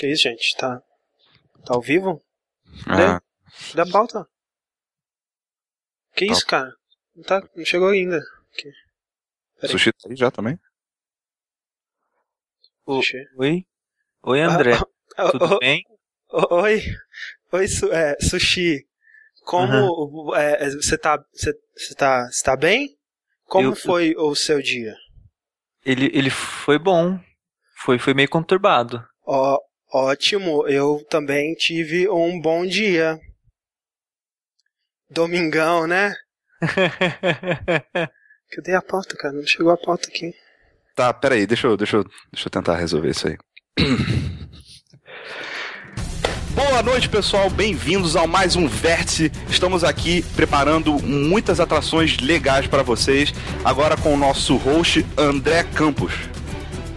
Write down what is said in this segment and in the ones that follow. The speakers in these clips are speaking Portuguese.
Que isso, gente? Tá. Tá ao vivo? Ah, Da pauta. Que isso, cara? Não, tá, não chegou ainda. Aqui. Sushi tá aí já também? O-. Oi? Oi, André. Ah, Tudo o- bem? o- Oi. Oi, su, é, Sushi. Como é, é, você tá. Você você tá. Você tá bem? Como Eu- foi o seu dia? Ele, ele foi bom. Foi, foi meio conturbado. Ó, ótimo, eu também tive um bom dia. Domingão, né? Cadê a pauta, cara? Não chegou a pauta aqui. Tá, peraí, deixa eu, deixa eu, deixa eu tentar resolver isso aí. Boa noite, pessoal. Bem-vindos a mais um Vértice. Estamos aqui preparando muitas atrações legais para vocês. Agora com o nosso host André Campos.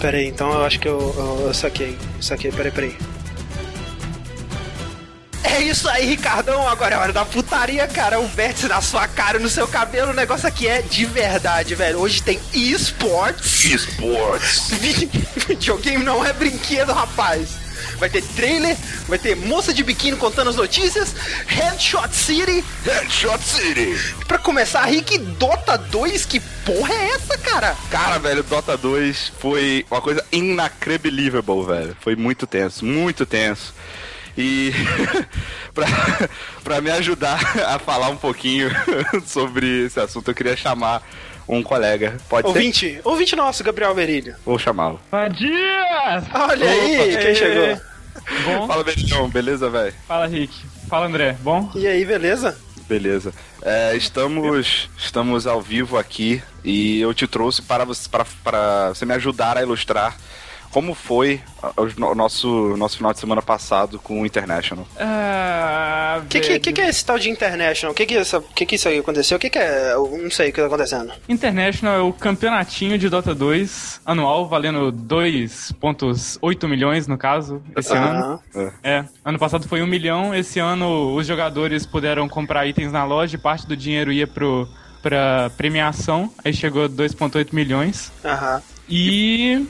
Pera aí, então eu acho que eu, eu, eu saquei. Saquei, peraí, peraí. É isso aí, Ricardão. Agora é hora da putaria, cara. O vértice na sua cara, no seu cabelo. O negócio aqui é de verdade, velho. Hoje tem esportes. Esports. Vi- Videogame não é brinquedo, rapaz. Vai ter trailer, vai ter moça de biquíni contando as notícias, Headshot City. Headshot City. Pra começar, Rick Dota 2, que porra é essa, cara? Cara, velho, Dota 2 foi uma coisa inacreditável, velho. Foi muito tenso, muito tenso. E pra, pra me ajudar a falar um pouquinho sobre esse assunto, eu queria chamar um colega. Pode ser? Ouvinte, ouvinte nosso, Gabriel Berilho. Vou chamá-lo. Dias! Olha aí, quem chegou? Bom? Fala, Beijão, beleza, velho? Fala, Rick. Fala, André. Bom? E aí, beleza? Beleza. É, estamos, estamos ao vivo aqui e eu te trouxe para você, para, para você me ajudar a ilustrar como foi o, nosso, nosso final de semana passado com o International. Ah, O que, que, que, que é esse tal de International? O que, que, é essa, que, que isso aí aconteceu? O que, que é. Eu não sei o que tá acontecendo. International é o campeonatinho de Dota 2 anual, valendo 2,8 milhões no caso, esse ano. Ah, É, ano passado foi 1 milhão, esse ano os jogadores puderam comprar itens na loja e parte do dinheiro ia pro, pra premiação, aí chegou a 2,8 milhões. Aham. E.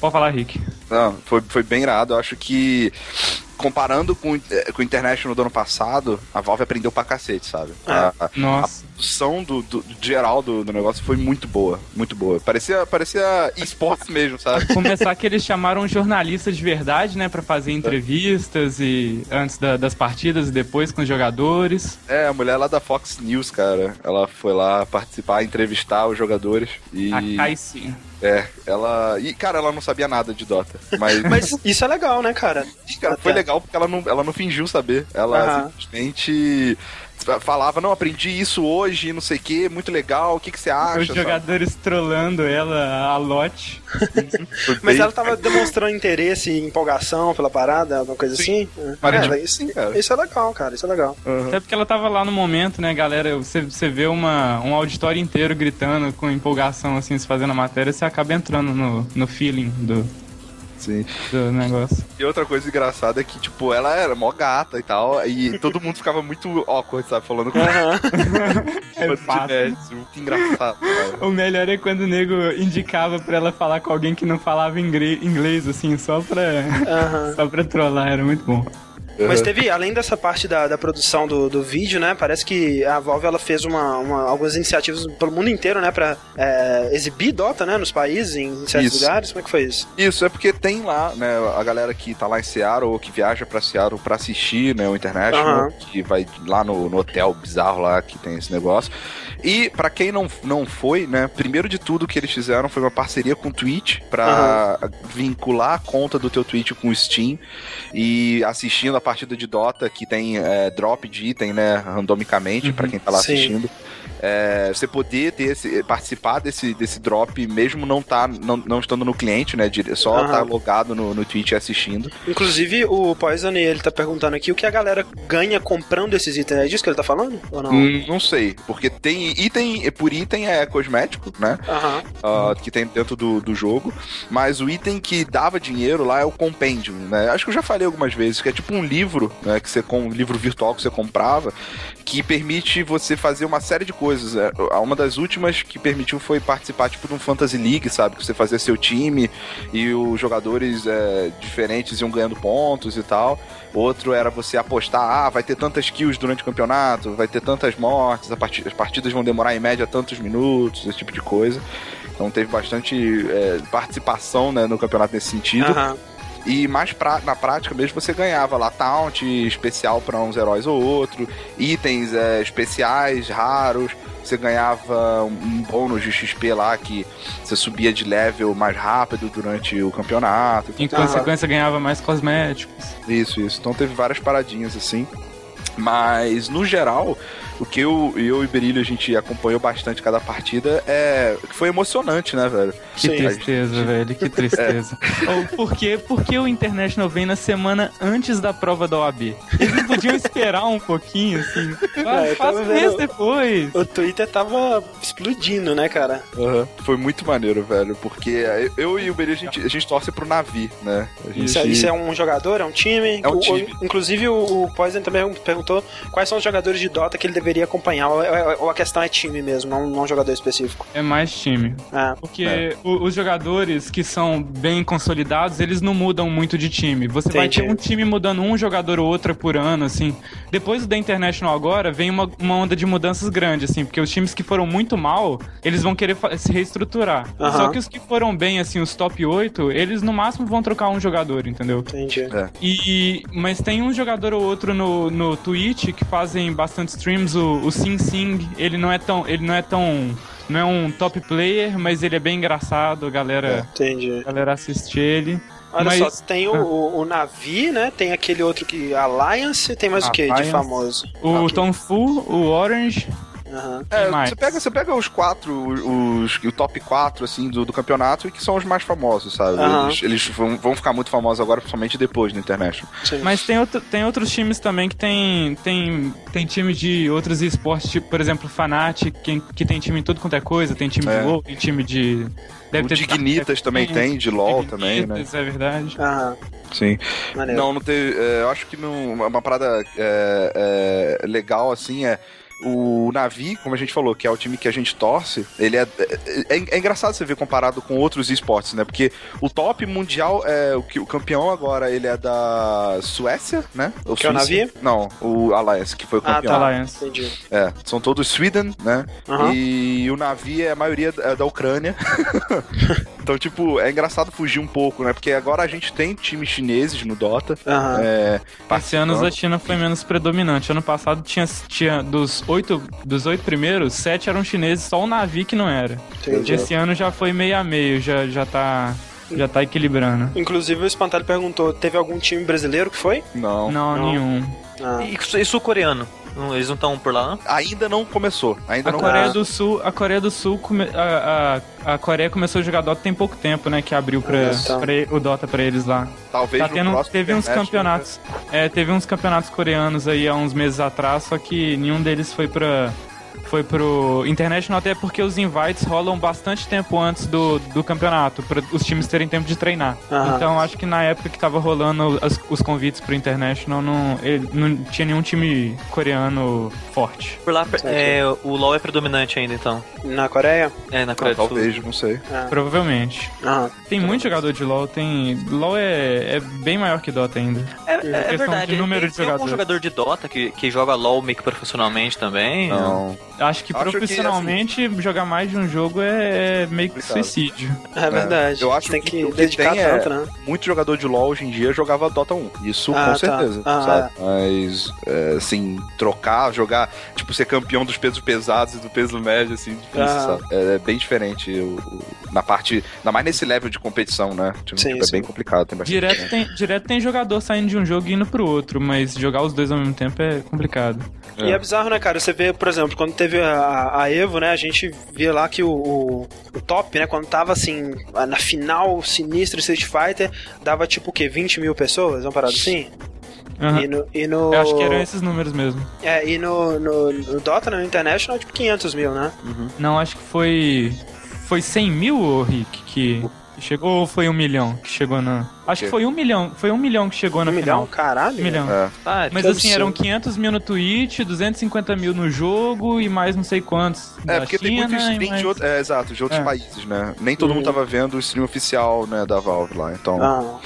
Pode falar, Rick. Não, foi, foi bem irado. Eu acho que comparando com, o- eh, com o International do ano passado, a Valve aprendeu pra cacete, sabe? A, a- a Nossa. produção do, do, do geral do, do negócio foi muito boa, muito boa. Parecia, parecia esportes mesmo, sabe? começar que eles chamaram jornalistas de verdade, né, Pra fazer entrevistas e antes da- das partidas e depois com os jogadores. É, a mulher lá da Fox News, cara. Ela foi lá participar, entrevistar os jogadores. E. A Casey. É, ela. E, cara, ela não sabia nada de Dota. Mas, Mas isso é legal, né, cara? cara, foi legal porque ela não, ela não fingiu saber. Ela Aham. simplesmente falava, não, aprendi isso hoje, não sei o que, muito legal, o que, que você acha? Os sabe? jogadores trollando ela, a lote. Mas ela tava demonstrando interesse e empolgação pela parada, alguma coisa assim? Aparentemente É, isso, sim, cara. isso é legal, cara. Isso é legal. Até porque ela tava lá no momento, né, galera? Você, você vê uma, um auditório inteiro gritando com empolgação, assim, se fazendo a matéria, você acaba entrando no, no feeling do, Sim. do negócio. E outra coisa engraçada é que, tipo, ela era mó gata e tal, e todo mundo ficava muito awkward, sabe? Falando com ela. É fato. muito engraçado, cara. O melhor é quando o nego indicava pra ela falar com alguém que não falava inglês, assim, só pra, só pra trollar, era muito bom. Mas teve, além dessa parte da, da produção do, do vídeo, né? Parece que a Valve ela fez uma, uma- algumas iniciativas pelo mundo inteiro, né? Pra é, exibir Dota, né? Nos países, em certos Isso. lugares. Como é que foi isso? Isso, é porque tem lá, né, a galera que tá lá em Seattle ou que viaja pra Seattle pra assistir, né, o International, Aham. que vai lá no, no hotel bizarro lá que tem esse negócio. E pra quem não, não foi, né, primeiro de tudo que eles fizeram foi uma parceria com o Twitch pra vincular a conta do teu Twitch com o Steam e assistindo a partida de Dota que tem é, drop de item, né, randomicamente pra quem tá lá Sim. assistindo. É, você poder ter esse, participar desse, desse drop mesmo não tá não, não estando no cliente, né? Só Aham. tá logado no, no Twitch assistindo. Inclusive, o Poison, ele tá perguntando aqui o que a galera ganha comprando esses itens. É disso que ele tá falando? Ou não? Hum, não sei, porque tem item, por item é cosmético, né? Aham. ah, que tem dentro do, do jogo, mas o item que dava dinheiro lá é o Compendium, né? Acho que eu já falei algumas vezes, que é tipo um livro né, que você um livro virtual que você comprava, que permite você fazer uma série de coisas. É, uma das últimas que permitiu foi participar tipo de um Fantasy League, sabe, que você fazia seu time e os jogadores é, diferentes iam ganhando pontos e tal. Outro era você apostar, ah, vai ter tantas kills durante o campeonato, vai ter tantas mortes, as partidas vão demorar em média tantos minutos, esse tipo de coisa. Então teve bastante é, participação né, no campeonato nesse sentido. Aham. E mais pra, na prática mesmo você ganhava lá taunt especial para uns heróis ou outro, itens é, especiais, raros. Você ganhava um, bônus de XP lá que você subia de level mais rápido durante o campeonato. Em consequência, ganhava mais cosméticos. Isso, isso. Então teve várias paradinhas assim. Mas, no geral, o que eu, eu e Berilho a gente acompanhou bastante cada partida é que foi emocionante, né, velho? Que Sim. tristeza, velho, que tristeza. Ou por que, por que o International vem na semana antes da prova da OAB? Eles não podiam esperar um pouquinho, assim. É, tava um mês depois. O Twitter tava explodindo, né, cara? Foi muito maneiro, velho, porque eu e o Berilho a gente, a gente torce pro Navi, né? A gente... Isso, é- isso é um jogador, é um time? É um O- o- time. inclusive, o, o Poison também perguntou quais são os jogadores de Dota que ele deveria acompanhar. Ou, ou- ou a questão é time mesmo, não, não um jogador específico. É mais time. Ah, Porque É. o- os jogadores que são bem consolidados, eles não mudam muito de time. Você vai Entendi. ter um time mudando um jogador ou outro por ano, assim. Depois da International agora, vem uma, uma onda de mudanças grande, assim, porque os times que foram muito mal, eles vão querer se reestruturar. Só que os que foram bem, assim, os top 8, eles no máximo vão trocar um jogador, entendeu? entendi. E, mas tem um jogador ou outro no, no Twitch que fazem bastante streams, o, o Sing Sing, ele não é tão. Ele não é tão. Não é um top player, mas ele é bem engraçado, a galera, Entendi. a galera assiste ele. Olha Mas- só, tem o, o, o Navi, né? Tem aquele outro que. Alliance, tem mais o que de Alliance. famoso? O Ok. Tom Fu, o Orange. Aham. É, você pega, você pega os quatro, os, o top 4 assim, do, do campeonato e que são os mais famosos, sabe? Aham. Eles, eles vão, vão ficar muito famosos agora, principalmente depois do International. Sim. Mas tem, outro, tem outros times também que tem, tem, tem time de outros esportes, tipo, por exemplo, Fnatic, que, que tem time em tudo quanto é coisa, tem time É. de WoW, tem time de... Deve o ter Dignitas também tem, de LoL também, né? Dignitas, é verdade. Aham, Sim. maneiro. Não, não teve. é, eu acho que não, uma parada é, é, legal assim é. O Navi, como a gente falou, que é o time que a gente torce, ele é, é, é engraçado você ver comparado com outros esportes, né? Porque o top mundial é o que o campeão agora ele é da Suécia, né? Ou Que é o Suíça? Navi? Não, o Alliance que foi o Ah, campeão. tá. Alliance. Entendi. É, são todos Sweden, né? Aham. E o Navi é a maioria é da Ucrânia. então, tipo, é engraçado fugir um pouco, né? Porque agora a gente tem times chineses no Dota. Aham. É, Esse ano a China foi menos predominante. Ano passado tinha, tinha dos oito, dos oito primeiros, sete eram chineses, só o Navi que não era. Entendi. Esse ano já foi meio a meio, já, já tá. Já tá equilibrando. Inclusive o Espantalho perguntou: teve algum time brasileiro que foi? Não. Não, Não. nenhum. Ah, E, e sul-coreano? Não, Eles não estão por lá, não? Ainda não começou. Ainda A não Coreia começou. do Sul, a Coreia do Sul, come- a, a, a Coreia começou a jogar Dota tem pouco tempo, né? Que abriu pra, pra- o Dota pra eles lá. Talvez Tá tendo, teve uns International, campeonatos. É, teve uns campeonatos coreanos aí há uns meses atrás, só que nenhum deles foi pra. Foi pro International, até porque os invites rolam bastante tempo antes do, do campeonato, para os times terem tempo de treinar. Aham. Então acho que na época que tava rolando as- os convites pro International, não, ele- não tinha nenhum time coreano forte. Por lá, é, o LoL é predominante ainda, então. na Coreia? É, na Ah, Coreia do Sul. talvez, não sei. Ah, Provavelmente. aham. Tem muito jogador de LoL, tem. LoL é, é bem maior que Dota ainda. É, é Questão verdade. de número tem, de tem algum jogador de Dota que, que joga LoL meio que profissionalmente também? Não. Acho que Acho que, profissionalmente jogar mais de um jogo é, é meio que suicídio. É verdade. eu acho tem que que, dedicar tem é- tanto, né? Muito jogador de LoL hoje em dia jogava Dota 1. Isso Ah, com tá. certeza, Ah, sabe? Mas, é, assim, trocar, jogar, tipo, ser campeão dos pesos pesados e do peso médio, assim, difícil, Ah. sabe? É, é bem diferente o- o- na parte, ainda mais nesse level de competição, né? Tipo, Sim, é sim. bem complicado. Tem bastante Direto tem, direto tem jogador saindo de um jogo e indo pro outro, mas jogar os dois ao mesmo tempo é complicado. E é bizarro, né, cara? Você vê, por exemplo, quando teve a, a Evo, né? A gente via lá que o, o, o top, né? Quando tava assim, na final sinistra Street Fighter, dava tipo o quê? 20 mil pessoas? Uma parada assim? Aham. E no. E no Eu acho que eram esses números mesmo. É, e no, no, no Dota, no International, tipo 500 mil, né? Não, acho que foi. Foi 100 mil, ô, Rick, que. Que chegou ou foi um milhão que chegou na. Acho que quê? foi um milhão. Foi um milhão que chegou na Um milhão? final. Caralho. Um milhão. É. Ah, Mas Que assim, absurdo. eram 500 mil no Twitch, 250 mil no jogo e mais não sei quantos. É, porque tem China muito e stream mais- de, outro, é, exato, de outros É. países, né? Nem todo Uhum. mundo tava vendo o stream oficial, né, da Valve lá. Então, Ah,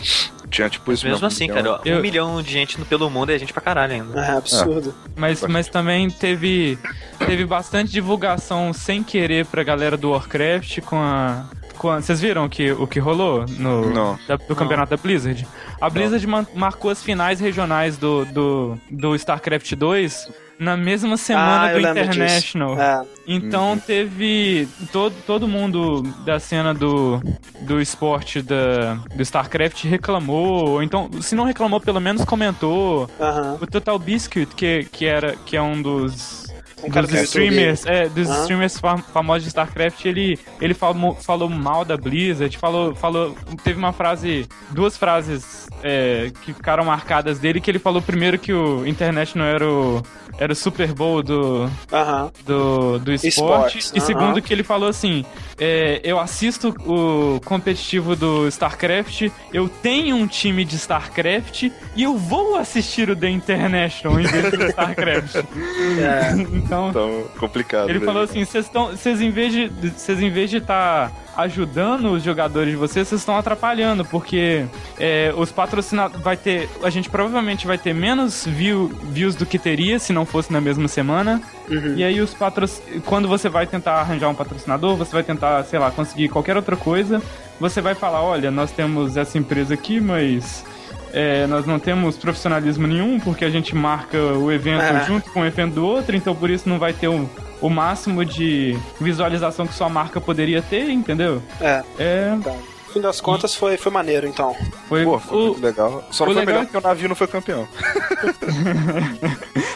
tinha tipo isso mesmo assim, cara, Eu- um milhão de gente no- pelo mundo é gente pra caralho ainda. é absurdo. Mas, mas também teve, teve bastante divulgação sem querer pra galera do Warcraft com a. Vocês viram o que, o que rolou no, Não. da- do campeonato da Blizzard? A Blizzard man- marcou as finais regionais do, do, do StarCraft 2 na mesma semana Ah, do. International. É. Então teve todo, todo mundo da cena do, do esporte da, do StarCraft reclamou, ou então, se não reclamou, pelo menos comentou. Aham. O Total Biscuit, que, que, era, que é um dos, Um cara dos do streamers, é, dos Aham. streamers fam- famosos de StarCraft, ele, ele falou, falou mal da Blizzard, falou, falou, teve uma frase, duas frases é, que ficaram marcadas dele, que ele falou primeiro que o International era o, era o Super Bowl do, Aham. do, do esporte. Esportes, e aham. segundo que ele falou assim: é, eu assisto o competitivo do StarCraft, eu tenho um time de StarCraft e eu vou assistir o The International em vez do StarCraft. É. então, Então, complicado. ele né? falou assim: vocês estão. Vocês em vez de. Vocês em vez de estar ajudando os jogadores de vocês, vocês estão atrapalhando, porque é, os patrocinadores. Vai ter. A gente provavelmente vai ter menos view, views do que teria se não fosse na mesma semana. Uhum. E aí os patroc... quando você vai tentar arranjar um patrocinador, você vai tentar, sei lá, conseguir qualquer outra coisa, você vai falar, olha, nós temos essa empresa aqui, mas é, nós não temos profissionalismo nenhum, porque a gente marca o evento É. junto com o evento do outro, então por isso não vai ter o, o máximo de visualização que sua marca poderia ter, entendeu? É. É, Tá. No fim das contas foi, foi maneiro, então. foi, Pô, foi o- muito legal. Só o não foi legal melhor é- porque o navio não foi campeão.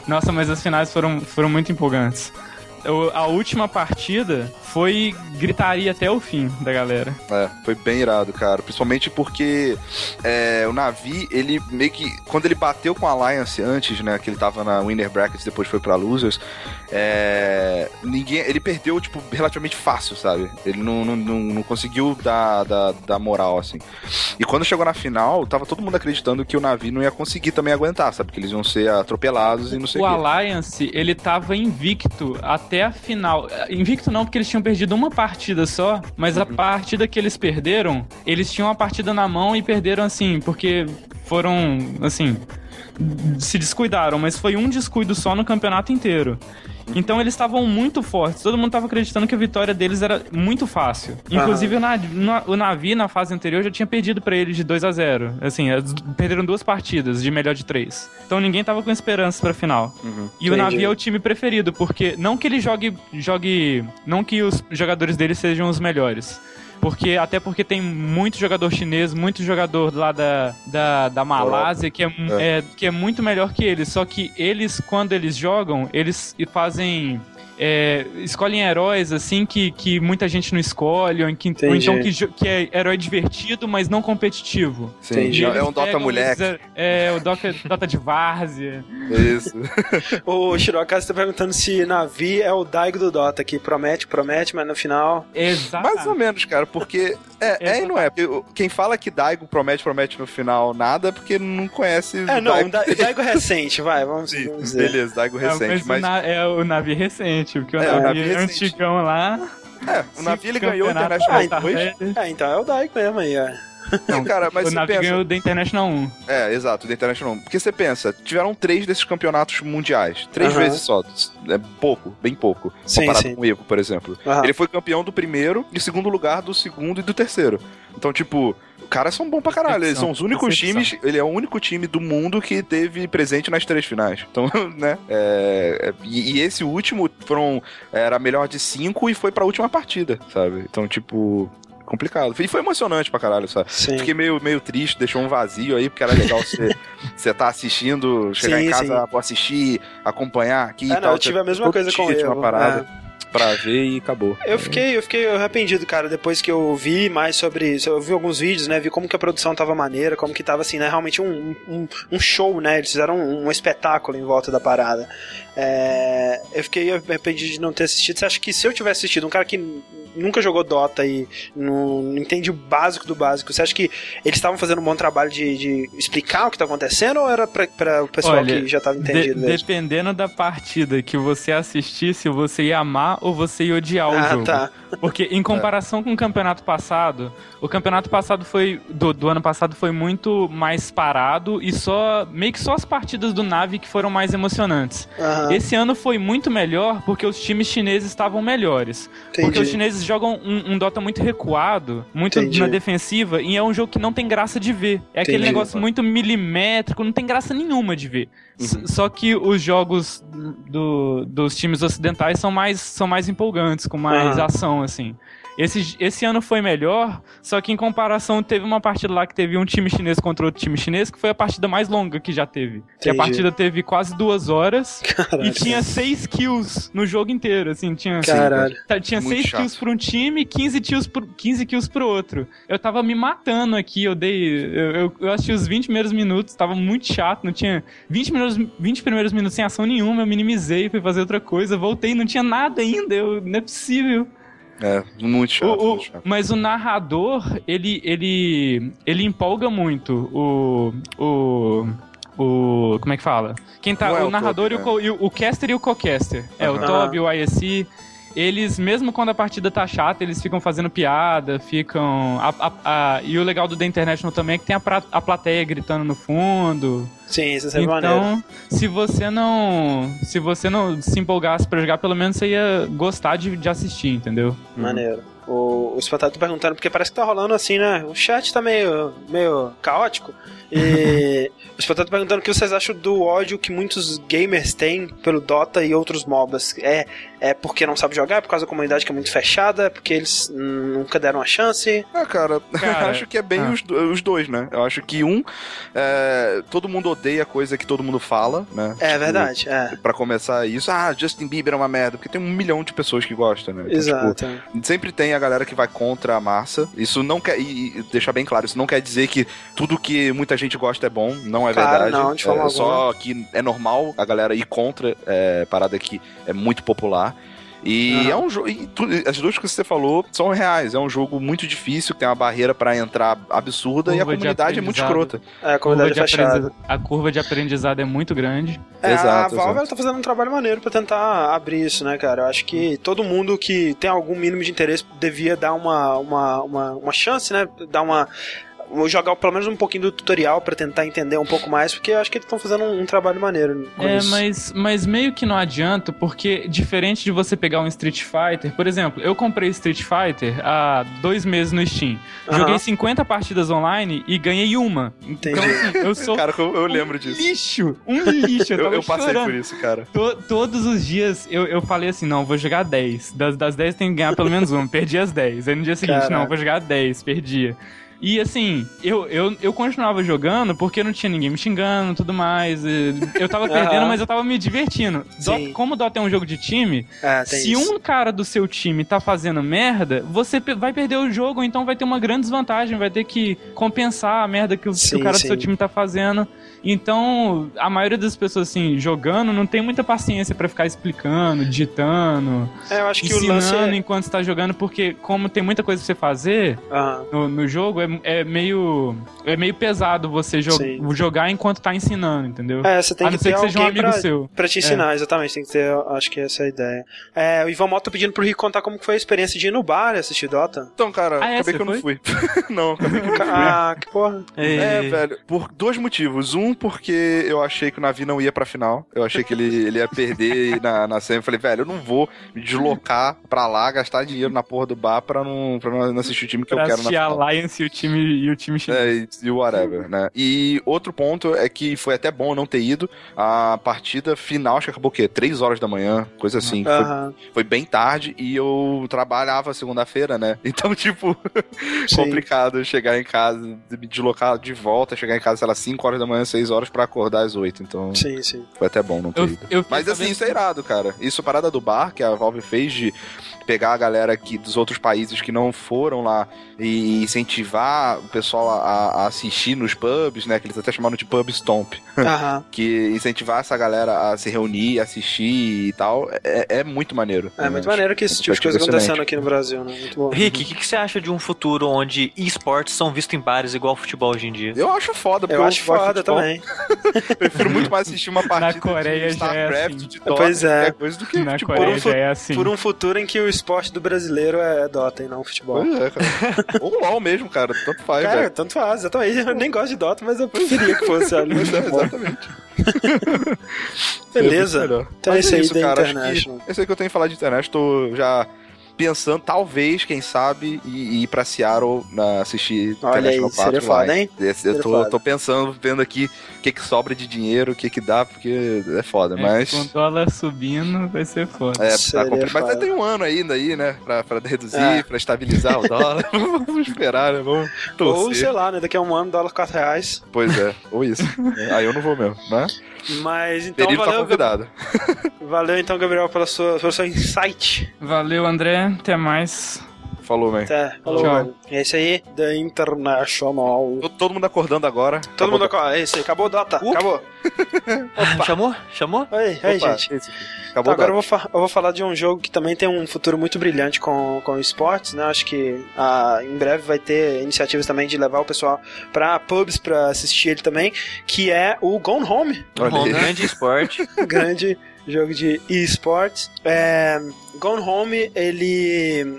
Nossa, mas as finais foram, foram muito empolgantes. O- a última partida foi gritaria até o fim da galera. É, foi bem irado, cara. Principalmente porque é, o Navi, ele meio que. Quando ele bateu com a Alliance antes, né? Que ele tava na Winner Brackets depois foi pra Losers. é, ninguém. Ele perdeu, tipo, relativamente fácil, sabe? Ele não, não, não, não conseguiu dar, dar, dar moral, assim. E quando chegou na final, tava todo mundo acreditando que o Navi não ia conseguir também aguentar, sabe? Que eles iam ser atropelados e não sei O o quê. Alliance, ele tava invicto até a final. Invicto não, porque eles tinham perdido uma partida só, mas a partida que eles perderam, eles tinham a partida na mão e perderam assim, porque foram, assim, se descuidaram, mas foi um descuido só no campeonato inteiro. Então eles estavam muito fortes, todo mundo tava acreditando que a vitória deles era muito fácil. Inclusive o, Navi, na- o Navi na fase anterior já tinha perdido pra eles de 2 a 0 Assim, eles perderam duas partidas de melhor de três. Então ninguém tava com esperança pra final. Uhum. E o Entendi. Navi é o time preferido, porque não que ele jogue, jogue. Não que os jogadores dele sejam os melhores. Porque, até porque tem muito jogador chinês, muito jogador lá da, da, da Malásia que é, mu- é, que é muito melhor que eles. Só que eles, quando eles jogam, eles fazem. É, escolhem heróis assim que, que muita gente não escolhe, ou, que, ou então que, que é herói divertido, mas não competitivo. Entendi. É um Dota moleque. esses- É, o Dota, Dota de Várzea. Isso. O Shirokazu tá perguntando se Navi é o Daigo do Dota, que promete, promete, mas no final. Exato. Mais ou menos, cara, porque é, é e não é. Quem fala que Daigo promete, promete no final nada, é porque não conhece. É, não, Daigo. Da- Daigo recente, vai, vamos, Sim, vamos dizer. beleza, Daigo É, recente, mas mas. o na- é o navio recente, porque o É, o navio navio recente. antigão lá. É, o Navi ele ganhou o International tá 2. velho. É, então é o Daigo mesmo aí, ó. Não, cara, mas o navio pensa. ganhou da International 1. É, exato, da International. Porque você pensa, tiveram três desses campeonatos mundiais. Três Aham. vezes só. É pouco, bem pouco. Sim, comparado sim. com o Evo, por exemplo. Aham. Ele foi campeão do primeiro e segundo lugar do segundo e do terceiro. Então, tipo, caras são bons pra caralho. Eles são os únicos times. Ele é o único time do mundo que teve presente nas três finais. Então, né? é, é, e, e esse último foram. Era melhor de cinco e foi pra última partida, sabe? Então, tipo. Complicado. E foi emocionante pra caralho, sabe? Sim. Fiquei meio, meio triste, deixou um vazio aí, porque era legal você, você tá assistindo, chegar Sim, em casa, sim. vou assistir, acompanhar aqui e É, tal. não, eu tive a mesma coisa com ele. uma parada. Pra ver e acabou. Eu fiquei, eu fiquei arrependido, cara, depois que eu vi mais sobre. Eu vi alguns vídeos, né? Vi como que a produção tava maneira, como que tava assim, né? Realmente um, um, um show, né? Eles fizeram um, um espetáculo em volta da parada. É, eu fiquei arrependido de não ter assistido. Você acha que se eu tivesse assistido, um cara que nunca jogou Dota e não, não entende o básico do básico, você acha que eles estavam fazendo um bom trabalho de, de explicar o que tá acontecendo ou era pra, pra o pessoal Olha, que já tava entendido de- dependendo da partida que você assistisse, você ia amar ou você ia odiar o Ah, jogo. tá. Porque em comparação com o campeonato passado, o campeonato passado foi. Do, do ano passado foi muito mais parado e só. meio que só as partidas do Nave que foram mais emocionantes. Esse ano foi muito melhor porque os times chineses estavam melhores. Porque entendi. os chineses jogam um, um Dota muito recuado, muito Entendi. na defensiva, e é um jogo que não tem graça de ver. É aquele Entendi. negócio muito milimétrico, não tem graça nenhuma de ver. S- Só que os jogos do- dos times ocidentais são mais, são mais empolgantes, com mais ação, assim. Esse, esse ano foi melhor, só que em comparação teve uma partida lá que teve um time chinês contra outro time chinês, que foi a partida mais longa que já teve. Que a Entendi. partida teve quase duas horas e Caralho. tinha seis kills no jogo inteiro, assim, tinha... Caralho. Tá, Tinha Muito 6 chato. kills pra um time e 15 kills pro, 15 kills pro outro. Eu tava me matando aqui, eu dei. Eu, eu, eu assisti os 20 primeiros minutos, tava muito chato, não tinha. 20, primeiros, 20 primeiros minutos sem ação nenhuma, eu minimizei, fui fazer outra coisa, voltei, não tinha nada ainda, eu, não é possível. É, muito chato. O- o- muito chato. mas o narrador, ele, ele, ele empolga muito o. o o. Como é que fala? Quem tá. É o o narrador e, o, co- e o, o caster e o co-caster. É, o. Toby, o ISC. Eles, mesmo quando a partida tá chata, eles ficam fazendo piada, ficam. a- a- a- e o legal do The International também é que tem a, pra- a plateia gritando no fundo. Sim, isso é maneiro. Então, se você não. Se você não se empolgasse pra jogar, pelo menos você ia gostar de, de assistir, entendeu? Maneiro. O, o tá perguntando, porque parece que tá rolando assim, né? O chat tá meio, meio caótico. E o Espantado tá perguntando o que vocês acham do ódio que muitos gamers têm pelo Dota e outros MOBAs. É, é porque não sabe jogar, é por causa da comunidade que é muito fechada, é porque eles nunca deram uma chance. Ah, cara, Cara, acho que é bem ah. os, os dois, né? Eu acho que um, é, todo mundo odeia a coisa que todo mundo fala, né? É Tipo, verdade, é. Pra começar isso, ah, Justin Bieber é uma merda, porque tem um milhão de pessoas que gostam, né? Então, Exato. tipo, sempre tem a galera que vai contra a massa. Isso não quer. E, e deixar bem claro, isso não quer dizer que tudo que muita gente gosta é bom, não é Claro, verdade. não, de forma é só que é normal a galera ir contra é, parada que é muito popular. E Aham. é um jogo. As duas coisas que você falou são reais. É um jogo muito difícil, tem uma barreira pra entrar absurda e a Curva de comunidade é muito escrota. É, a Curva comunidade de é fechada. A curva de aprendizado é muito grande. É, Exato, a Valve exato. ela tá fazendo um trabalho maneiro pra tentar abrir isso, né, cara? Eu acho que todo mundo que tem algum mínimo de interesse devia dar uma, uma, uma, uma chance, né? Dar uma. Jogar pelo menos um pouquinho do tutorial pra tentar entender um pouco mais, porque eu acho que eles estão fazendo um, um trabalho maneiro. com É, isso. mas, mas meio que não adianta, porque diferente de você pegar um Street Fighter, por exemplo, eu comprei Street Fighter há dois meses no Steam. Joguei 50 partidas online e ganhei uma. Entendi. Então, assim, eu sou Cara, eu, eu um lembro disso. lixo, um lixo. Eu, Eu, eu passei chorando. por isso, cara. To- todos os dias eu, eu falei assim, não, vou jogar 10. Das, das 10 tem que ganhar pelo menos uma. Perdi as 10. Aí no dia seguinte, Caraca. não, vou jogar 10, perdia. E assim, eu, eu, eu continuava jogando porque não tinha ninguém me xingando e tudo mais. Eu tava perdendo, mas eu tava me divertindo. Sim. Dota- como o Dota é um jogo de time, tem se isso. um cara do seu time tá fazendo merda, você vai perder o jogo, então vai ter uma grande desvantagem, vai ter que compensar a merda que o, que Sim, o cara sim. do seu time tá fazendo. Então, a maioria das pessoas, assim, jogando, não tem muita paciência pra ficar explicando, digitando, É, eu acho que o ensinando lance é. enquanto você tá jogando, porque como tem muita coisa pra você fazer Aham. no, no jogo, é, é meio é meio pesado você jo- Sim. jogar enquanto tá ensinando, entendeu? É, você tem a que não ser ter que seja um alguém amigo pra, seu. pra te ensinar, exatamente. Tem que ter, acho que essa é a ideia. É, o Ivan Mota pedindo pro Rico contar como foi a experiência de ir no bar e assistir Dota. Então, cara, Ah, é? acabei que eu não fui. não, acabei que eu não fui. Ah, que porra. É, velho, por dois motivos. Um, porque eu achei que o Navi não ia pra final. Eu achei que ele, ele ia perder na, na semi. Eu falei, velho, eu não vou me deslocar pra lá, gastar dinheiro na porra do bar pra não, pra não assistir o time que Pra eu quero na assistir a final. Alliance e o time, e o time chinês. É, e- e whatever, né? E outro ponto é que foi até bom eu não ter ido. A partida final, acho que acabou o quê? Três horas da manhã, coisa assim. Foi, Aham. foi bem tarde e eu trabalhava segunda-feira, né? Então, tipo, complicado chegar em casa, me deslocar de volta, chegar em casa, sei lá, 5 horas da manhã, 6 horas pra acordar às 8. Então, Sim, sim. foi até bom não ter Eu, ido. eu Mas assim, sabendo isso é irado, cara. Isso, a parada do bar, que a Valve fez de pegar a galera aqui dos outros países que não foram lá e incentivar o pessoal a, a assistir nos pubs, né? Que eles até chamaram de pub stomp. Aham. Que incentivar essa galera a se reunir, assistir e tal, é, é muito maneiro. É né? muito maneiro que esse tipo de coisa acontecendo aqui no Brasil, né? Muito bom. Rick, o que, que você acha de um futuro onde esportes são vistos em bares igual futebol hoje em dia? Eu acho foda, porque Eu acho gosto de foda futebol. também. Prefiro muito mais assistir uma partida Coreia de já é StarCraft, assim. de Dota, Pois é. coisa do que Na futebol. Coreia um já é assim. Por um futuro em que o esporte do brasileiro é Dota e não futebol. Pois é, cara. Ou LOL mesmo, cara. Tanto faz, Cara, velho. tanto faz, exatamente. Eu nem gosto de Dota, mas eu preferia que fosse Pois é, exatamente. Beleza. É. Então Mas esse é aí isso, da cara. Que esse aí que eu tenho que falar de internet. Tô já pensando, talvez, quem sabe, ir, ir pra Seattle na, assistir Olha aí, International seria Party foda, lá. hein? Eu Seria tô, foda. tô pensando, vendo aqui o que, que sobra de dinheiro, o que, que dá, porque é foda. É, mas. Com o dólar subindo, vai ser foda. É, tá complicado. Mas foda. tem um ano ainda aí, né? Pra, pra reduzir, É. pra estabilizar o dólar. Vamos esperar, né? Vamos torcer. Ou, sei lá, né? Daqui a um ano, dólar 4 reais. Pois é, ou isso. aí eu não vou mesmo, né? Mas então, Período tá valeu, convidado. valeu então, Gabriel, pela sua, pelo seu insight. Valeu, André. Até mais. Falou, man. Até. Falou, Tchau. mano. É isso aí, The International. Tô- Todo mundo acordando agora. Todo mundo acaba. É isso aí, acabou o Dota. Uh. Acabou. Opa. Chamou? Chamou? Aí, aí, Opa, gente. esse Acabou agora eu o vou, eu vou falar de um jogo que também tem um futuro muito brilhante com, com esportes, né? Acho que ah, em breve vai ter iniciativas também de levar o pessoal pra pubs pra assistir ele também, que é o Gone Home, Olha Um aí. grande esporte. grande jogo de esportes. É, Gone Home, ele.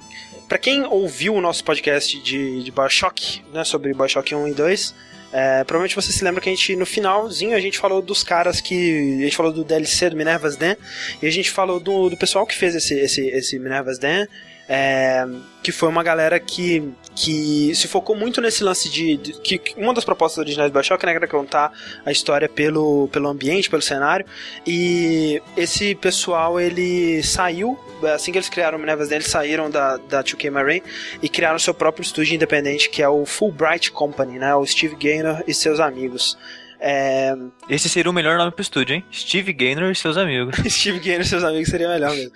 Pra quem ouviu o nosso podcast de, de Bioshock, né, sobre Bioshock 1 e 2, é, provavelmente você se lembra que a gente, no finalzinho, a gente falou dos caras que. A gente falou do DLC do Minerva's Den, e a gente falou do, do pessoal que fez esse, esse, esse Minerva's Den. É, que foi uma galera que, que se focou muito nesse lance de, de- que uma das propostas originais do Bioshock né, era contar a história pelo, pelo ambiente, pelo cenário, e esse pessoal ele saiu, assim que eles criaram o Minerva's eles saíram da, da 2K Marine e criaram seu próprio estúdio independente que é o Fulbright Company, né, o Steve Gaynor e seus amigos. É, Esse seria o melhor nome pro estúdio, hein? Steve Gaynor e seus amigos. Steve Gaynor e seus amigos seria melhor mesmo.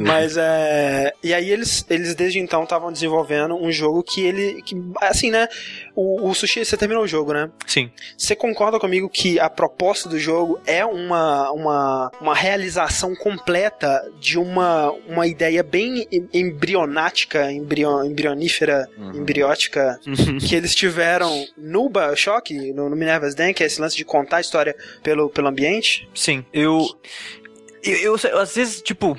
Mas é. E aí eles, eles desde então estavam desenvolvendo um jogo que ele. Que, assim, né? O, o Sushi, você terminou o jogo, né? Sim. Você concorda comigo que a proposta do jogo é uma, uma, uma realização completa de uma, uma ideia bem em- embrionática, embrio, embrionífera, Uhum. embriótica, que eles tiveram no Bioshock, no, no Minerva's Den, que é esse lance de contar a história pelo, pelo ambiente? Sim. Eu, eu, eu, às vezes, tipo,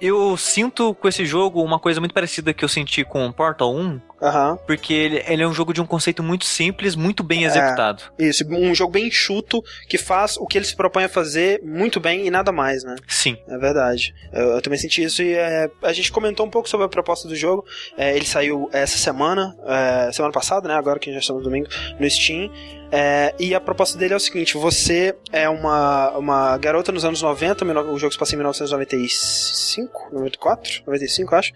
eu sinto com esse jogo uma coisa muito parecida que eu senti com Portal 1, Aham. porque ele, ele é um jogo de um conceito muito simples, muito bem É. executado. Isso, um jogo bem enxuto que faz o que ele se propõe a fazer muito bem e nada mais, né? Sim. É verdade. Eu, eu também senti isso e é, a gente comentou um pouco sobre a proposta do jogo. É, ele saiu essa semana, é, semana passada, né? Agora que já estamos no domingo, no Steam. É, e a proposta dele é o seguinte: você é uma, uma garota nos anos 90, o jogo se passa em 1995, 94, 95, acho.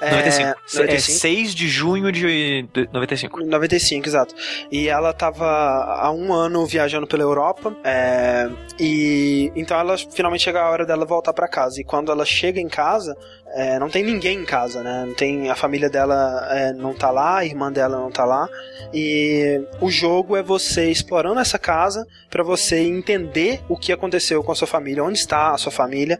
É, 95. É 95. 6 de junho de de 95. 95, exato. E ela tava há um ano viajando pela Europa. é, e então ela finalmente chega a hora dela voltar pra casa. E quando ela chega em casa, é, não tem ninguém em casa, né? Não tem a família dela é, não tá lá, a irmã dela não tá lá. E o jogo é você explorando essa casa pra você entender o que aconteceu com a sua família, onde está a sua família.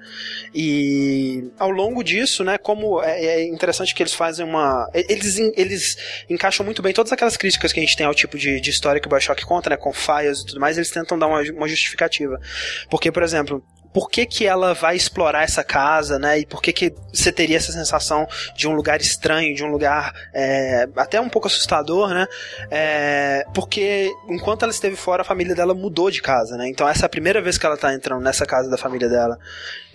E ao longo disso, né, como é, é interessante que eles fazem uma. Eles, eles encaixam muito bem todas aquelas críticas que a gente tem ao tipo de, de história que o Bioshock conta, né, com falhas e tudo mais, eles tentam dar uma, uma justificativa. Porque, por exemplo, por que que ela vai explorar essa casa, né? E por que que você teria essa sensação de um lugar estranho, de um lugar é, até um pouco assustador, né? É, porque enquanto ela esteve fora, a família dela mudou de casa, né? Então essa é a primeira vez que ela tá entrando nessa casa da família dela.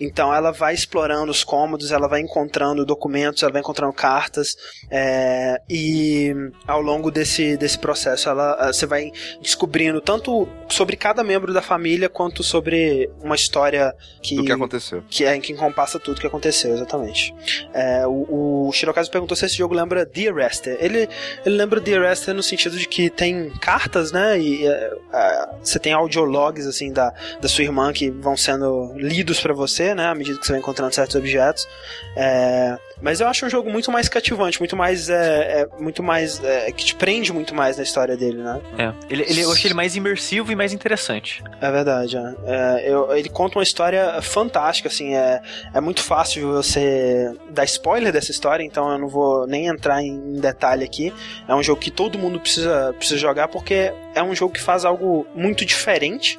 Então ela vai explorando os cômodos, ela vai encontrando documentos, ela vai encontrando cartas, é, e ao longo desse, desse processo ela, você vai descobrindo tanto sobre cada membro da família quanto sobre uma história que, Do que aconteceu. que é que encompassa tudo que aconteceu, exatamente. É, o, o Shirokazu perguntou se esse jogo lembra The Arrested. Ele, ele lembra The Arrested no sentido de que tem cartas, né? E é, é, você tem audiologs assim da, da sua irmã que vão sendo lidos pra você, né? À medida que você vai encontrando certos objetos. É, mas eu acho um jogo muito mais cativante, muito mais. É, é, muito mais. é, que te prende muito mais na história dele, né? É. Ele, ele, eu achei ele mais imersivo e mais interessante. É verdade, é. É, eu- ele conta uma história fantástica, assim, é, é muito fácil você dar spoiler dessa história, então eu não vou nem entrar em detalhe aqui. É um jogo que todo mundo precisa, precisa jogar porque é um jogo que faz algo muito diferente.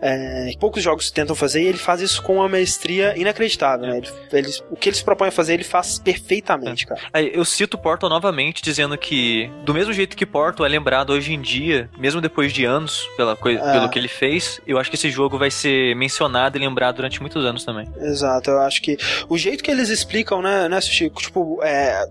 É, poucos jogos tentam fazer e ele faz isso com uma maestria inacreditável. Né? Ele, ele- o que ele se propõe a fazer, ele faz perfeitamente, cara. Aí, eu cito Portal novamente, dizendo que, do mesmo jeito que Portal é lembrado hoje em dia, mesmo depois de anos, pela É. pelo que ele fez, eu acho que esse jogo vai ser mencionado e lembrado durante muitos anos também. Exato, eu acho que o jeito que eles explicam, né, né Chico, tipo, é,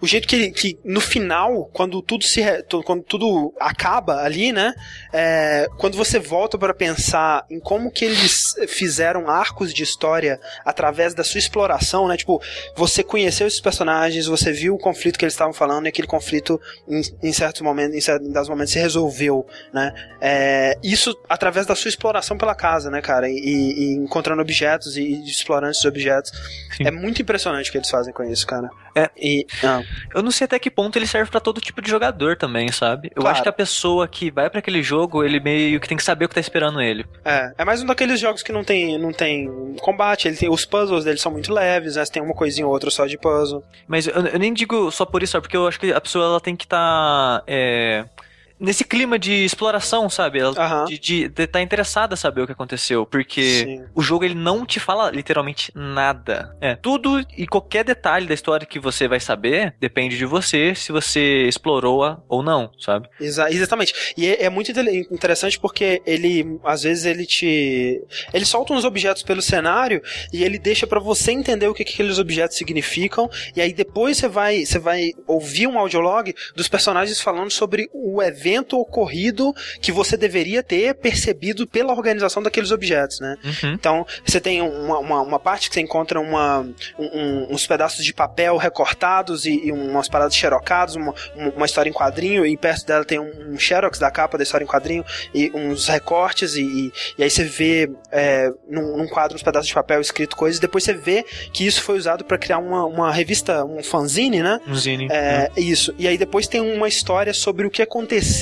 o jeito que, que no final, quando tudo se, quando tudo acaba ali, né, é, quando você volta para pensar em como que eles fizeram arcos de história através da sua exploração, né, tipo, você conheceu esses personagens, você viu o conflito que eles estavam falando e aquele conflito em, em certos momentos, em certos momentos se resolveu, né, é, isso através da sua exploração pela casa, né, cara? E, e encontrando objetos e explorando esses objetos. Sim. É muito impressionante o que eles fazem com isso, cara. É. E. ah, Eu não sei até que ponto ele serve pra todo tipo de jogador também, sabe? Eu Claro. acho que a pessoa que vai pra aquele jogo, ele meio que tem que saber o que tá esperando ele. é, é mais um daqueles jogos que não tem, não tem combate, ele tem, os puzzles deles são muito leves, né? Tem uma coisinha ou outra só de puzzle. Mas eu, eu nem digo só por isso? Porque eu acho que a pessoa ela tem que estar nesse clima de exploração, sabe? Ela, de, de, de tá interessada a saber o que aconteceu, porque Sim. o jogo ele não te fala literalmente nada. É, tudo e qualquer detalhe da história que você vai saber depende de você se você explorou-a ou não, sabe? Exa- exatamente. E é, é muito inte- interessante porque ele, às vezes, ele te. Ele solta uns objetos pelo cenário e ele deixa pra você entender o que, que aqueles objetos significam. E aí depois você vai, você vai ouvir um audiolog dos personagens falando sobre o evento ocorrido que você deveria ter percebido pela organização daqueles objetos, né? Uhum. Então, você tem uma, uma, uma parte que você encontra uma, um- uns pedaços de papel recortados e, e umas paradas xerocadas, uma, um- uma história em quadrinho, e perto dela tem um, um xerox da capa da história em quadrinho e uns recortes, e, e, e aí você vê é, num, num quadro uns pedaços de papel escrito coisas, e depois você vê que isso foi usado para criar uma, uma revista, um fanzine, né? Um zine. É, isso. E aí depois tem uma história sobre o que aconteceu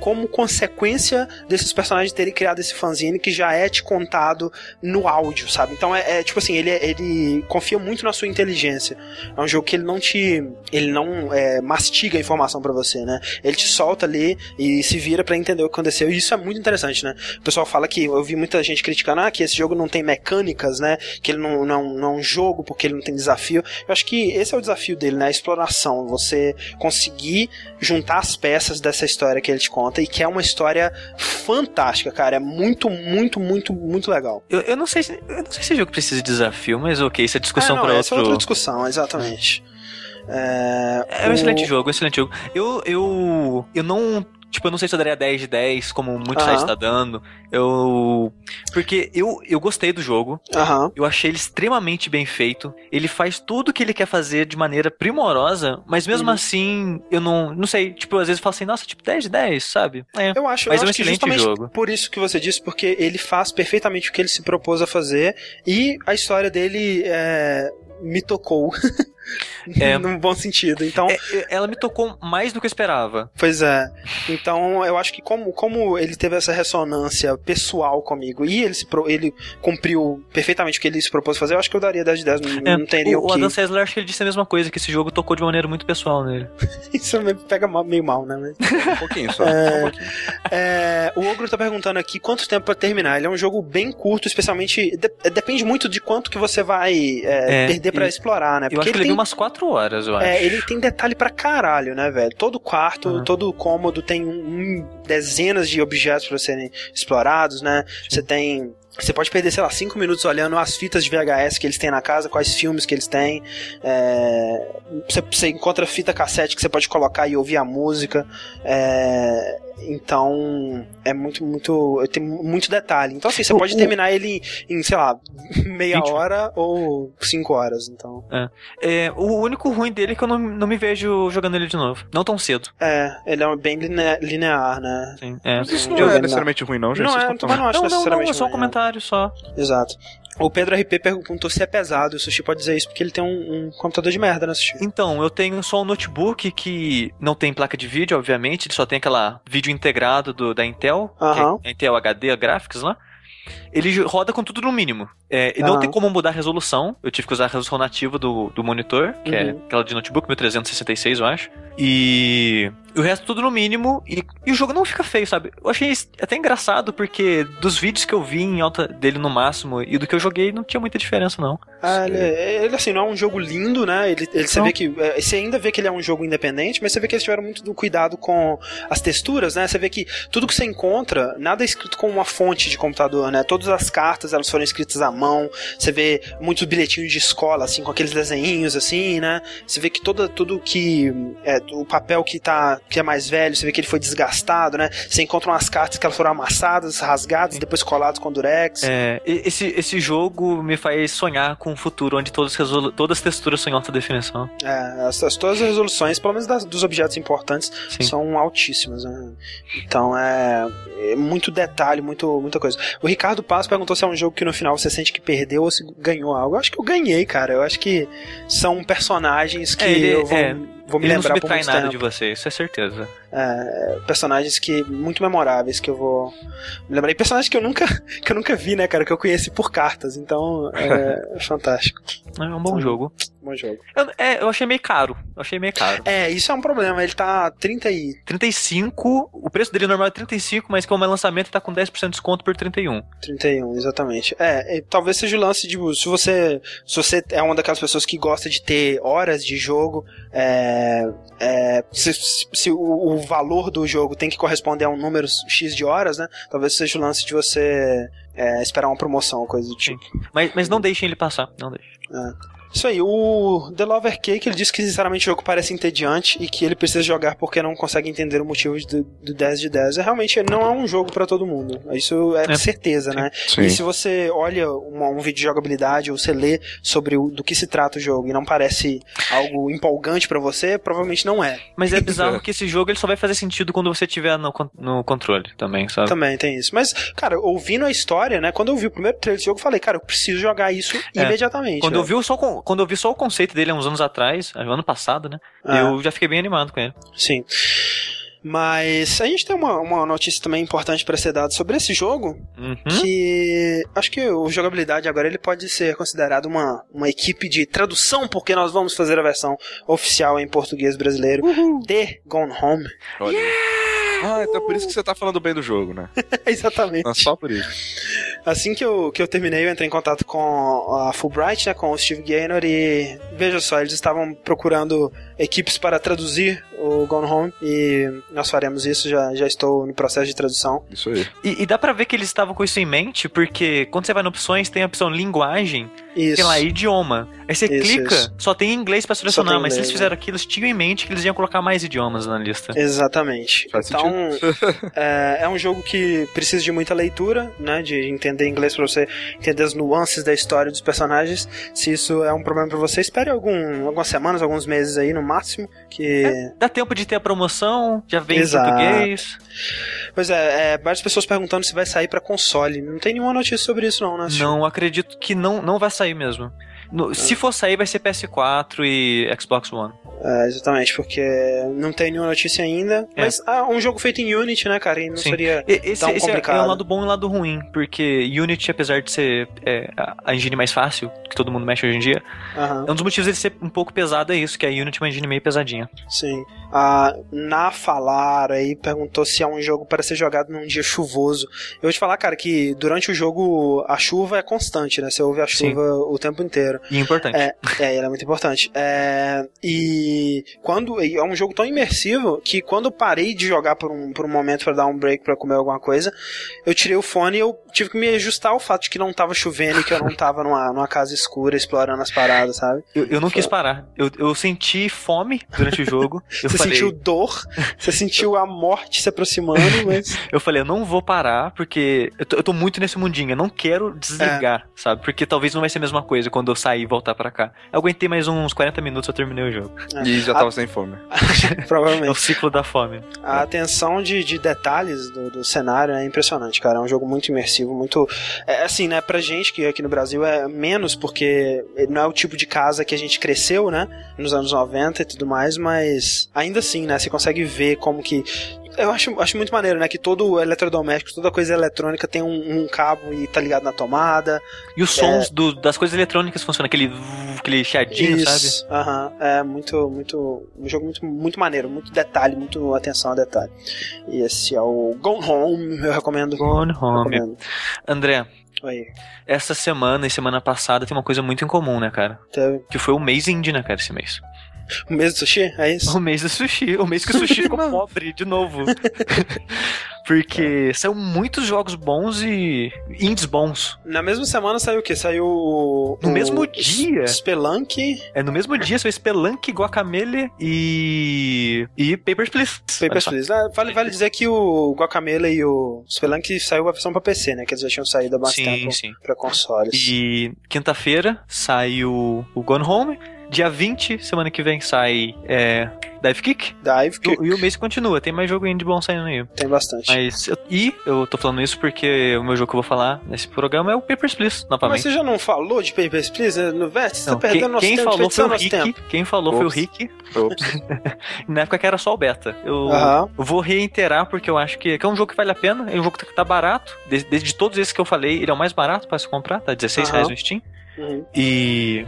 como consequência desses personagens terem criado esse fanzine que já é te contado no áudio, sabe? Então é, é, tipo assim, ele, ele confia muito na sua inteligência. É um jogo que ele não te. ele não é, mastiga a informação pra você, né? Ele te solta ali e se vira pra entender o que aconteceu. E isso é muito interessante, né? O pessoal fala que eu vi muita gente criticando ah, que esse jogo não tem mecânicas, né? Que ele não, não, não é um jogo porque ele não tem desafio. Eu acho que esse é o desafio dele, né? A exploração. Você conseguir juntar as peças dessa história que ele te conta e que é uma história fantástica, cara. É muito, muito, muito, muito legal. Eu, eu não sei se, eu não sei se o jogo precisa de desafio, mas ok, isso é discussão é, essa é outro. outra discussão, exatamente. É, É um o- excelente jogo, um excelente jogo. Eu, eu, eu não. Tipo, eu não sei se eu daria 10 de 10, como muitos Aham. sites tá dando. Eu. Porque eu, eu gostei do jogo. Aham. Eu achei ele extremamente bem feito. Ele faz tudo que ele quer fazer de maneira primorosa, mas mesmo Uhum. assim, eu não. Não sei. Tipo, às vezes eu falo assim, nossa, tipo, 10 de 10, sabe? É. Eu acho, Mas eu é um acho excelente jogo. por isso que você disse, porque ele faz perfeitamente o que ele se propôs a fazer e a história dele é, me tocou. É. num bom sentido. Então, É, é, ela me tocou mais do que eu esperava. Pois é. Então, eu acho que como, como ele teve essa ressonância pessoal comigo e ele, se pro- ele cumpriu perfeitamente o que ele se propôs fazer, eu acho que eu daria 10 de 10. Não, É, não teria o, o, o que. Adam Sessler, acho que ele disse a mesma coisa, que esse jogo tocou de maneira muito pessoal nele. Isso me pega mal- meio mal, né? Mas- Um pouquinho só. Um pouquinho. É, o Ogro tá perguntando aqui quanto tempo pra terminar. Ele é um jogo bem curto, especialmente. de- depende muito de quanto que você vai é, É, perder pra ele- explorar, né? Eu acho que ele tem, umas 4 horas, eu acho. é, ele tem detalhe pra caralho, né, velho? Todo quarto, Uhum. todo cômodo tem um, um- dezenas de objetos pra serem explorados, né? Você tem. Você pode perder, sei lá, cinco minutos olhando as fitas de VHS que eles têm na casa, quais filmes que eles têm. É, você, você encontra fita cassete que você pode colocar e ouvir a música. É, então, é muito, muito. Tem muito detalhe. Então, assim, você O- pode o- terminar ele em, sei lá, meia 20. hora ou cinco horas. Então, É, o único ruim dele é que eu não, não me vejo jogando ele de novo. Não tão cedo. é, ele é bem line- linear, né? Sim, é. Mas isso não é na- necessariamente ruim, não, gente. Não é, não não acho Não, não, não, é só um ruim, né? comentário só. Exato. O Pedro RP perguntou se é pesado. O Sushi pode dizer isso porque ele tem um, um computador de merda, né, Sushi? Então, eu tenho só um notebook que não tem placa de vídeo, obviamente, ele só tem aquela vídeo integrado do, da Intel, que é Intel HD Graphics lá. Ele jo- roda com tudo no mínimo. É, e não tem como mudar a resolução. Eu tive que usar a resolução nativa do, do monitor, que é Uhum. aquela de notebook, 1366, eu acho. E o resto tudo no mínimo. E, e o jogo não fica feio, sabe? Eu achei até engraçado, porque dos vídeos que eu vi em alta dele no máximo e do que eu joguei, não tinha muita diferença, não. Ah, ele, ele, assim, não é um jogo lindo, né? Ele, ele- você vê que. é, Você ainda vê que ele é um jogo independente, mas você vê que eles tiveram muito do cuidado com as texturas, né? Você vê que tudo que você encontra, nada é escrito com uma fonte de computador, né? Todas as cartas elas foram escritas à mão. Você vê muitos bilhetinhos de escola, assim, com aqueles desenhinhos, assim, né? Você vê que toda, tudo que. É, o papel que tá. Que é mais velho, você vê que ele foi desgastado, né? Você encontra umas cartas que elas foram amassadas, rasgadas, depois coladas com durex. É, esse, esse jogo me faz sonhar com um futuro onde todas, todas as texturas são em alta definição. É, as, as- todas as resoluções, pelo menos das- dos objetos importantes, Sim. são altíssimas. Né? Então é, é muito detalhe, muito, muita coisa. O Ricardo Paz perguntou se é um jogo que no final você sente que perdeu ou se ganhou algo. Eu acho que eu ganhei, cara. Eu acho que são personagens que É, ele- eu vou, é, vou me Ele não lembrar por subtrai muito nada tempo. de você, isso é certeza. É, personagens que muito memoráveis que eu vou me lembrar. E personagens que eu nunca que eu nunca vi, né, cara, que eu conheci por cartas. Então é fantástico. É um bom Sim. jogo. Jogo. Eu, é, eu achei meio caro. Eu achei meio caro. É, isso é um problema. Ele tá 30 e 35, o preço dele normal é 35, mas como é lançamento tá com 10% de desconto por 31. 31, exatamente. É, e talvez seja o lance de se você, se você é uma daquelas pessoas que gosta de ter horas de jogo, é, é, se, se- o, o valor do jogo tem que corresponder a um número X de horas, né? Talvez seja o lance de você é, esperar uma promoção, coisa do tipo. Mas, mas não deixem ele passar, não deixem. Isso aí, o The Lover Cake, ele disse que sinceramente o jogo parece entediante e que ele precisa jogar porque não consegue entender o motivo do, do 10 de 10. É, realmente, não é um jogo pra todo mundo. Isso é, É. certeza, né? Sim. E se você olha uma- um vídeo de jogabilidade ou você lê sobre o, do que se trata o jogo e não parece algo empolgante pra você, provavelmente não é. Mas é bizarro que esse jogo ele só vai fazer sentido quando você tiver no, no controle também, sabe? Também tem isso. Mas, cara, ouvindo a história, né? Quando eu vi o primeiro trailer desse jogo, eu falei, cara, eu preciso jogar isso É. imediatamente. Quando eu, velho. vi só, o quando eu vi só o conceito dele há uns anos atrás, ano passado, né? Ah. Eu já fiquei bem animado com ele. Sim. Mas a gente tem uma, uma notícia também importante para ser dada sobre esse jogo, Uhum. que acho que o jogabilidade agora ele pode ser considerado uma, uma equipe de tradução, porque nós vamos fazer a versão oficial em português brasileiro de Gone Home. Olha aí. Ah, então por isso que você tá falando bem do jogo, né? Exatamente. Não, só por isso. Assim que eu, que eu terminei, eu entrei em contato com a Fulbright, né, com o Steve Gaynor, e veja só, eles estavam procurando equipes para traduzir o Gone Home, e nós faremos isso, já, já estou no processo de tradução. Isso aí. E, e dá pra ver que eles estavam com isso em mente, porque quando você vai em opções, tem a opção linguagem, Isso. tem lá idioma. Aí você Isso, clica, isso. só tem inglês pra selecionar, tem mas se inglês, eles fizeram aquilo, eles tinham em mente que eles iam colocar mais idiomas na lista. Exatamente. Faz então, é, é um jogo que precisa de muita leitura, né? De entender inglês pra você entender as nuances da história dos personagens. Se isso é um problema pra você, espere algum, algumas semanas, alguns meses aí no máximo. Que. Dá tempo de ter a promoção, já vem Exato. em português. Pois é, é, várias pessoas perguntando se vai sair pra console. Não tem nenhuma notícia sobre isso, não, né? Não, acredito que não, não vai sair mesmo. No- Se for sair, vai ser PS4 e Xbox One. É, exatamente, porque não tem nenhuma notícia ainda. É. Mas ah, um jogo feito em Unity, né, cara? E não Sim. seria. E- Esse, tão esse é- é complicado. um lado bom e um lado ruim, porque Unity, apesar de ser é, a- engine mais fácil, que todo mundo mexe hoje em dia, é um dos motivos dele ser um pouco pesado é isso, que a Unity é uma engine meio pesadinha. Sim. A Na Falar aí perguntou se é um jogo para ser jogado num dia chuvoso. Eu vou te falar, cara, que durante o jogo a chuva é constante, né? Você ouve a Sim. chuva o tempo inteiro. E é importante. É, é, ele é muito importante. É, e quando e é um jogo tão imersivo que quando eu parei de jogar por um, por um momento para dar um break para comer alguma coisa, eu tirei o fone e eu tive que me ajustar ao fato de que não tava chovendo e que eu não tava numa, numa casa escura explorando as paradas, sabe? Eu, eu não quis parar. Eu, eu senti fome durante o jogo. Você falei, sentiu dor, você sentiu a morte se aproximando, mas eu falei, eu não vou parar, porque eu tô, eu tô muito nesse mundinho. Eu não quero desligar, sabe? Porque talvez não vai ser a mesma coisa quando eu sair e voltar pra cá. Eu aguentei mais uns 40 minutos eu terminei o jogo. E já tava sem fome. É o provavelmente. ciclo da fome. A atenção de, de detalhes do, do cenário é impressionante, cara. É um jogo muito imersivo, muito. É assim, né? Pra gente que aqui no Brasil é menos, porque não é o tipo de casa que a gente cresceu, né? Nos anos 90 e tudo mais, mas ainda assim, né? Você consegue ver como que. Eu acho, acho muito maneiro, né? Que todo eletrodoméstico, toda coisa eletrônica tem um, um cabo e tá ligado na tomada. E os sons do- das coisas eletrônicas funcionam, aquele, aquele chiadinho, sabe? Isso, aham. É muito, muito. Um jogo muito, muito maneiro, muito detalhe, muito atenção a detalhe. E esse é o Gone Home, eu recomendo. Gone Home. recomendo. André, Aí, essa semana e semana passada tem uma coisa muito em comum, né, cara? Que foi o mês indie, né, cara, esse mês. O mês do sushi? É isso? O mês do sushi. O mês que o sushi ficou pobre de novo. Porque saiu muitos jogos bons e indies bons. Na mesma semana saiu o quê? Saiu o. No o mesmo dia? Spelunk, É no mesmo dia, saiu Spelunk, Guacamele e. e Papers, Please. Papers. Please. Ah, Vale, vale dizer que o Guacamele e o Spelunk saiu a versão pra PC, né? Que eles já tinham saído há bastante Sim, tempo sim. pra consoles. E quinta-feira saiu o Gone Home. Dia 20, semana que vem, sai é, Dive Kick. Dive, que E, e o mês continua, tem mais jogo indie bom saindo aí. tem bastante. Mas, e eu tô falando isso porque o meu jogo que eu vou falar nesse programa é o Papers, Please, Mas novamente. você já não falou de Papers, Please? né? No Vértice? Você Não, tá perdendo quem, nosso quem tempo, falou foi o Rick. nosso Quem falou foi o Ops. Rick. Ops. Na época que era só o beta. Eu, eu vou reiterar porque eu acho que, que é um jogo que vale a pena. É um jogo que tá barato. De, de, de todos esses que eu falei, ele é o mais barato pra se comprar. Tá 16 Aham. reais no Steam. Uhum. E.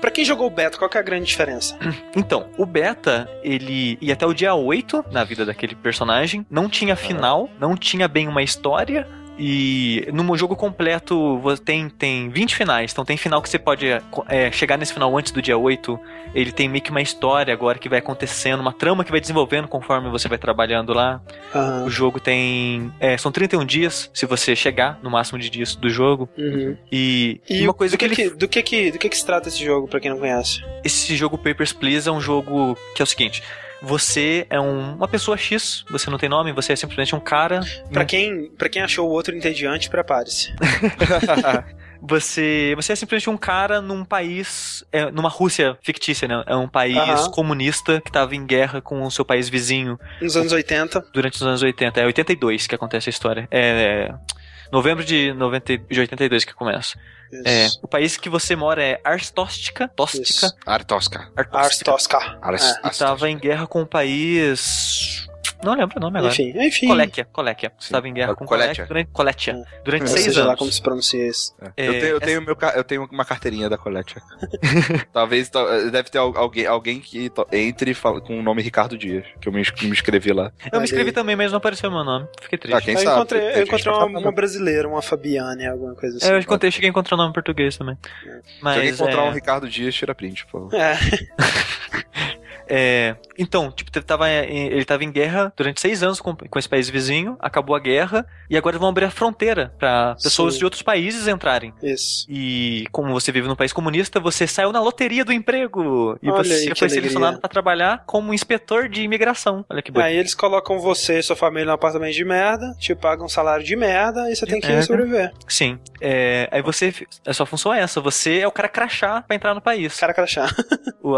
Pra quem jogou o beta, qual que é a grande diferença? Então, o beta, ele ia até o dia 8 na vida daquele personagem. Não tinha final, não tinha bem uma história. E no jogo completo você tem, tem 20 finais. Então tem final que você pode é, chegar nesse final antes do dia 8. Ele tem meio que uma história agora que vai acontecendo, uma trama que vai desenvolvendo conforme você vai trabalhando lá. Aham. O jogo tem. é, são 31 dias se você chegar no máximo de dias do jogo. Uhum. E, E uma coisa do que, que, ele. do que que do que que se trata esse jogo pra quem não conhece? Esse jogo Papers, Please é um jogo que é o seguinte. Você é um- uma pessoa X, você não tem nome, você é simplesmente um cara. Pra num- quem para quem achou o outro entediante, prepare-se. Você, você é simplesmente um cara num país, é, numa Rússia fictícia, né? É um país Aham. comunista que tava em guerra com o seu país vizinho Nos anos 80. durante os anos 80. É 82 que acontece a história. É, é novembro de, 90, de 82 que começa. É, Isso. o país que você mora é Arstóstica. Tóstica. Artosca. Artóstica. Arstoska. Ars- E tava em guerra com o país. Não lembro o nome agora. Enfim, enfim. Coléquia, Coléquia. Sim. Estava em guerra com Colétia. Colétia durante, É. durante Ou seis seja lá anos. como se pronuncia isso. É. eu, É, tenho, eu, essa- tenho meu, eu tenho uma carteirinha da Colette. Talvez tal- deve ter al- alguém, alguém que entre fala- com o nome Ricardo Dias, que eu me, me inscrevi lá. Eu me inscrevi também, mas não apareceu meu nome. Fiquei triste. Ah, quem eu sabe? encontrei, eu encontrei uma, uma brasileira, uma Fabiane, alguma coisa assim. É, eu encontrei, cheguei a encontrar o nome em português também. Se Mas alguém encontrar é, um Ricardo Dias, tira print, por favor. É, é, então, tipo, ele tava, em- ele tava em guerra durante seis anos com, com esse país vizinho, acabou a guerra, e agora vão abrir a fronteira pra pessoas Sim. de outros países entrarem. isso. E como você vive num país comunista, você saiu na loteria do emprego. E Olha você foi selecionado pra trabalhar como inspetor de imigração. Olha que bonito. Aí eles colocam você e sua família num apartamento de merda, te pagam um salário de merda e você tem que merda. sobreviver. Sim. É, aí você. A sua função é essa. Você é o cara crachá pra entrar no país. Cara crachá.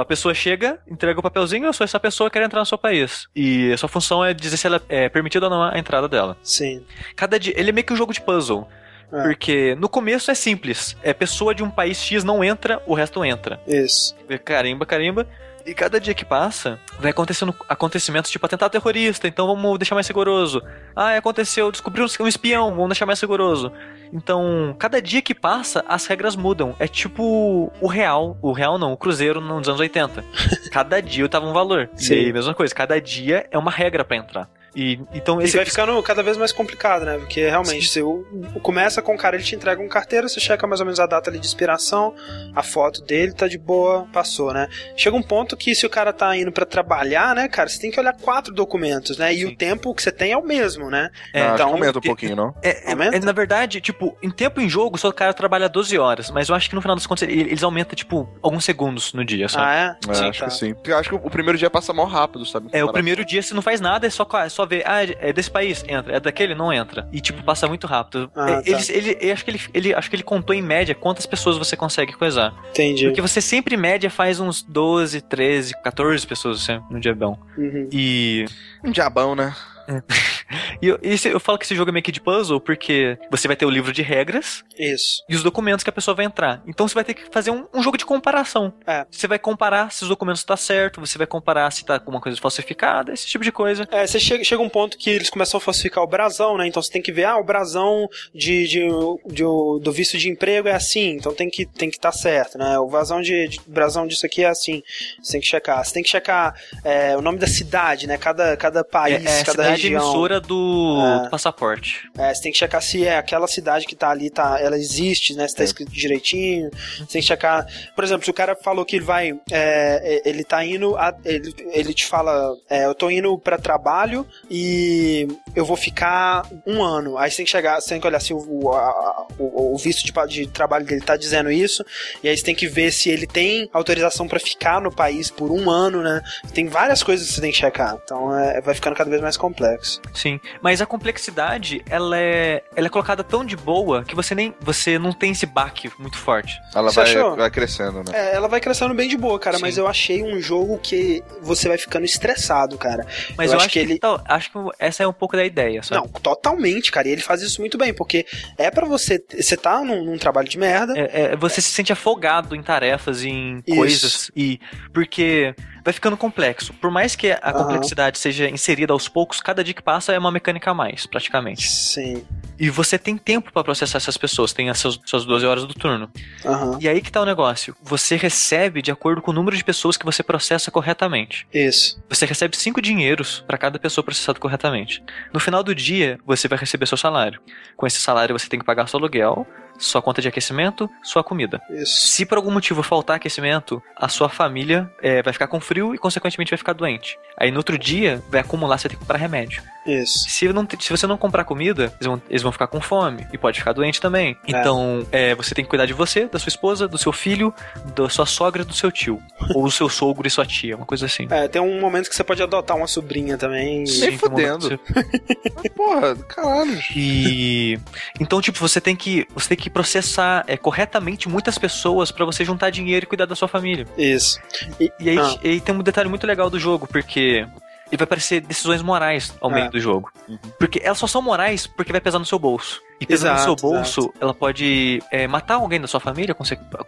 A pessoa chega, entrega o papelzinho, eu sou essa pessoa que quer entrar no seu país. E sua função é dizer se ela é permitida ou não a entrada dela. Sim. Cada dia. Ele é meio que um jogo de puzzle. É. Porque no começo é simples. É pessoa de um país X não entra, o resto entra. Isso. Carimba, carimba. E cada dia que passa, vai acontecendo acontecimentos tipo atentado terrorista, então vamos deixar mais rigoroso. Ah, aconteceu, descobriu um espião, vamos deixar mais rigoroso. Então, cada dia que passa, as regras mudam. É tipo o real, o real não, o cruzeiro nos anos 80. Cada dia tava um valor. Sim. E aí, mesma coisa, cada dia é uma regra pra entrar. E então E esse vai ficando cada vez mais complicado, né? Porque realmente, você o- o- começa com o cara, ele te entrega um carteiro, você checa mais ou menos a data ali de expiração, a foto dele tá de boa, passou, né? Chega um ponto que se o cara tá indo pra trabalhar, né, cara, você tem que olhar quatro documentos, né? E Sim. o tempo que você tem é o mesmo, né? É, Ah, então, aumenta um te- pouquinho, não? É, é- Aumenta? é, na verdade, tipo, em tempo em jogo, só o cara trabalha 12 horas, mas eu acho que no final das contas ele- eles aumentam, tipo, alguns segundos no dia, sabe? Ah, é? É, Sim, acho tá. que sim. Porque eu acho que o primeiro dia passa mal rápido, sabe? É, o primeiro dia você não faz nada, é só, é só ver, ah, é desse país, entra, é daquele, não entra. E, tipo, passa muito rápido. Ah, É, tá. ele, eu acho que ele, ele, acho que ele contou em média quantas pessoas você consegue coisar. Entendi. Porque você sempre, em média, faz uns 12, 13, 14 pessoas assim, no dia bom. Uhum. E Um diabão, né? E eu, esse- eu falo que esse jogo é meio que de puzzle porque você vai ter o livro de regras Isso. e os documentos que a pessoa vai entrar. Então você vai ter que fazer um, um jogo de comparação. É. Você vai comparar se os documentos estão certo, você vai comparar se tá alguma coisa falsificada, esse tipo de coisa. É, você chega, chega um ponto que eles começam a falsificar o brasão, né? Então você tem que ver, ah, o brasão de, de, de- do visto de emprego é assim, então tem que tem que estar certo, né? O vazão de, de brasão disso aqui é assim, você tem que checar. Você tem que checar é, o nome da cidade, né? Cada, cada país, é, é a cada cidade região. emissora do, É. do passaporte. É, você tem que checar se é aquela cidade que tá ali, tá, ela existe, né? Se tá É. escrito direitinho. Você tem que checar. Por exemplo, se o cara falou que ele vai. é, ele tá indo. a- ele, ele te fala, é, eu tô indo pra trabalho e eu vou ficar um ano. Aí você tem que chegar, você tem que olhar se o, a- o- o visto de, de trabalho dele tá dizendo isso. E aí você tem que ver se ele tem autorização pra ficar no país por um ano, né? Tem várias coisas que você tem que checar. Então é, vai ficando cada vez mais complexo. Sim, mas a complexidade, ela é, ela é colocada tão de boa que você nem você não tem esse baque muito forte. Ela vai, vai crescendo, né? É, ela vai crescendo bem de boa, cara, Sim. mas eu achei um jogo que você vai ficando estressado, cara. Mas Eu eu, acho acho que que, ele- tal- acho que essa é um pouco da ideia, sabe? Não, totalmente, cara. E ele faz isso muito bem, porque é pra você. Você tá num, num trabalho de merda. É, é, você se sente afogado em tarefas, em Isso. coisas, e porque vai ficando complexo. Por mais que a Aham. complexidade seja inserida aos poucos, cada dia que passa é uma mecânica a mais, praticamente. Sim. E você tem tempo pra processar essas pessoas, tem as suas, suas 12 horas do turno. Aham. E aí que tá o negócio. Você recebe de acordo com o número de pessoas que você processa corretamente. Isso. Você recebe cinco dinheiros para cada pessoa processada corretamente. No final do dia, você vai receber seu salário. Com esse salário, você tem que pagar seu aluguel, sua conta de aquecimento, sua comida. Isso. Se por algum motivo faltar aquecimento, a sua família é, vai ficar com frio e, consequentemente, vai ficar doente. Aí no outro dia, vai acumular, você tem que comprar remédio. Isso. Se, não, se você não comprar comida, eles vão, eles vão ficar com fome e pode ficar doente também. É. Então, é, você tem que cuidar de você, da sua esposa, do seu filho, da sua sogra e do seu tio. ou do seu sogro e sua tia, uma coisa assim. É, tem um momento que você pode adotar uma sobrinha também. Sim. um fudendo. você- Porra, caralho. E então, tipo, você tem que você tem que processar é, corretamente muitas pessoas pra você juntar dinheiro e cuidar da sua família. Isso. E aí, Ah. e aí tem um detalhe muito legal do jogo, porque ele vai aparecer decisões morais ao É. meio do jogo. Porque elas só são morais porque vai pesar no seu bolso. E pesando no seu Exato, bolso, ela pode é, matar alguém da sua família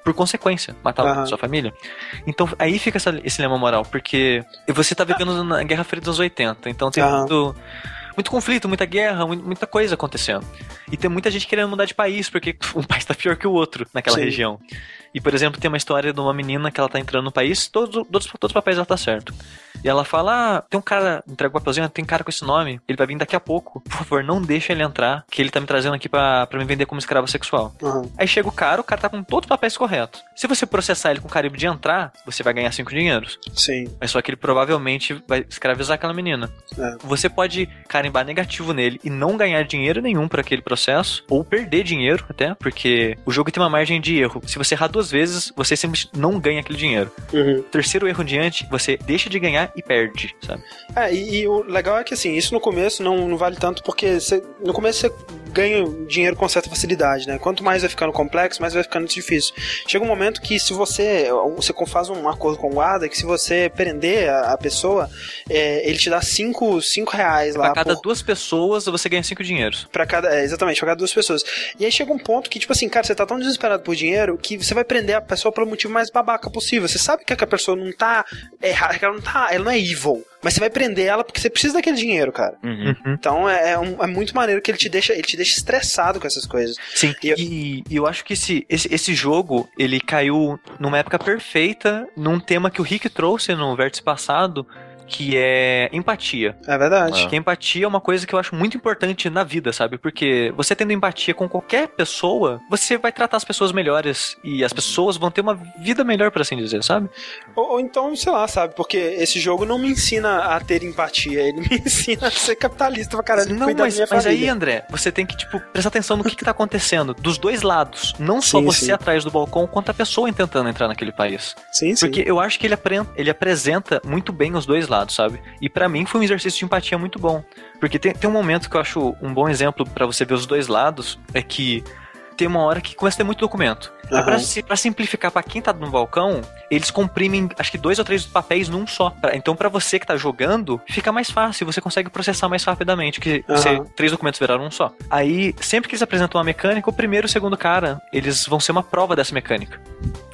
por consequência, matar alguém Aham. da sua família. Então aí fica essa- esse lema moral, porque você tá vivendo na Guerra Fria dos anos 80, então tem Aham. muito, muito conflito, muita guerra, mu- muita coisa acontecendo. E tem muita gente querendo mudar de país, porque um país tá pior que o outro naquela Sim. região. E, por exemplo, tem uma história de uma menina que ela tá entrando no país, todos, todos, todos os papéis ela tá certo. E ela fala: ah, tem um cara, entrega o papelzinho, tem um cara com esse nome, ele vai vir daqui a pouco. Por favor, não deixa ele entrar, que ele tá me trazendo aqui pra, pra me vender como escravo sexual. Aham. Aí chega o cara, o cara tá com todos os papéis corretos. Se você processar ele com carimbo de entrar, você vai ganhar cinco dinheiros. Sim. Mas só que ele provavelmente vai escravizar aquela menina. É. Você pode carimbar negativo nele e não ganhar dinheiro nenhum para aquele processo, ou perder dinheiro até, porque o jogo tem uma margem de erro. Se você errar duas vezes, você simplesmente não ganha aquele dinheiro. Uhum. Terceiro erro em diante, você deixa de ganhar ganha e perde, sabe? É, e, e o legal é que assim, isso no começo não, não vale tanto porque você, no começo você ganha dinheiro com certa facilidade, né? Quanto mais vai ficando complexo, mais vai ficando difícil. Chega um momento que se você, você faz um acordo com o guarda, que se você prender a, a pessoa, é, ele te dá 5 cinco, reais lá. Pra cada por, duas pessoas, você ganha 5 dinheiros. Pra cada, é, exatamente, pra cada duas pessoas. E aí chega um ponto que, tipo assim, cara, você tá tão desesperado por dinheiro que você vai prender a pessoa pelo motivo mais babaca possível. Você sabe que a pessoa não tá errada, que ela não tá, ela não é evil. Mas você vai prender ela porque você precisa daquele dinheiro, cara. Uhum. Então é, é, um- é muito maneiro que ele te deixa, ele te deixa estressado com essas coisas. Sim, E eu- e, e eu acho que esse, esse, esse jogo, ele caiu numa época perfeita, num tema que o Rick trouxe no vértice passado, que é empatia. É verdade. Que a empatia é uma coisa que eu acho muito importante na vida, sabe? Porque você tendo empatia com qualquer pessoa, você vai tratar as pessoas melhores e as pessoas vão ter uma vida melhor, por assim dizer, sabe? Ou, ou então, sei lá, sabe? Porque esse jogo não me ensina a ter empatia, ele me ensina a ser capitalista pra caralho, Não, mas, mas aí. André, você tem que, tipo, prestar atenção no que, que tá acontecendo dos dois lados. Não só Sim, você sim. atrás do balcão, quanto a pessoa tentando entrar naquele país. sim, sim. Porque eu acho que ele, apre- ele apresenta muito bem os dois lados, sabe? E pra mim foi um exercício de empatia muito bom. Porque tem, tem um momento que eu acho um bom exemplo pra você ver os dois lados, é que tem uma hora que começa a ter muito documento. Aham. pra, pra simplificar pra quem tá no balcão, eles comprimem acho que dois ou três papéis num só. Pra- Então pra você que tá jogando, fica mais fácil, você consegue processar mais rapidamente, que você, Aham. três documentos viraram um só. Aí, sempre que eles apresentam uma mecânica, o primeiro e o segundo cara, eles vão ser uma prova dessa mecânica.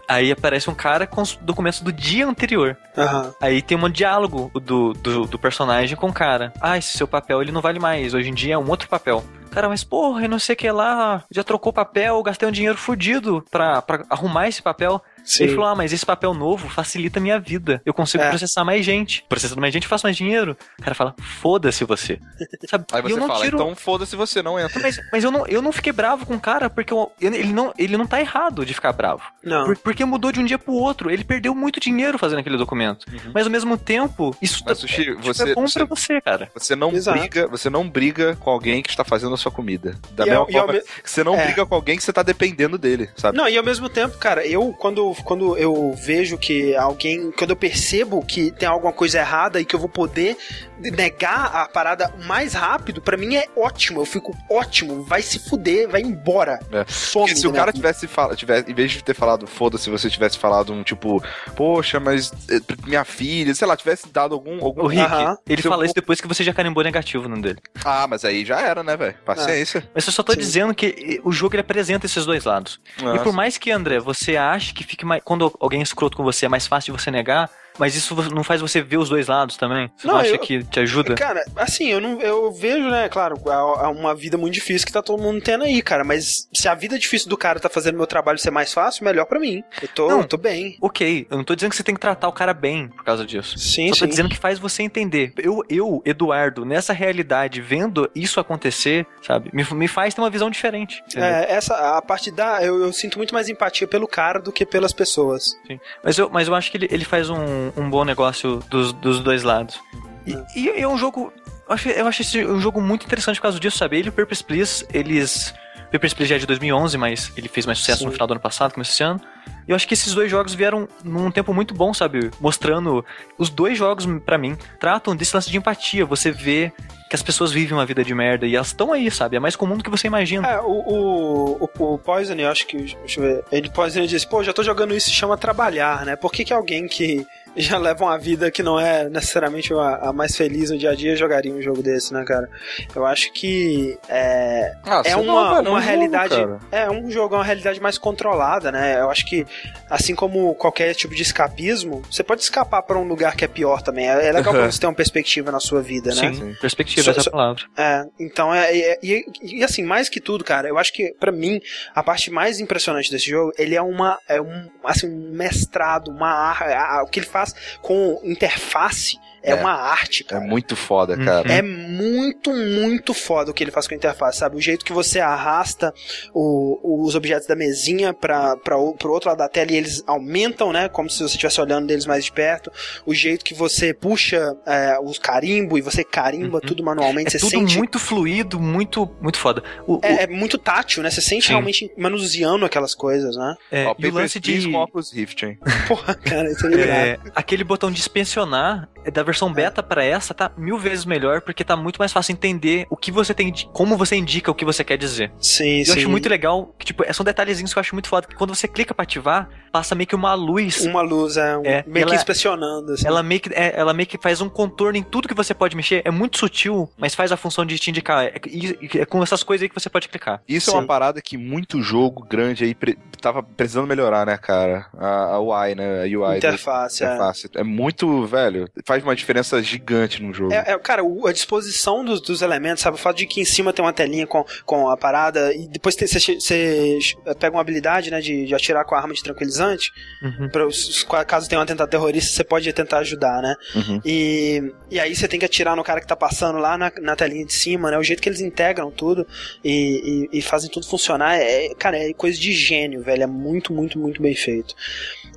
Aí aparece um cara com os documentos do dia anterior. Aham. Aí tem um diálogo do, do, do personagem com o cara. Ah, esse seu papel ele não vale mais. Hoje em dia é um outro papel. Cara, mas porra, eu não sei o que lá. Já trocou papel, gastei um dinheiro fudido pra, pra arrumar esse papel. Sim. Ele falou: Ah, mas esse papel novo facilita a minha vida. Eu consigo É. processar mais gente. Processando mais gente, eu faço mais dinheiro. O cara fala: Foda-se você. Sabe? Aí E você eu não fala, tiro- então foda-se você, não entra. Mas, mas eu, não, eu não fiquei bravo com o cara porque eu- ele, não, ele não tá errado de ficar bravo. Não. Por- porque mudou de um dia pro outro. Ele perdeu muito dinheiro fazendo aquele documento. Mas ao mesmo tempo, isso Mas, tá- Sushi, tipo, você- é bom você- pra você, cara. Você não Exato. briga, você não briga com alguém que está fazendo a sua comida. Da E mesma e ao forma você não é. briga com alguém que você tá dependendo dele, sabe? Não, e ao mesmo tempo, cara, eu quando, quando eu vejo que alguém, quando eu percebo que tem alguma coisa errada e que eu vou poder negar a parada mais rápido, pra mim é ótimo. Eu fico ótimo, vai se fuder, vai embora. É. Some Porque se o da cara tivesse falado, tivesse, em vez de ter falado foda-se, você tivesse falado um tipo, poxa, mas eh, minha filha, sei lá, tivesse dado algum. algum O Rick, Aham. ele Seu fala isso depois que você já carimbou negativo no dele. Ah, mas aí já era, né, velho? Paciência. Mas eu só tô Sim. dizendo que o jogo ele apresenta esses dois lados. E Nossa. por mais que, André, você ache que fique mais. Quando alguém é escroto com você, é mais fácil de você negar, mas isso não faz você ver os dois lados também? Você não, Não, acha eu- que te ajuda? Cara, assim, eu não eu vejo, né, claro, é é uma vida muito difícil que tá todo mundo tendo aí, cara, mas se a vida difícil do cara tá fazendo meu trabalho ser mais fácil, melhor pra mim. Eu tô, Não. eu tô bem. Ok, eu não tô dizendo que você tem que tratar o cara bem por causa disso. Sim, Só tô sim. dizendo que faz você entender. Eu, eu, Eduardo, nessa realidade, vendo isso acontecer, sabe, me, me faz ter uma visão diferente. entendeu? É, essa, a parte da. Eu, eu sinto muito mais empatia pelo cara do que pelas pessoas. Mas, eu, mas eu acho que ele, ele faz um, um bom negócio dos, dos dois lados. E, e é um jogo. Eu acho, eu acho esse um jogo muito interessante por causa disso, sabe? Ele e o Papers, Please, eles. Papers, Please já é de 2011, mas ele fez mais sucesso Sim. no final do ano passado, começo desse ano. E eu acho que esses dois jogos vieram num tempo muito bom, sabe? Mostrando. Os dois jogos, pra mim, tratam desse lance de empatia. Você vê que as pessoas vivem uma vida de merda e elas estão aí, sabe? É mais comum do que você imagina. É, o, o, o, o Poison, eu acho que. Deixa eu ver. Ele Poison ele disse, pô, já tô jogando isso chama trabalhar, né? Por que, que alguém que já leva uma vida que não é necessariamente a, a mais feliz no dia a dia jogaria um jogo desse, né, cara? Eu acho que é, Ah, é uma, não, é um uma jogo, realidade. cara. é um jogo, é uma realidade mais controlada, né? Eu acho que, assim como qualquer tipo de escapismo, você pode escapar pra um lugar que é pior também. É, é legal pra você ter uma perspectiva na sua vida, né? Sim, perspectiva Só- essa só- palavra. É, então é. é- E, e, assim, mais que tudo, cara, eu acho que pra mim a parte mais impressionante desse jogo, ele é uma. É um, assim, um mestrado, uma a- a- o que ele faz com interface. É, É. uma arte, É cara. muito foda, cara. É muito, muito foda o que ele faz com a interface, sabe? O jeito que você arrasta o- os objetos da mesinha para pro outro lado da tela e eles aumentam, né? Como se você estivesse olhando deles mais de perto. O jeito que você puxa é, os carimbo e você carimba tudo manualmente. É você tudo sente. muito fluido, muito, muito foda. O, o- É, é muito tátil, né? Você sente Sim. realmente manuseando aquelas coisas, né? é, Ó, e o lance de. Rift, hein? Porra, cara, isso é. É, aquele botão de inspecionar é da versão beta pra essa tá mil vezes melhor porque tá muito mais fácil entender o que você tem, como você indica o que você quer dizer. Sim, Eu sim. acho muito legal, que, tipo, são detalhezinhos que eu acho muito foda, que quando você clica pra ativar, passa meio que uma luz. Uma luz, é, um- É, meio que ela- inspecionando, assim. Ela meio, que, é, ela meio que faz um contorno em tudo que você pode mexer. É muito sutil, mas faz a função de te indicar. É, e- é com essas coisas aí que você pode clicar. Isso é Sim. uma parada que muito jogo grande aí pre- tava precisando melhorar, né, cara? A, a UI, né? A UI. Interface, é. interface. É muito, velho, faz uma diferença gigante no jogo. É, é, cara, o- a disposição dos, dos elementos, sabe? O fato de que em cima tem uma telinha com, com a parada e depois você, pega uma habilidade, né, de, de atirar com a arma de tranquilizante, Uhum. pra, caso tenha um atentado terrorista, você pode tentar ajudar, né? Uhum. E, e aí você tem que atirar no cara que tá passando lá na, na telinha de cima, né? O jeito que eles integram tudo e, e- e fazem tudo funcionar é, cara, é coisa de gênio, velho. É muito, muito, muito bem feito.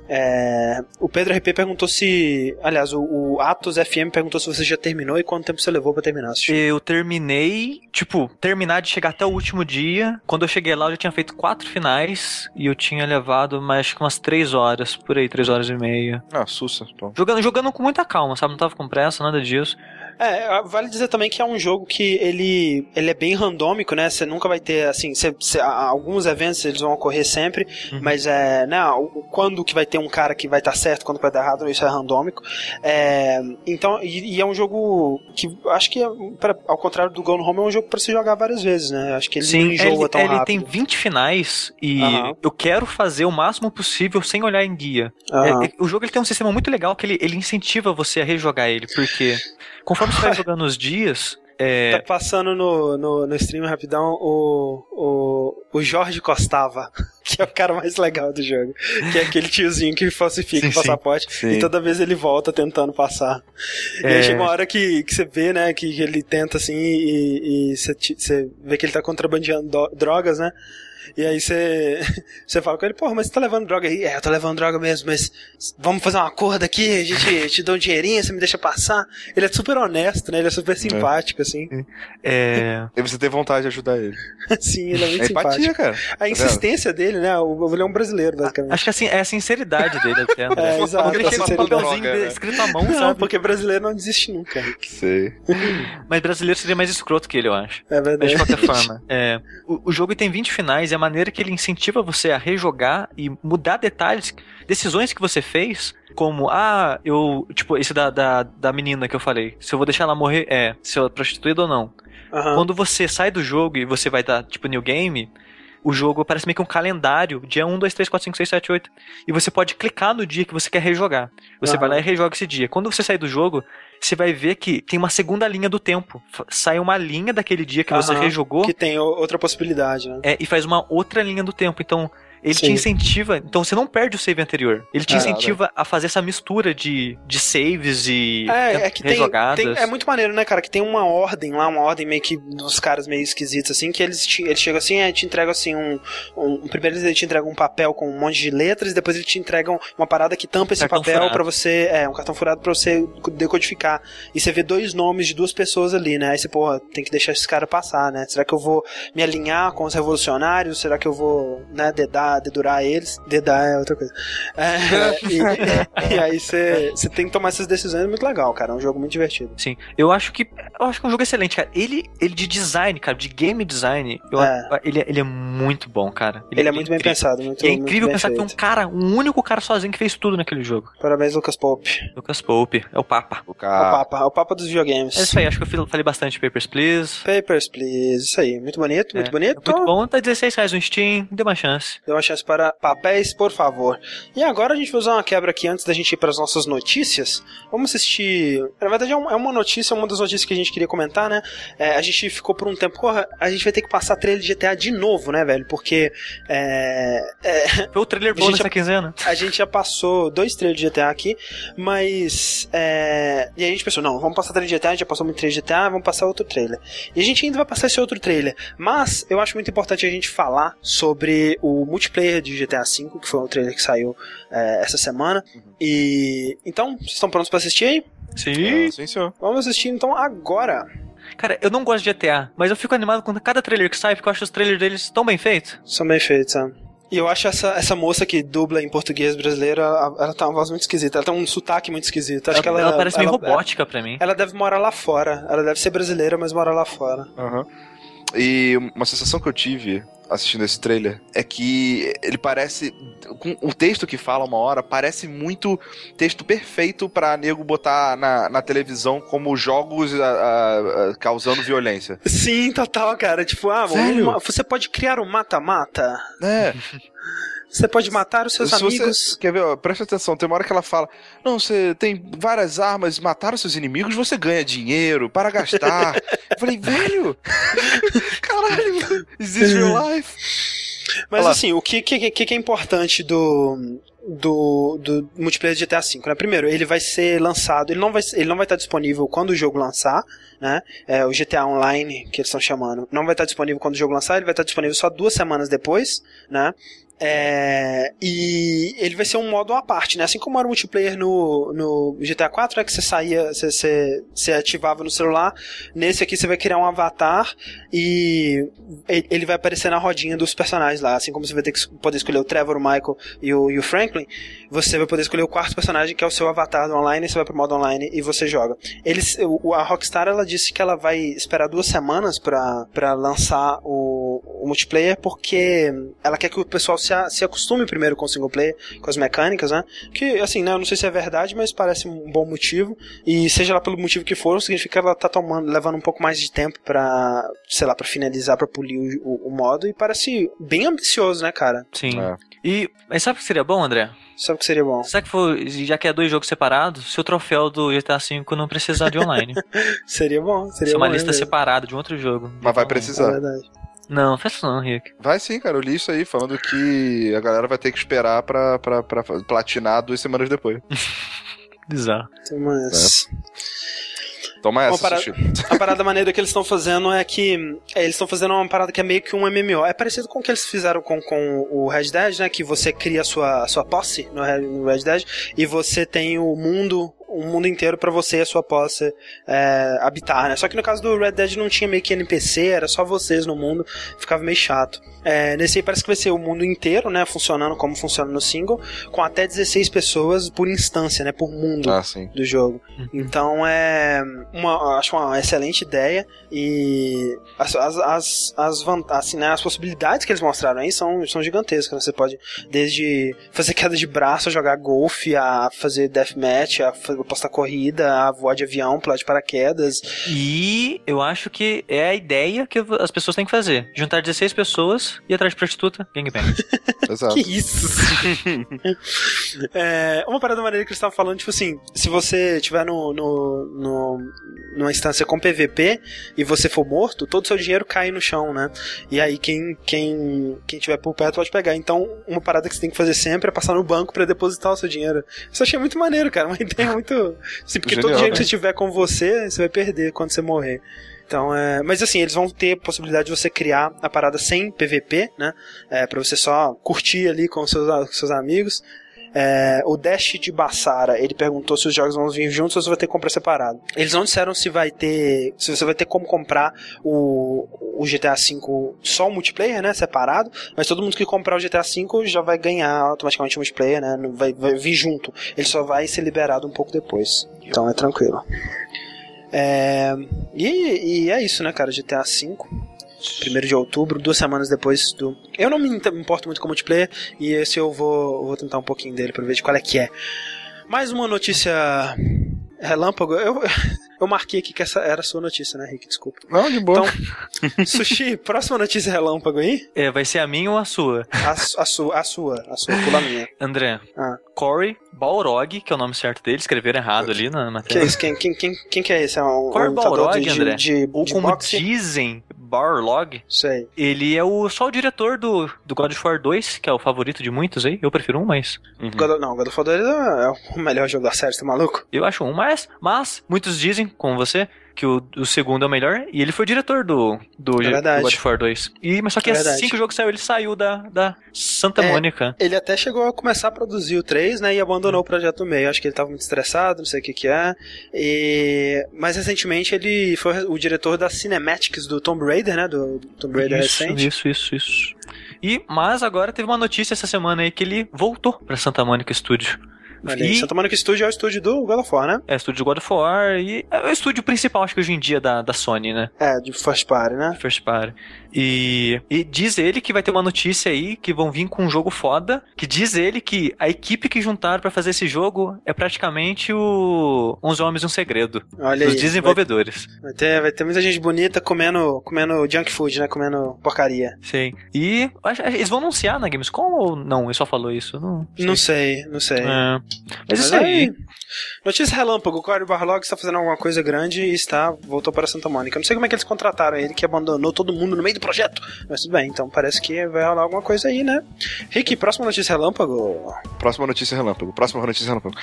É, o Pedro RP perguntou se. Aliás, o, o Atos FM perguntou se você já terminou e quanto tempo você levou pra terminar. assistir. Eu terminei, tipo, terminar de chegar até o último dia. Quando eu cheguei lá, eu já tinha feito quatro finais e eu tinha levado mais acho que umas três horas, por aí, três horas e meia. Ah, sussa. Jogando, jogando com muita calma, sabe? Não tava com pressa, nada disso. É, vale dizer também que é um jogo que ele, ele é bem randômico, né? Você nunca vai ter, assim, você- a- alguns eventos eles vão ocorrer sempre, Uhum. mas é, né, quando que vai ter um cara que vai estar certo, quando que vai dar errado, isso é randômico. É, então, e, e é um jogo que acho que, é, pra- ao contrário do Gone Home, é um jogo pra se jogar várias vezes, né? Acho que ele não enjoa ele, tão ele rápido. tem 20 finais e Aham. eu quero fazer o máximo possível sem olhar em guia. É, é, o jogo ele tem um sistema muito legal que ele, ele incentiva você a rejogar ele, porque conforme você vai jogando os dias, é, Tá passando no, no, no stream rapidão o, o, o Jorge Costava, que é o cara mais legal do jogo. Que é aquele tiozinho que falsifica Sim, o passaporte sim. e toda vez ele volta tentando passar. E É. aí chega uma hora que, que você vê, né, que ele tenta assim e, e você, você vê que ele tá contrabandeando do- drogas, né? E aí você, você fala com ele, porra, mas você tá levando droga aí? É, eu tô levando droga mesmo, mas vamos fazer um acordo aqui, a gente te dá um dinheirinho, você me deixa passar. Ele é super honesto, né? Ele é super simpático, assim. é, E você tem vontade de ajudar ele. Sim, ele é muito É simpático. empatia, cara. A insistência dele, né? O, ele é um brasileiro, basicamente. acho que assim, é a sinceridade dele até, André. É, exato, ele chega com um papelzinho Droga, né? escrito à mão, Não, sabe? porque brasileiro não desiste nunca. Sei. Mas brasileiro seria mais escroto que ele, eu acho. É Mas verdade. de qualquer forma, é, o, o jogo tem 20 finais e a maneira que ele incentiva você a rejogar e mudar detalhes, decisões que você fez, como, ah, eu, tipo, esse da, da, da menina que eu falei, se eu vou deixar ela morrer, é, se eu é prostituída ou não. Aham. Quando você sai do jogo e você vai dar, tipo, new game, o jogo parece meio que um calendário, dia 1, 2, 3, 4, 5, 6, 7, 8. E você pode clicar no dia que você quer rejogar. Você Aham. vai lá e rejoga esse dia. Quando você sair do jogo, você vai ver que tem uma segunda linha do tempo. Sai uma linha daquele dia que você Aham. rejogou Que tem outra possibilidade, né? é, e faz uma outra linha do tempo. Então, ele Sim. te incentiva. Então, você não perde o save anterior. Ele te É, incentiva a fazer essa mistura de, de saves e É, é que tem, rejogadas. tem- É muito maneiro, né, cara? Que tem uma ordem lá, uma ordem meio que dos caras meio esquisitos, assim, que eles, te, eles chegam assim, é, te entregam assim um, um. Primeiro eles te entregam um papel com um monte de letras, e depois eles te entregam uma parada que tampa esse papel pra você. É, um cartão furado pra você decodificar. E você vê dois nomes de duas pessoas ali, né? Aí você, porra, tem que deixar esse cara passar, né? Será que eu vou me alinhar com os revolucionários? Será que eu vou, né, dedar, dedurar eles? Dedar é outra coisa. É, e, e aí você tem que tomar essas decisões, é muito legal, cara. É um jogo muito divertido. Sim, eu acho que eu acho que é um jogo excelente, cara. Ele, ele de design, cara, de game design, eu- É. ele, é- ele é muito bom, cara. Ele é muito bem incrível. pensado, muito, E é incrível pensar que um cara, um único cara sozinho que fez tudo naquele jogo. Parabéns, Lucas Pope. Lucas Pope, é o Papa. O É o cara. Papa, é o Papa dos videogames. É isso aí, acho que eu falei bastante de Papers, Please. Papers, please. Isso aí. Muito bonito, muito É, bonito. Muito bom, tá 16 reais no Steam, dê uma chance. Dê uma chance para papéis, por favor. E agora a gente vai usar uma quebra aqui antes da gente ir para as nossas notícias. Vamos assistir. Na verdade, é é uma notícia, uma das notícias que a gente queria comentar, né? É, a gente ficou por um tempo, porra, a gente vai ter que passar trailer de GTA de novo, né, velho? Porque é, é, Foi o trailer bom dessa quinzena. a gente já passou dois trailers de GTA aqui, mas. É, e aí a gente pensou, não, vamos passar trailer de GTA, a gente já passou muito trailer de GTA, vamos passar outro trailer. E a gente ainda vai passar esse outro trailer. Mas eu acho muito importante a gente falar sobre o multiplayer de GTA V, que foi um trailer que saiu é, essa semana. E. Então, vocês estão prontos pra assistir aí? Sim. Ah, sim, senhor. Vamos assistir então agora. Cara, eu não gosto de GTA, mas eu fico animado com cada trailer que sai, porque eu acho os trailers deles tão bem feitos. São bem feitos, sabe? E eu acho essa, essa moça que dubla em português brasileiro, ela, ela tem uma voz muito esquisita, ela tem um sotaque muito esquisito. Acho ela, que ela, ela parece meio ela- robótica pra mim. Ela deve morar lá fora. Ela deve ser brasileira, mas mora lá fora. Aham. E uma sensação que eu tive assistindo esse trailer é que ele parece. com O texto que fala uma hora parece muito texto perfeito pra nego botar na, na televisão como jogos ah, ah, ah, causando violência. Sim, total, cara. Tipo, ah, uma- você pode criar um mata-mata. É, Você pode matar os seus se você- amigos. quer ver, ó, presta atenção, tem uma hora que ela fala: Não, você tem várias armas, matar os seus inimigos, você ganha dinheiro para gastar. eu falei, velho! Caralho, is this real life? Mas Olha lá. assim, o que, que, que que é importante do, do, do multiplayer de GTA V? Né? Primeiro, ele vai ser lançado, ele não vai, ele não vai estar disponível quando o jogo lançar, né? É, o GTA Online, que eles estão chamando, não vai estar disponível quando o jogo lançar, ele vai estar disponível só duas semanas depois, né? É, e ele vai ser um modo à parte, né? Assim como era o multiplayer no, no GTA 4, né? Que você saía, você, você, você ativava no celular. Nesse aqui você vai criar um avatar e ele vai aparecer na rodinha dos personagens lá. Assim como você vai ter que poder escolher o Trevor, o Michael e o, e o Franklin, você vai poder escolher o quarto personagem que é o seu avatar do online. Você vai pro modo online e você joga. Eles, o- a Rockstar ela disse que ela vai esperar duas semanas pra pra lançar o, o multiplayer porque ela quer que o pessoal se, a- se acostume primeiro com o single player, com as mecânicas, né? Que assim, né? Eu não sei se é verdade, mas parece um bom motivo. E seja lá pelo motivo que for, significa que ela tá tomando, levando um pouco mais de tempo pra, sei lá, pra finalizar, pra polir o, o- o modo. E parece bem ambicioso, né, cara? Sim. É. E, mas sabe o que seria bom, André? Sabe o que seria bom? Será que for, já que é dois jogos separados, se o troféu do GTA V não precisar de online? Seria bom, seria Se uma bom lista mesmo. separada de um outro jogo. Mas vai É precisar. verdade. Não, faz isso não, Rick. Vai sim, cara. Eu li isso aí, falando que a galera vai ter que esperar pra, pra, pra platinar duas semanas depois. Bizarro. Mas... Toma essa, Uma parada-. A parada maneira que eles estão fazendo é que é, eles estão fazendo uma parada que é meio que um MMO. É parecido com o que eles fizeram com, com o Red Dead, né? Que você cria a sua, a sua posse no no Red Dead e você tem o mundo o mundo inteiro pra você e a sua posse é, habitar, né? Só que no caso do Red Dead não tinha meio que NPC, era só vocês no mundo, ficava meio chato. É, nesse aí parece que vai ser o mundo inteiro, né? Funcionando como funciona no single, com até 16 pessoas por instância, né? Por mundo Ah, sim. do jogo. Então é uma, acho uma excelente ideia e as, as, as, as, van- assim, né, as possibilidades que eles mostraram aí são, são gigantescas. né? Você pode desde fazer queda de braço, a jogar golfe, a fazer deathmatch, a postar corrida, a voar de avião, pular de paraquedas. E eu acho que é a ideia que as pessoas têm que fazer. Juntar 16 pessoas e ir atrás de prostituta, gangbang. Exato. Que isso? é, uma parada maneira que eles estavam falando, tipo assim, se você tiver no, no, no, numa instância com PVP e você for morto, todo o seu dinheiro cai no chão, né? E aí quem, quem, quem tiver por perto pode pegar. Então, uma parada que você tem que fazer sempre é passar no banco pra depositar o seu dinheiro. Isso eu achei muito maneiro, cara. Uma ideia muito. Assim, porque todo Genial, dinheiro que né? você tiver com você, você vai perder quando você morrer. Então, é... Mas assim, eles vão ter a possibilidade de você criar a parada sem PVP, né? É, pra você só curtir ali com seus, com seus amigos. É, o Dash de Bassara, ele perguntou se os jogos vão vir juntos ou se vai ter que comprar separado. Eles não disseram se vai ter. se você vai ter como comprar o, o GTA V só o multiplayer, né? Separado, mas todo mundo que comprar o GTA V já vai ganhar automaticamente o multiplayer, né? Vai, vai vir junto. Ele só vai ser liberado um pouco depois. Então é tranquilo. É, e, e é isso, né, cara? GTA V. 1 de outubro, duas semanas depois do. Eu não me importo muito com multiplayer e esse eu vou, vou tentar um pouquinho dele pra ver de qual é que é. Mais uma notícia relâmpago. Eu, Eu marquei aqui que essa era a sua notícia, né, Rick? Desculpa. Não, de boa. Então, Sushi, próxima notícia relâmpago aí? É, vai ser a minha ou a sua? A, a sua, a sua, a sua, pula a minha. André. Ah. Corey Balrog, que é o nome certo dele, escreveram errado ali na matéria. Quem, quem, quem, quem que é esse? É um, Corey um Balrog, de, André. de, Ou de como boxe? dizem, Barlog, Isso aí. ele é o, só o diretor do, do God of War 2, que é o favorito de muitos aí. Eu prefiro um, mas Uhum. God não, God of War 2 é o melhor jogo da série, você tá maluco? eu acho um. Mas, mas muitos dizem, como você, que o, o segundo é o melhor. E ele foi diretor do, do, É do. God of War 2. E, mas só que É assim que o jogo saiu, ele saiu da, da Santa É. Mônica. Ele até chegou a começar a produzir o 3, né, e abandonou o projeto meio. Acho que ele tava muito estressado, não sei o que que é. E... Mas recentemente ele foi o diretor das cinematics do Tomb Raider, né, do, do Tomb Raider Isso, recente. isso, isso, isso. E, mas agora teve uma notícia essa semana aí que ele voltou pra Santa Mônica Studio. Olha E- Santa Mônica Studio é o estúdio do God of War, né? É estúdio God of War e é o estúdio principal, acho que hoje em dia, da, da Sony, né? É, de first party, né? First Party. E, e diz ele que vai ter uma notícia aí que vão vir com um jogo foda. Que diz ele que a equipe que juntaram pra fazer esse jogo é praticamente o 11 Homens e um Segredo. Olha Dos aí. desenvolvedores. Vai, vai ter, vai ter muita gente bonita comendo, comendo junk food, né? Comendo porcaria. Sim. E eles vão anunciar na Gamescom ou não? Ele só falou isso? Não Não sei, não sei. É. Mas isso aí. Notícia relâmpago, o Corey Barlog está fazendo alguma coisa grande e está, voltou para Santa Mônica. Eu não sei como é que eles contrataram ele, que abandonou todo mundo no meio do projeto. Mas tudo bem, então parece que vai rolar alguma coisa aí, né? Rick, próxima notícia relâmpago. Próxima notícia relâmpago. Próxima notícia relâmpago.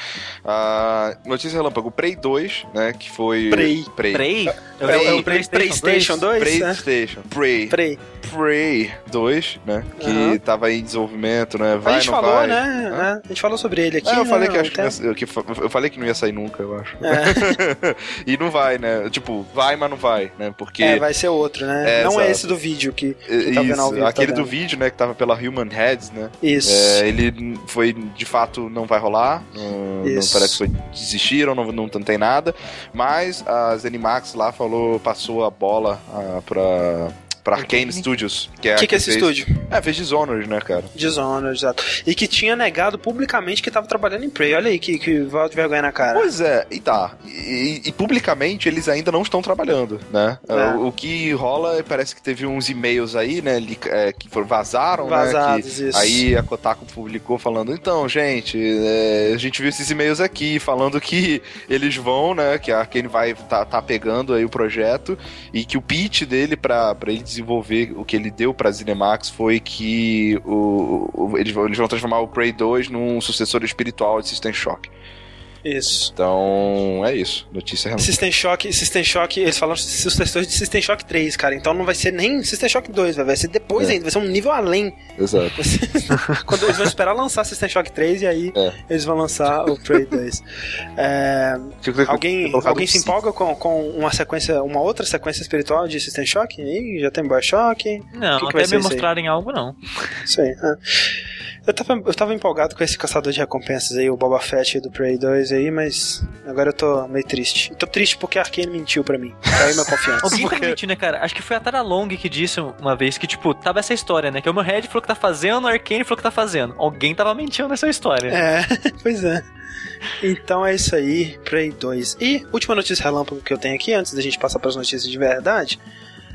Ah, notícia relâmpago. Prey 2, né? Que foi. Prey. Prey. Prey? É, o- é o Play- PlayStation 2? né? PlayStation. Prey. Prey. Prey 2, né? Que Aham. tava em desenvolvimento, né? Vai, a gente não falou, vai. né, né? A gente falou sobre ele aqui. Ah, eu né, falei que acho que, ia, que eu falei que não ia sair nunca, eu acho. É. e não vai, né? Tipo, vai, mas não vai, né? Porque É, vai ser outro, né? É, não é exato. esse do vídeo que. é, tá isso, vivo, tá aquele do vídeo, né, que tava pela Human Heads, né? Isso. É, ele foi, de fato, não vai rolar. Não, não parece que foi, desistiram, não, não tem nada. Mas a Zenimax lá falou, passou a bola ah, pra, pra Arcane Studios. Que é, que, que é esse fez, estúdio? É, fez Dishonored, né, cara? Dishonored, exato. E que tinha negado publicamente que tava trabalhando em Prey. Olha aí que, que de vergonha na cara. Pois é, e tá. E, e publicamente eles ainda não estão trabalhando, né? É. O, o que rola, parece que teve uns e-mails aí, né, li- é, que foram, vazaram, né? Vazados, que isso. Aí a Kotaku publicou falando, então, gente, é, a gente viu esses e-mails aqui falando que eles vão, né, que a Arkane vai tá, tá pegando aí o projeto e que o pitch dele pra, pra ele desenvolver o que ele deu pra Cinemax foi que o, o- eles, vão, eles vão transformar o Prey 2 num sucessor espiritual de System Shock. Isso. Então, é isso. Notícia realmente. System Shock, System Shock, eles falaram sucessores de System Shock 3, cara. Então não vai ser nem System Shock 2, vai ser depois É. ainda, vai ser um nível além. Exato. Quando eles vão esperar lançar System Shock 3 e aí É. eles vão lançar o Prey 2. É, alguém alguém se empolga com, com uma sequência, uma outra sequência espiritual de System Shock? Aí já tem Bioshock. Não, que que até me mostrarem algo, não. Isso aí. ah. Eu tava, eu tava empolgado com esse caçador de recompensas aí, o Boba Fett do Prey 2 aí, mas agora eu tô meio triste. Tô triste porque a Arkane mentiu pra mim. Caiu minha confiança. Alguém tá mentindo, né, cara? Acho que foi a Tara Long que disse uma vez que, tipo, tava essa história, né? Que o meu Red falou que tá fazendo, o Arcane falou que tá fazendo. Alguém tava mentindo nessa história. É, pois é. Então é isso aí, Prey 2. E última notícia relâmpago que eu tenho aqui, antes da gente passar para as notícias de verdade,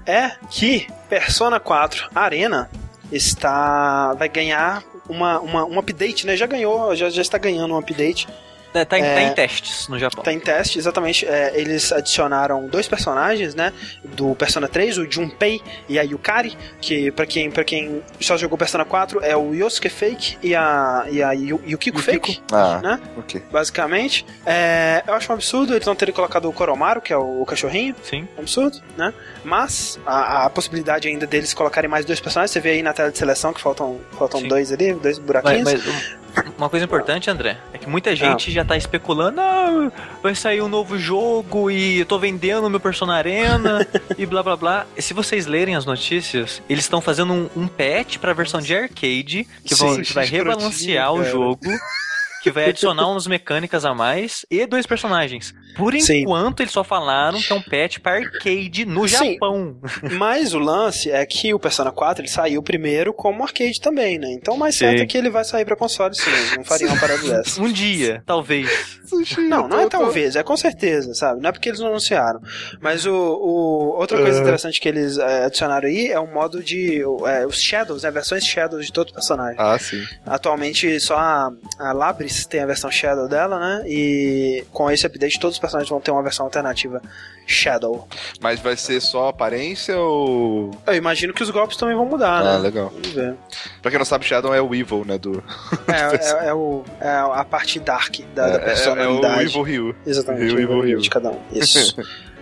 é que Persona 4 Arena está vai ganhar uma, uma, um update, né? Já ganhou, já, já está ganhando um update. Tá, tá em- É. tá em testes no Japão. Tá em teste, exatamente. é, eles adicionaram dois personagens, né? Do Persona 3, o Junpei e a Yukari, que pra quem, pra quem só jogou Persona 4 é o Yosuke Fake e a, e a Yu- Yukiko Fake Ah, né? ok. basicamente. É, eu acho um absurdo eles não terem colocado o Koromaru, que é o, o cachorrinho. Sim. Um absurdo, né? Mas a, a possibilidade ainda deles colocarem mais dois personagens, você vê aí na tela de seleção que faltam, faltam Sim. dois ali, dois Mas, buraquinhos. mas um- uma coisa importante, André, é que muita gente já tá especulando, ah, vai sair um novo jogo e eu tô vendendo meu Persona Arena e blá blá blá. E se vocês lerem as notícias, eles estão fazendo um, um patch pra versão de arcade que, vão- Sim, que vai rebalancear o jogo. que vai adicionar umas mecânicas a mais e dois personagens. Por Sim. enquanto, eles só falaram que é um patch para arcade no Sim. Japão. Mas o lance é que o Persona 4 ele saiu primeiro como arcade também, né? Então o mais certo Sim. é que ele vai sair pra console sim. Não faria uma parada dessa. Um dia, talvez. Não, não é talvez, é com certeza, sabe? Não é porque eles não anunciaram. Mas o, o- outra coisa É. interessante que eles é, adicionaram aí é o modo de. é, os Shadows, né? Versões Shadows de todo personagem. Ah, sim. Atualmente só a, a Labris tem a versão Shadow dela, né? E com esse update todos os personagens vão ter uma versão alternativa Shadow. Mas vai ser só aparência ou. Eu imagino que os golpes também vão mudar, Ah, né? legal. Vamos ver. Pra quem não sabe, Shadow é o Evil, né? Do... É, é, é o, é a parte dark da, da é, é, é o personalidade. Evil Ryu. Exatamente, Rio, o Evil Rio. de cada um. Isso.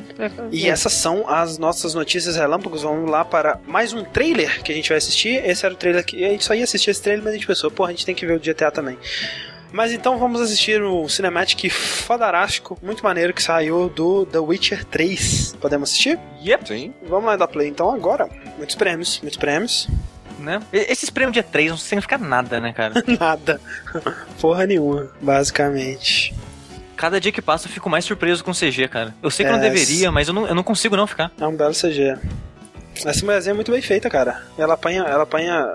E essas são as nossas notícias relâmpagos. Vamos lá para mais um trailer que a gente vai assistir. Esse era o trailer que. A gente só ia assistir esse trailer, mas a gente pensou, pô, a gente tem que ver o GTA também. Mas então vamos assistir o Cinematic fodarástico, muito maneiro, que saiu do The Witcher 3. Podemos assistir? Yep, Sim. Vamos lá dar play então agora. Muitos prêmios, muitos prêmios. né? Esses prêmios dia 3 não significa nada, né, cara? Nada. Porra nenhuma, basicamente. Cada dia que passa eu fico mais surpreso com o CG, cara. Eu sei que eu não É, deveria, mas eu não, eu não consigo não ficar. É um belo CG. Essa mulherzinha é muito bem feita, cara. Ela apanha, ela apanha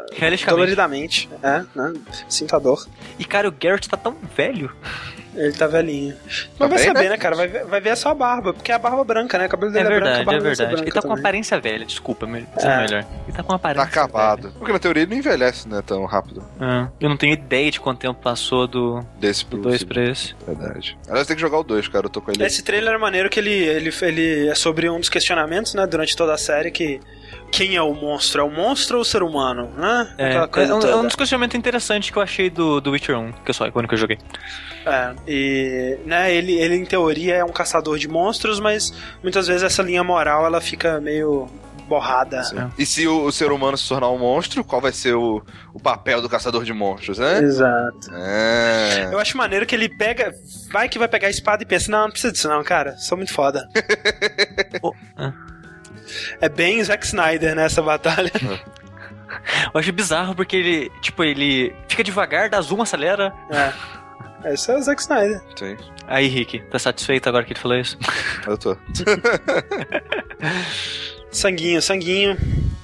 doloridamente. É, né? Sinta dor. E, cara, o Garrett tá tão velho. Ele tá velhinho. Mas vai bem, saber, né? né, cara? Vai ver, vai ver a sua barba, porque é a barba branca, né? O cabelo É dele é, branco, a verdade, é barba deve ser verdade. Ele tá com uma também. aparência velha, desculpa, me- sendo É. melhor. Ele tá com uma Tá aparência. acabado. Porque na teoria ele não envelhece, né? Tão rápido. velha. É. Eu não tenho ideia de quanto tempo passou do Desse pro 2 segundo. pra esse. Verdade. Aliás, tem que jogar o 2, cara. Eu tô com ele. Esse trailer é maneiro que ele, ele, ele é sobre um dos questionamentos, né, durante toda a série, que quem é o monstro? É o monstro ou o ser humano? Né? É, Aquela coisa é um, toda. é um dos questionamentos interessantes que eu achei do, do Witcher 1, que eu só quando que eu joguei. É, e né, ele, ele em teoria é um caçador de monstros, mas muitas vezes essa linha moral ela fica meio borrada. E se o, o ser humano se tornar um monstro, qual vai ser o, o papel do caçador de monstros, né? Exato. É. Eu acho maneiro que ele pega, vai que vai pegar a espada e pensa, não, não precisa disso não, cara, sou muito foda. Oh, ah. É bem Zack Snyder nessa batalha. Eu acho bizarro porque ele, tipo, ele fica devagar, dá zoom, acelera. É. Esse é o Zack Snyder. Sim, Aí, Rick, tá satisfeito agora que ele falou isso? eu tô. Sanguinho, sanguinho.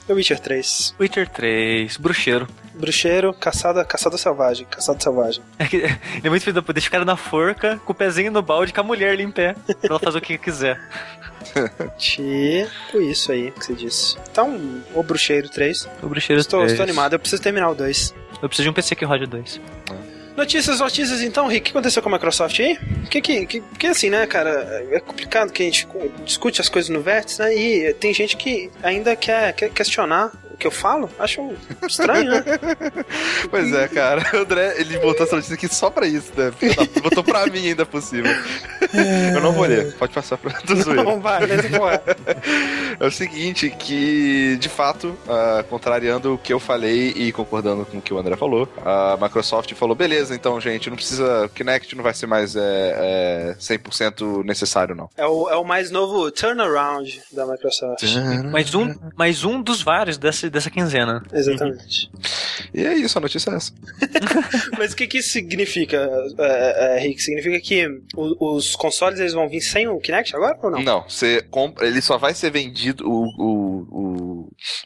The Witcher 3. Witcher 3, bruxeiro. Bruxeiro, caçada, caçada selvagem, caçada selvagem. É que- Ele é muito puta, deixa o cara na forca, com o pezinho no balde, com a mulher ali em pé, pra ela fazer o que quiser. Tipo isso aí que você disse. Então, o Bruxeiro 3. O bruxeiro Estou, 3. estou animado, eu preciso terminar o 2. Eu preciso de um PC que rode 2. Notícias, notícias então, Rick, o que aconteceu com a Microsoft aí? Que, que, que, que assim, né, cara, é complicado que a gente discute as coisas no vértice, né, e tem gente que ainda quer, quer questionar o que eu falo, acho estranho, né? Pois é, cara. O André, ele botou essa notícia aqui só pra isso, né? Botou pra mim ainda por cima. Eu não vou ler. Pode passar pra do zoeira. Não vai. É o seguinte, que de fato, ah, contrariando o que eu falei e concordando com o que o André falou, a Microsoft falou, beleza, então, gente, não precisa. Kinect não vai ser mais é, é, 100% necessário, não. É o, é o mais novo turnaround da Microsoft. Mais um, mais um dos vários dessa, dessa quinzena. Exatamente. E é isso, a notícia é essa. Mas o que que isso significa, é, é, Rick? Significa que o- os consoles eles vão vir sem o Kinect agora ou não? Não, você compra, ele só vai ser vendido, o, o, o,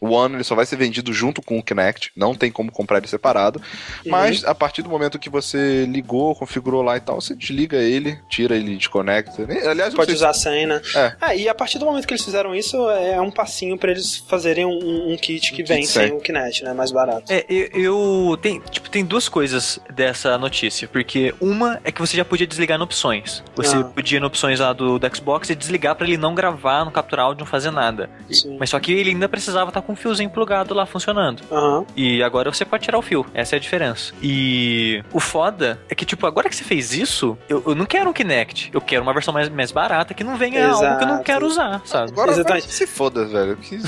o One ele só vai ser vendido junto com o Kinect, não tem como comprar ele separado, mas a partir do momento que você ligou, configurou lá e tal, você desliga ele, tira ele, desconecta. Aliás, Pode usar a senha. É. Ah, e a partir do momento que eles fizeram isso, é um passinho pra eles fazerem um, um kit que Um vem kit sem o Kinect, né? Mais barato. É, eu, eu- tem, tipo, tem duas coisas dessa notícia, porque uma é que você já podia desligar no opções. Você Ah. podia no opções lá do, do Xbox e desligar pra ele não gravar, não capturar áudio, não fazer nada. Sim. Mas só que ele ainda precisava estar com o fiozinho plugado lá funcionando. Aham. E agora você pode tirar o fio. Essa é a diferença. E o foda é que, tipo, agora que você fez isso, eu, eu não quero um Kinect. Eu quero uma versão mais, mais barata que não venha algo que eu não Exato. quero usar, sabe? Agora Exatamente. se foda, velho. Que isso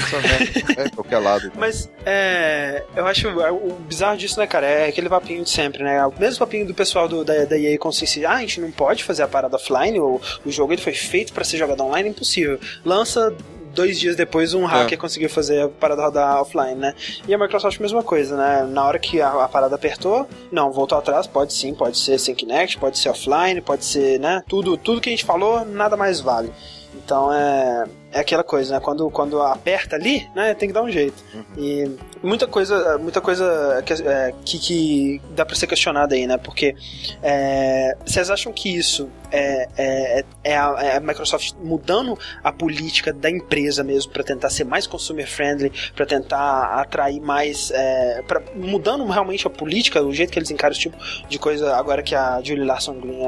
é, é qualquer lado. Mas é, eu acho o bizarro disso, né, cara? É aquele papinho de sempre, né? O mesmo papinho do pessoal do, da, da EA com CC. Ah, a gente não pode fazer a parada offline, o, o jogo ele foi feito pra ser jogado online, impossível. Lança dois dias depois um hacker conseguiu fazer a parada rodar offline, né? E a Microsoft, mesma coisa, né? Na hora que a, a parada apertou, não, voltou atrás, pode sim, pode ser sem Kinect, pode ser offline, pode ser, né? Tudo, tudo que a gente falou, nada mais vale. Então é, é aquela coisa, né? Quando, quando aperta ali, né? Tem que dar um jeito. E muita coisa, muita coisa que, é, que, que dá pra ser questionada aí, né? Porque é, vocês acham que isso é, é, é, a, é a Microsoft mudando a política da empresa mesmo para tentar ser mais consumer friendly, para tentar atrair mais, é, pra, mudando realmente a política, o jeito que eles encaram esse tipo de coisa agora que a Julie Larson Green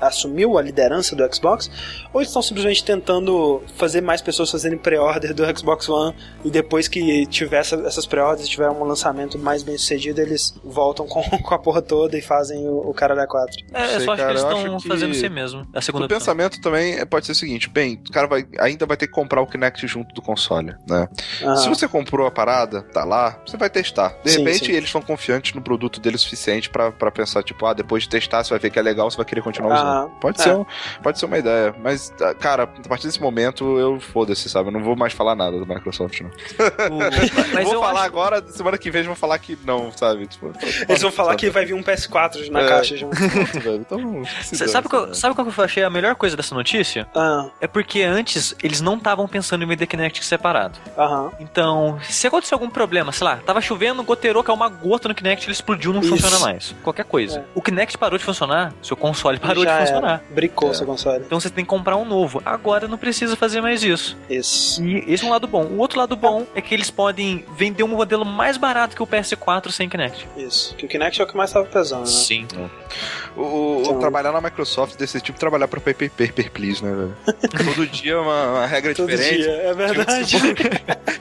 assumiu a liderança do Xbox, ou eles estão simplesmente tentando fazer mais pessoas fazerem pré-order do Xbox One e depois que tiver essa, essas pré-orders tiver um lançamento mais bem sucedido, eles voltam com, com a porra toda e fazem o, o cara da 4. É, Sei, eu só acho cara, que eles estão fazendo isso mesmo. A segunda O opção. pensamento também é- pode ser o seguinte: bem, o cara vai, ainda vai ter que comprar o Kinect junto do console, né? Ah, Se você comprou a parada, tá lá, você vai testar. De Sim, repente, sim. eles estão confiantes no produto deles o suficiente pra, pra pensar, tipo, ah, depois de testar, você vai ver que é legal, você vai querer continuar usando. Ah, pode, é. ser um- pode ser uma ideia. Mas, ah, cara, a partir desse momento, eu foda-se, sabe? Eu não vou mais falar nada da Microsoft, não. O- Mas vou eu falar acho- agora, semana que vem, eles vão falar que não, sabe? Tipo, Eles vão falar que vai vir um PS4 na É. caixa então, Sabe, qual, né? sabe qual que eu achei a melhor coisa dessa notícia? Ah, É porque antes eles não estavam pensando em vender Kinect separado. aham. Então, se acontecer algum problema, sei lá, tava chovendo, goteirou, caiu uma gota no Kinect, ele explodiu, não Isso. funciona mais. Qualquer coisa. É. O Kinect parou de funcionar, seu console parou Já de era. funcionar. Bricou É. seu console. Então você tem que comprar um novo. Agora não precisa fazer mais isso. Isso. E esse é um lado bom. O outro lado bom é que eles podem vender um modelo mais barato que o PS4 sem Kinect. Isso. Que o Kinect é o que mais tava pesando, né? Sim. O, o- Então- trabalhar na Microsoft desse tipo trabalhar pro Paper, paper Please, né, velho? Todo dia é uma, uma regra Todo diferente. dia, é verdade.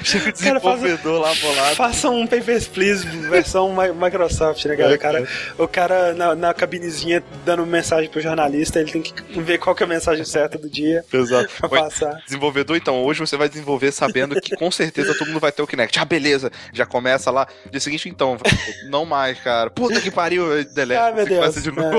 Chega o desenvolvedor lá bolado. Façam um Papers, Please versão Mi- Microsoft, né, cara? O cara, o cara na, na cabinezinha dando mensagem pro jornalista, ele tem que ver qual que é a mensagem certa do dia Exato. pra Oi, passar. Desenvolvedor, então, hoje você vai desenvolver sabendo que com certeza todo mundo vai ter o Kinect. Ah, beleza. Já começa lá. Dia seguinte, então, não mais, cara. Puta que pariu, delete. Ai, meu começa Deus, de é. novo. É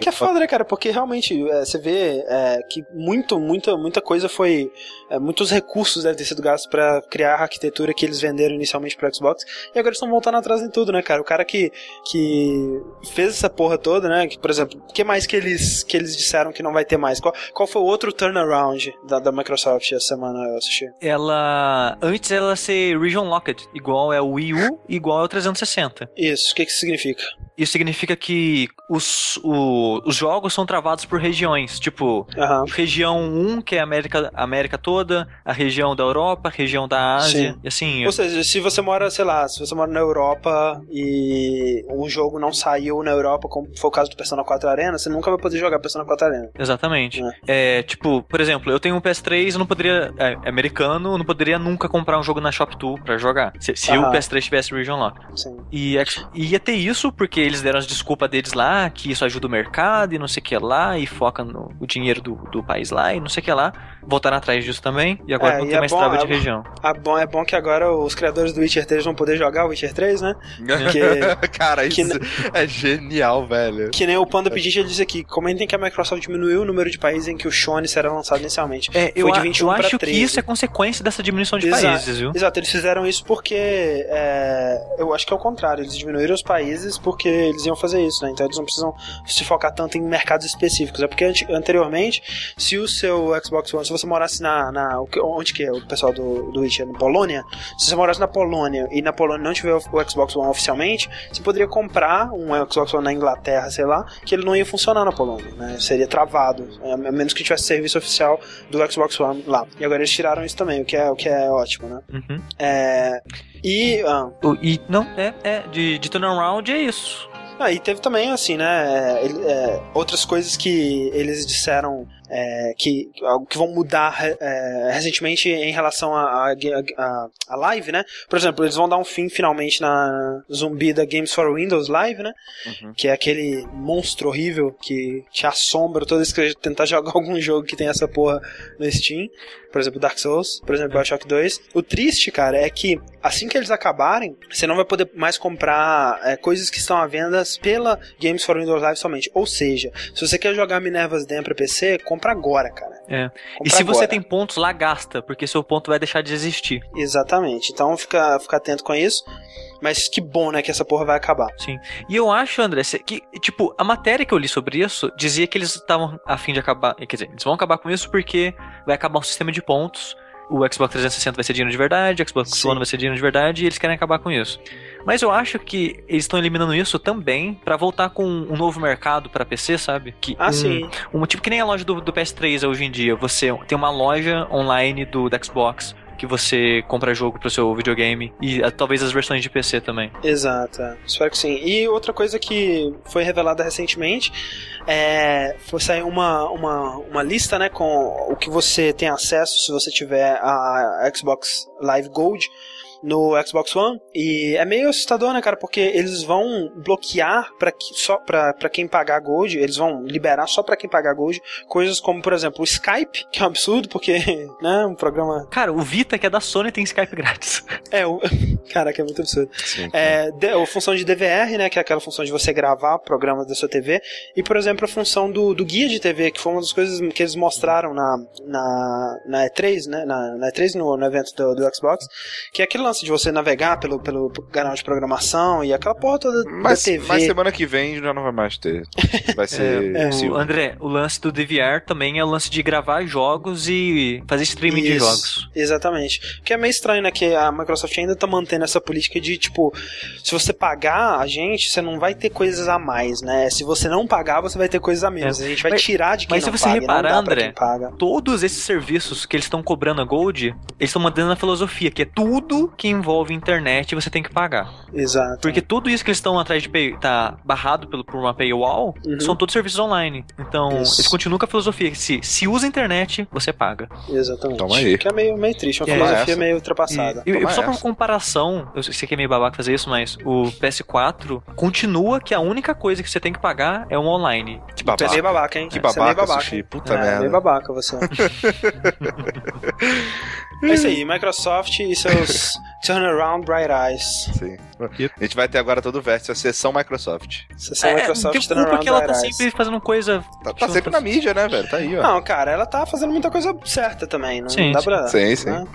que é foda, né, cara? Porque realmente é, você vê é, que muito, muita, muita coisa foi. é, muitos recursos devem ter sido gastos pra criar a arquitetura que eles venderam inicialmente pro Xbox. E agora eles estão voltando atrás em tudo, né, cara? O cara que, que fez essa porra toda, né? Que, por exemplo, o que mais que eles, que eles disseram que não vai ter mais? Qual, qual foi o outro turnaround da, da Microsoft essa semana, eu assisti? Ela. Antes ela ser region locked, igual é o Wii U, igual é o 360. Isso, o que que significa? Isso significa que os, o- os jogos são travados por regiões. Tipo, Aham. região 1, que é a América, América toda, a região da Europa, a região da Ásia. Sim. E assim. Ou seja, se você mora, sei lá, se você mora na Europa e um jogo não saiu na Europa, como foi o caso do Persona 4 Arena, você nunca vai poder jogar Persona 4 Arena. Exatamente. É. tipo, por exemplo, eu tenho um PS3, eu não poderia. É, é americano, eu não poderia nunca comprar um jogo na Shop2 pra jogar. Se, se Aham. o PS3 tivesse Region Lock. Sim. E ex- e ia ter isso porque eles deram as desculpas deles lá, que isso ajuda o mercado e não sei o que lá, e foca no o dinheiro do, do país lá e não sei o que lá. Voltaram atrás disso também, e agora É, não e tem é mais bom, trava é de bom. região. Ah, bom, é bom que agora os criadores do Witcher 3 vão poder jogar o Witcher 3, né? Porque, Cara, isso que- é genial, velho. que nem o Panda Pedinte ele disse aqui, comentem que a Microsoft diminuiu o número de países em que o Shone será lançado inicialmente. É, eu, Foi de a- 21 eu pra acho que 13. isso é consequência dessa diminuição de Exato. países, viu? Exato, eles fizeram isso porque é, eu acho que é o contrário, eles diminuíram os países porque eles iam fazer isso, né? Então eles não precisam se focar tanto em mercados específicos. É porque ante- anteriormente, se o seu Xbox One, se você morasse na. na onde que é o pessoal do, do Witcher? Na Polônia? Se você morasse na Polônia e na Polônia não tiver o o Xbox One oficialmente, você poderia comprar um Xbox One na Inglaterra, sei lá, que ele não ia funcionar na Polônia, né? Seria travado, é, a menos que tivesse serviço oficial do Xbox One lá. E agora eles tiraram isso também, o que é, o que é ótimo, né? Uhum. É, e, ah, E, não, é, é, de, de turnaround é isso. ah, e teve também, assim, né, é, é, outras coisas que eles disseram é, que, que vão mudar é, recentemente em relação à live, né? Por exemplo, eles vão dar um fim finalmente na zumbi da Games for Windows Live, né? Uhum. Que é aquele monstro horrível que te assombra toda vez que você tentar jogar algum jogo que tem essa porra no Steam. Por exemplo, Dark Souls, por exemplo, Bioshock 2. O triste, cara, é que assim que eles acabarem, você não vai poder mais comprar é, coisas que estão à venda pela Games for Windows Live somente. Ou seja, se você quer jogar Minerva's Den pra PC, compra agora, cara. É. Compra E se você agora. tem pontos lá, gasta, porque seu ponto vai deixar de existir. Exatamente. Então fica, fica atento com isso. Mas que bom, né, que essa porra vai acabar. Sim. E eu acho, André, que, tipo, a matéria que eu li sobre isso dizia que eles estavam a fim de acabar. Quer dizer, eles vão acabar com isso porque vai acabar um sistema de pontos. O Xbox 360 vai ser dinheiro de verdade, o Xbox Sim. One vai ser dinheiro de verdade, e eles querem acabar com isso. Mas eu acho que eles estão eliminando isso também pra voltar com um novo mercado pra PC, sabe? Que Ah, um, sim. um tipo que nem a loja do, do PS3 hoje em dia. Você tem uma loja online do, do Xbox que você compra jogo pro seu videogame e ah, talvez as versões de PC também. Exato, é. espero que sim. E outra coisa que foi revelada recentemente é foi sair uma, uma, uma lista, né, com o que você tem acesso se você tiver a Xbox Live Gold no Xbox One e é meio assustador, né, cara, porque eles vão bloquear para só para quem pagar Gold, eles vão liberar só para quem pagar Gold coisas como, por exemplo, o Skype, que é um absurdo porque, né, um programa Cara, o Vita, que é da Sony, tem Skype grátis. é o Caraca, é muito absurdo. Sim. É, de- a função de DVR, né, que é aquela função de você gravar programa da sua TV, e por exemplo a função do, do guia de TV, que foi uma das coisas que eles mostraram na, na, na E3, né, na, na E3 no, no evento do, do Xbox, que é aquele lance de você navegar pelo, pelo canal de programação e aquela porra toda Mas, da TV. mas semana que vem já não vai mais ter. Vai ser É, O Silva. André, o lance do DVR também é o lance de gravar jogos e fazer streaming de Isso, jogos. Exatamente. Que é meio estranho, né? Que a Microsoft ainda tá mantendo essa política de, tipo, se você pagar a gente, você não vai ter coisas a mais, né? Se você não pagar, você vai ter coisas a menos. É. A gente vai Mas- tirar de quem mas se não você paga, reparar, André. Todos esses serviços que eles estão cobrando a Gold, eles estão mantendo a filosofia, que é tudo que envolve internet você tem que pagar. Exato. Porque tudo isso que eles estão atrás de pay, tá barrado pelo, por uma paywall, Uhum. são todos serviços online. Então, Isso. eles continuam com a filosofia que se, se usa internet, você paga. Exatamente. Toma aí. Que é meio, meio triste, uma É, filosofia essa. meio ultrapassada. E, e só pra essa. comparação, eu sei que é meio babaca fazer isso, mas o PS4 continua que a única coisa que você tem que pagar é o online. Que Você é babaca. meio babaca, hein? Que Você é meio babaca, babaca. Sushi. Puta é, merda. meio babaca você. é isso aí, Microsoft e seus Turnaround Bright Eyes. Sim. A gente vai ter agora todo o vértice, a sessão Microsoft. Sessão É, Microsoft tem culpa que ela tá sempre fazendo coisa. Tá, tá sempre na mídia, né, velho? Tá aí, ó. Não, cara, ela tá fazendo muita coisa certa também. Não Sim, dá pra. Sim, sim.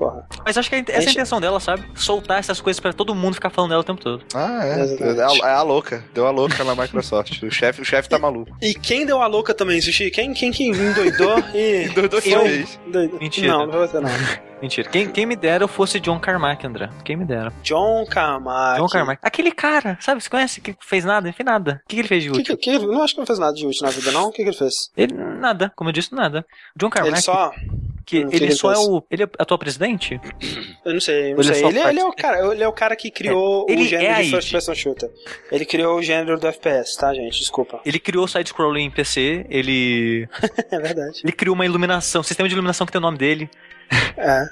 Porra. Mas acho que é essa é a intenção dela, sabe? Soltar essas coisas pra todo mundo ficar falando dela o tempo todo. Ah, é. É a, é a louca. Deu a louca na Microsoft. O chefe o chefe tá maluco. E quem deu a louca também, Sushi? Quem, quem que endoidou e. Endoidou de Eu-. Doido. Mentira. Não, não vai ser não. Mentira. Quem, quem me dera eu fosse John Carmack, André. Quem me dera. John Carmack. John Carmack. Aquele cara, sabe? Você conhece? Que fez nada? Não fez nada. O que, que ele fez de Que, útil? que, que, não acho que não fez nada de útil na vida, não. O que, que ele fez? Ele, nada. Como eu disse, nada. John Carmack, Ele só. Que Hum, o que ele só é o... Ele é atual presidente? Eu não sei, não Ele é sei. só Ele, ele é o cara, ele é o cara que criou É, o gênero é de first person shooter. Ele criou o gênero do FPS, tá, gente? Desculpa. Ele criou o side-scrolling em PC, ele... É verdade. Ele criou uma iluminação, sistema de iluminação que tem o nome dele. É,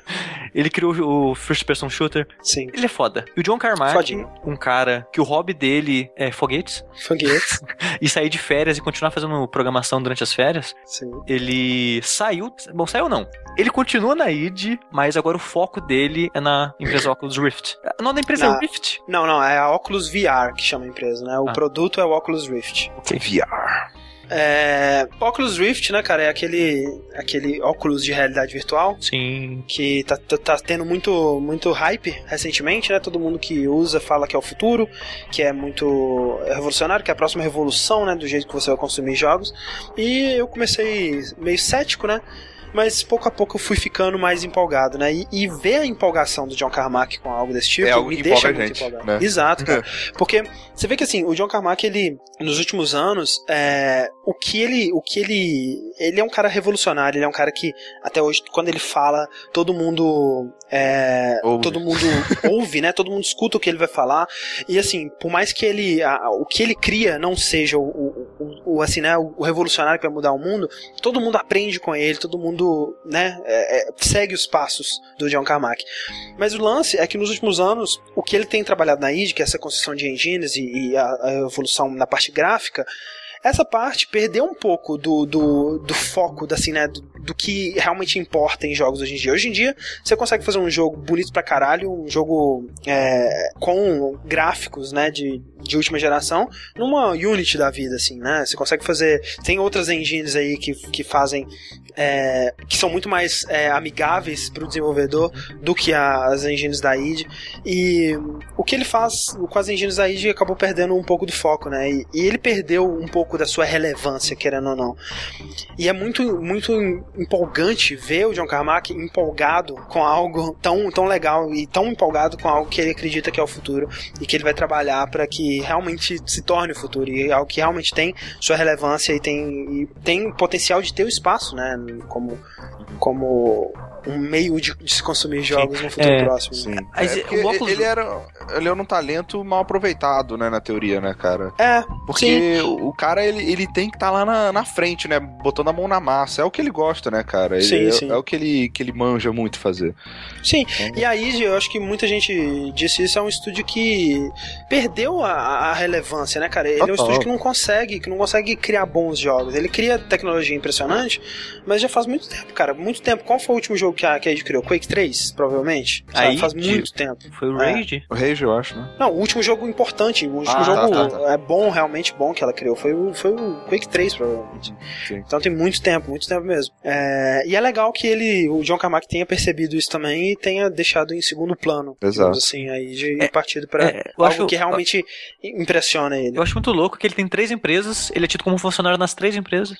Ele criou o First Person Shooter. sim. Ele é foda. E o John Carmack, um cara que o hobby dele é foguetes, Foguetes. e sair de férias e continuar fazendo programação durante as férias, Sim. ele saiu. Bom, saiu não. Ele continua na id, mas agora o foco dele é na empresa Oculus Rift. O nome da empresa Na- é Rift. Não, não, é a Oculus VR que chama a empresa, né? O Ah. produto é o Oculus Rift. VR. É, Oculus Rift, né, cara, é aquele, aquele óculos de realidade virtual Sim. que tá, tá, tá tendo muito, muito hype recentemente, né? Todo mundo que usa fala que é o futuro, que é muito revolucionário, que é a próxima revolução, né? Do jeito que você vai consumir jogos. E eu comecei meio cético, né? Mas pouco a pouco eu fui ficando mais empolgado, né? E, e ver a empolgação do John Carmack com algo desse tipo É algo me deixa muito gente, empolgado. né? Exato, cara. Porque você vê que assim, o John Carmack, ele, nos últimos anos, é, o que ele. O que ele. Ele é um cara revolucionário, ele é um cara que, até hoje, quando ele fala, todo mundo. É, Ouve. todo mundo ouve, né? Todo mundo escuta o que ele vai falar. E assim, por mais que ele. a- o que ele cria não seja o, o, o- o, assim, né, o revolucionário que vai mudar o mundo, todo mundo aprende com ele, todo mundo, né, é, é, segue os passos do John Carmack. Mas o lance é que nos últimos anos, o que ele tem trabalhado na id, que é essa construção de engines e, e a, a evolução na parte gráfica, essa parte perdeu um pouco do, do, do foco, da, assim, né, do, do que realmente importa em jogos hoje em dia. Hoje em dia, você consegue fazer um jogo bonito pra caralho, um jogo é, com gráficos, né, de, de última geração, numa Unity da vida, assim, né? Você consegue fazer. Tem outras engines aí que, que fazem é, que são muito mais é, amigáveis para o desenvolvedor do que as engines da id. E o que ele faz com as engines da id acabou perdendo um pouco do foco, né? E, e ele perdeu um pouco da sua relevância, querendo ou não. E é muito, muito empolgante ver o John Carmack empolgado com algo tão, tão legal e tão empolgado com algo que ele acredita que é o futuro e que ele vai trabalhar para que realmente se torne o futuro e algo que realmente tem sua relevância e tem, e tem potencial de ter o espaço, né? Como, como um meio de, de se consumir jogos no futuro É, próximo. Sim. Mas É, o óculos- ele era, ele era um talento mal aproveitado, né, na teoria, né, cara? É, sim. Porque o o cara, ele, ele tem que estar lá na, na frente, né? Botando a mão na massa. É o que ele gosta, né, cara? Ele, Sim, é, sim. é o que ele, que ele manja muito fazer. Sim, e a id eu acho que muita gente disse isso, é um estúdio que perdeu a, a relevância, né, cara? Ele é um estúdio que não consegue, que não consegue criar bons jogos. Ele cria tecnologia impressionante, mas já faz muito tempo, cara, muito tempo. Qual foi o último jogo que a, que a id criou? Quake 3, provavelmente? Sabe? Aí, faz muito tempo. Foi o É. Rage? O Rage, eu acho, né? Não, o último jogo importante, o último Ah, jogo tá, tá, é bom, realmente bom que ela criou, foi o, foi o Quake 3, provavelmente. Sim. Então tem muito tempo, muito tempo mesmo. É, e é legal que ele, o John Carmack tenha percebido isso também e tenha deixado em segundo plano, Exato. digamos assim, aí de É, partido pra é, eu algo acho- que realmente impressiona ele. Eu acho muito louco que ele tem três empresas, ele é tido como funcionário nas três empresas.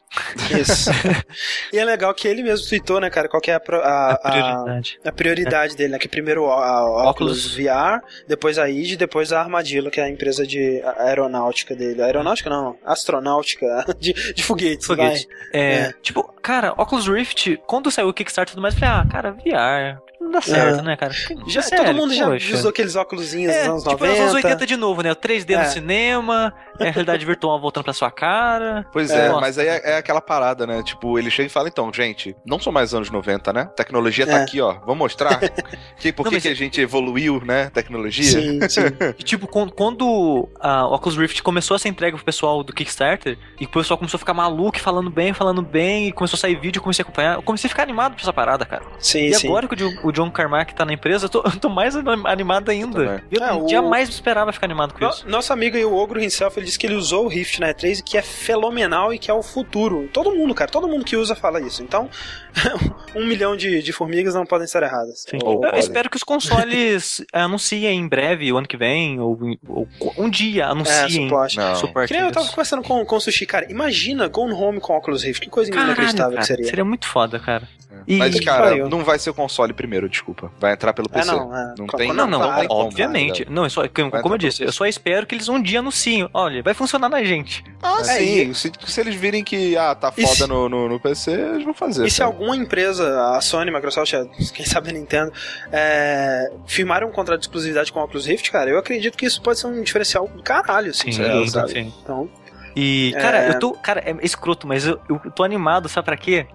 Isso. e é legal que ele mesmo tweetou, né, cara, qual que é a, a- A a- prioridade. a prioridade dele, né? Que primeiro a, a Oculus Oculus. VR, depois a id, depois a Armadillo, que é a empresa de aeronáutica dele. Aeronáutica não, astronáutica de, de foguetes, Foguete. É, É. Tipo, cara, Oculus Rift, quando saiu o Kickstarter e tudo mais, eu falei, ah, cara, VR. Não dá certo, É. né, cara? Já, Sério, todo mundo já poxa. usou aqueles óculosinhos É, dos anos tipo, 90. nos anos 80 de novo, né? O 3D É. no cinema, é a realidade virtual voltando pra sua cara. Pois É. é, mas aí é, é aquela parada, né? Tipo, ele chega e fala, então, gente, não são mais anos 90, né? Tecnologia tá É. aqui, ó. Vamos mostrar que, por Não, que, que a gente evoluiu, né? Tecnologia. Sim, sim. E, tipo, quando, quando a Oculus Rift começou a ser entregue pro pessoal do Kickstarter, e o pessoal começou a ficar maluco, falando bem, falando bem, e começou a sair vídeo, eu comecei a acompanhar, eu comecei a ficar animado pra essa parada, cara. sim, E sim. agora que o John, Carmack tá na empresa, eu tô, eu tô mais anim- animado ainda. Eu É, o- jamais esperava ficar animado com No- isso. nosso amigo aí, o Ogro himself, ele disse que ele usou o Rift na E3 e que é fenomenal e que é o futuro. Todo mundo, cara, todo mundo que usa fala isso. Então, um milhão de, de formigas não podem estar erradas. Sim. Ou Eu podem. espero que os consoles anunciem em breve, o ano que vem, ou, ou um dia É, anunciem. Não. suporte. Que nem eu tava conversando com, com o Sushi, cara. Imagina Gone Home com Oculus Rift. Que coisa Caralho, inacreditável cara, que seria. seria muito foda, cara. E- Mas, cara, pariu. não vai ser o console primeiro, desculpa. Vai entrar pelo É, PC. não, é. Não tem- Não, não, obviamente. Não, eu só, como, como eu disse, eu só espero que eles um dia anunciem. Olha, vai funcionar na gente. Ah, É, sim. e- Se, se eles virem que ah, tá foda se- no, no, no PC, eles vão fazer. E se cara. alguma empresa, a Sony, Microsoft, quem sabe a Nintendo, é, firmarem um contrato de exclusividade com o Oculus Rift, cara, eu acredito que isso pode ser um diferencial do caralho, assim, Sim, sim, sim. Então, E, cara, É. eu tô. Cara, é escroto, mas eu, eu tô animado, sabe pra quê?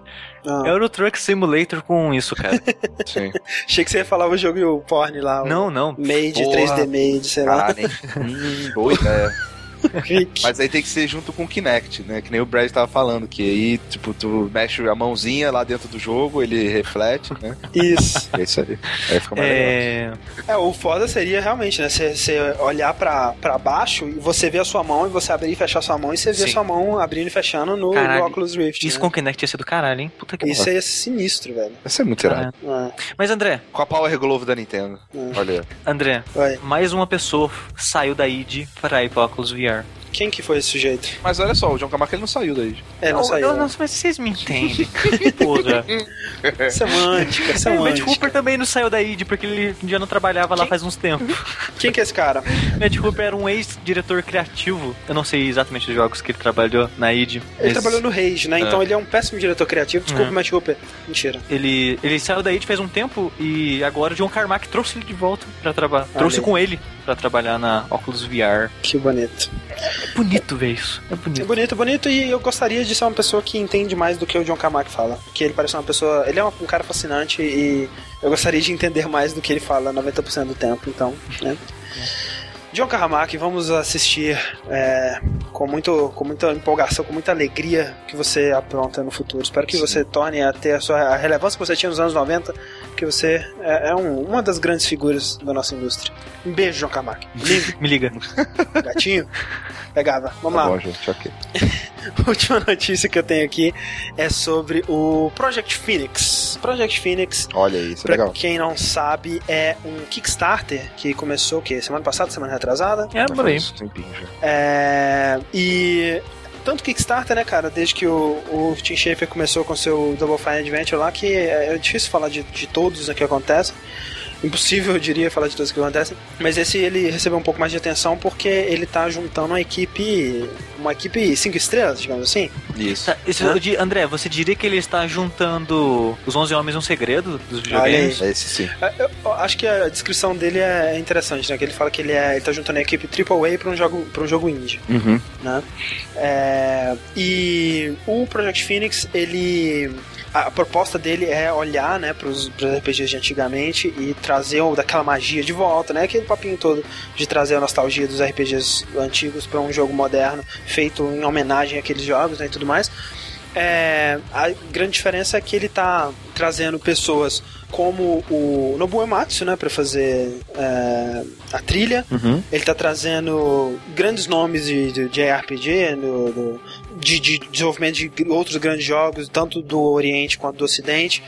ah, Euro Truck Simulator com isso, cara. Sim. achei que você ia falar o jogo e o porn lá. o não, não. Made, Porra. 3D Made, sei lá. Caralho, hein? hum, boa ideia. Mas aí tem que ser junto com o Kinect, né? Que nem o Brad tava falando, que aí, tipo, tu mexe a mãozinha lá dentro do jogo, ele reflete, né? Isso. É isso aí. Aí fica mais legal. É. É, o foda seria realmente, né? Você olhar pra, pra baixo e você ver a sua mão e você abrir e fechar a sua mão e você ver a sua mão abrindo e fechando no, Caralho, no Oculus Rift. Isso né? com o Kinect ia ser do caralho, hein? Puta que Isso aí é sinistro, velho. Vai ser muito irado. É, Mas André, Com a Power Glove da Nintendo. Hum. Olha. André, vai. mais uma pessoa saiu da id para ir pro Oculus VR. Quem que foi esse sujeito? Mas olha só, o John Carmack ele não saiu daí. É, não Eu- saiu. né? não, mas vocês me entendem. Porra. Semântica, É, o Matt semântica. Hooper também não saiu da id porque ele já não trabalhava lá Quem? faz uns tempos. Quem que é esse cara? Matt Hooper era um ex-diretor criativo. Eu não sei exatamente os jogos que ele trabalhou na id. Ele mas trabalhou no Rage, né? Então É. ele é um péssimo diretor criativo. Desculpa, É. Matt Hooper. Mentira. Ele, ele saiu da id faz um tempo e agora o John Carmack trouxe ele de volta pra trabalhar. Trouxe com ele pra trabalhar na Oculus VR. Que bonito. É bonito ver isso. É É bonito. bonito, bonito. E eu gostaria de ser uma pessoa que entende mais do que o John Carmack fala. Que ele parece uma pessoa. Ele é um cara fascinante e eu gostaria de entender mais do que ele fala 90% do tempo. Então, né? John Carmack, vamos assistir é, com, muito, com muita empolgação, com muita alegria que você apronta no futuro. Espero que você torne a ter a sua a relevância que você tinha nos anos 90 porque você é, é um- uma das grandes figuras da nossa indústria. Um beijo, João Camargo. Me liga. gatinho. Pegava. Vamos Tá lá. bom, gente, ok. A última notícia que eu tenho aqui é sobre o Project Phoenix. Project Phoenix, Olha isso é pra legal. quem não sabe, é um Kickstarter que começou o quê? Semana passada, semana retrasada? É, por aí. É, e tanto Kickstarter, né, cara, desde que o, o Tim Schafer começou com seu Double Fine Adventure lá, que é, é difícil falar de, de todos né, que acontecem. Impossível, eu diria, falar de todos que acontecem. Mas esse ele recebeu um pouco mais de atenção porque ele tá juntando uma equipe. Uma equipe cinco estrelas, digamos assim. Isso. Tá, isso, André, você diria que ele está juntando os 11 Homens um segredo dos videogames? aí. Esse sim. É, Eu, eu acho que a descrição dele é interessante, né? Que ele fala que ele, é, ele tá juntando a equipe AAA pra um jogo, pra um jogo indie. Uhum. né? É, e o Project Phoenix, ele a proposta dele é olhar, né, para os RPGs de antigamente e trazer daquela magia de volta, né? Aquele papinho todo de trazer a nostalgia dos RPGs antigos para um jogo moderno, feito em homenagem àqueles jogos, né, e tudo mais. É, a grande diferença é que ele tá trazendo pessoas como o Nobuo Ematsu, né, para fazer é, a trilha. Uhum. Ele tá trazendo grandes nomes de, de, de RPG, no- do- de, de desenvolvimento de outros grandes jogos, tanto do Oriente quanto do Ocidente.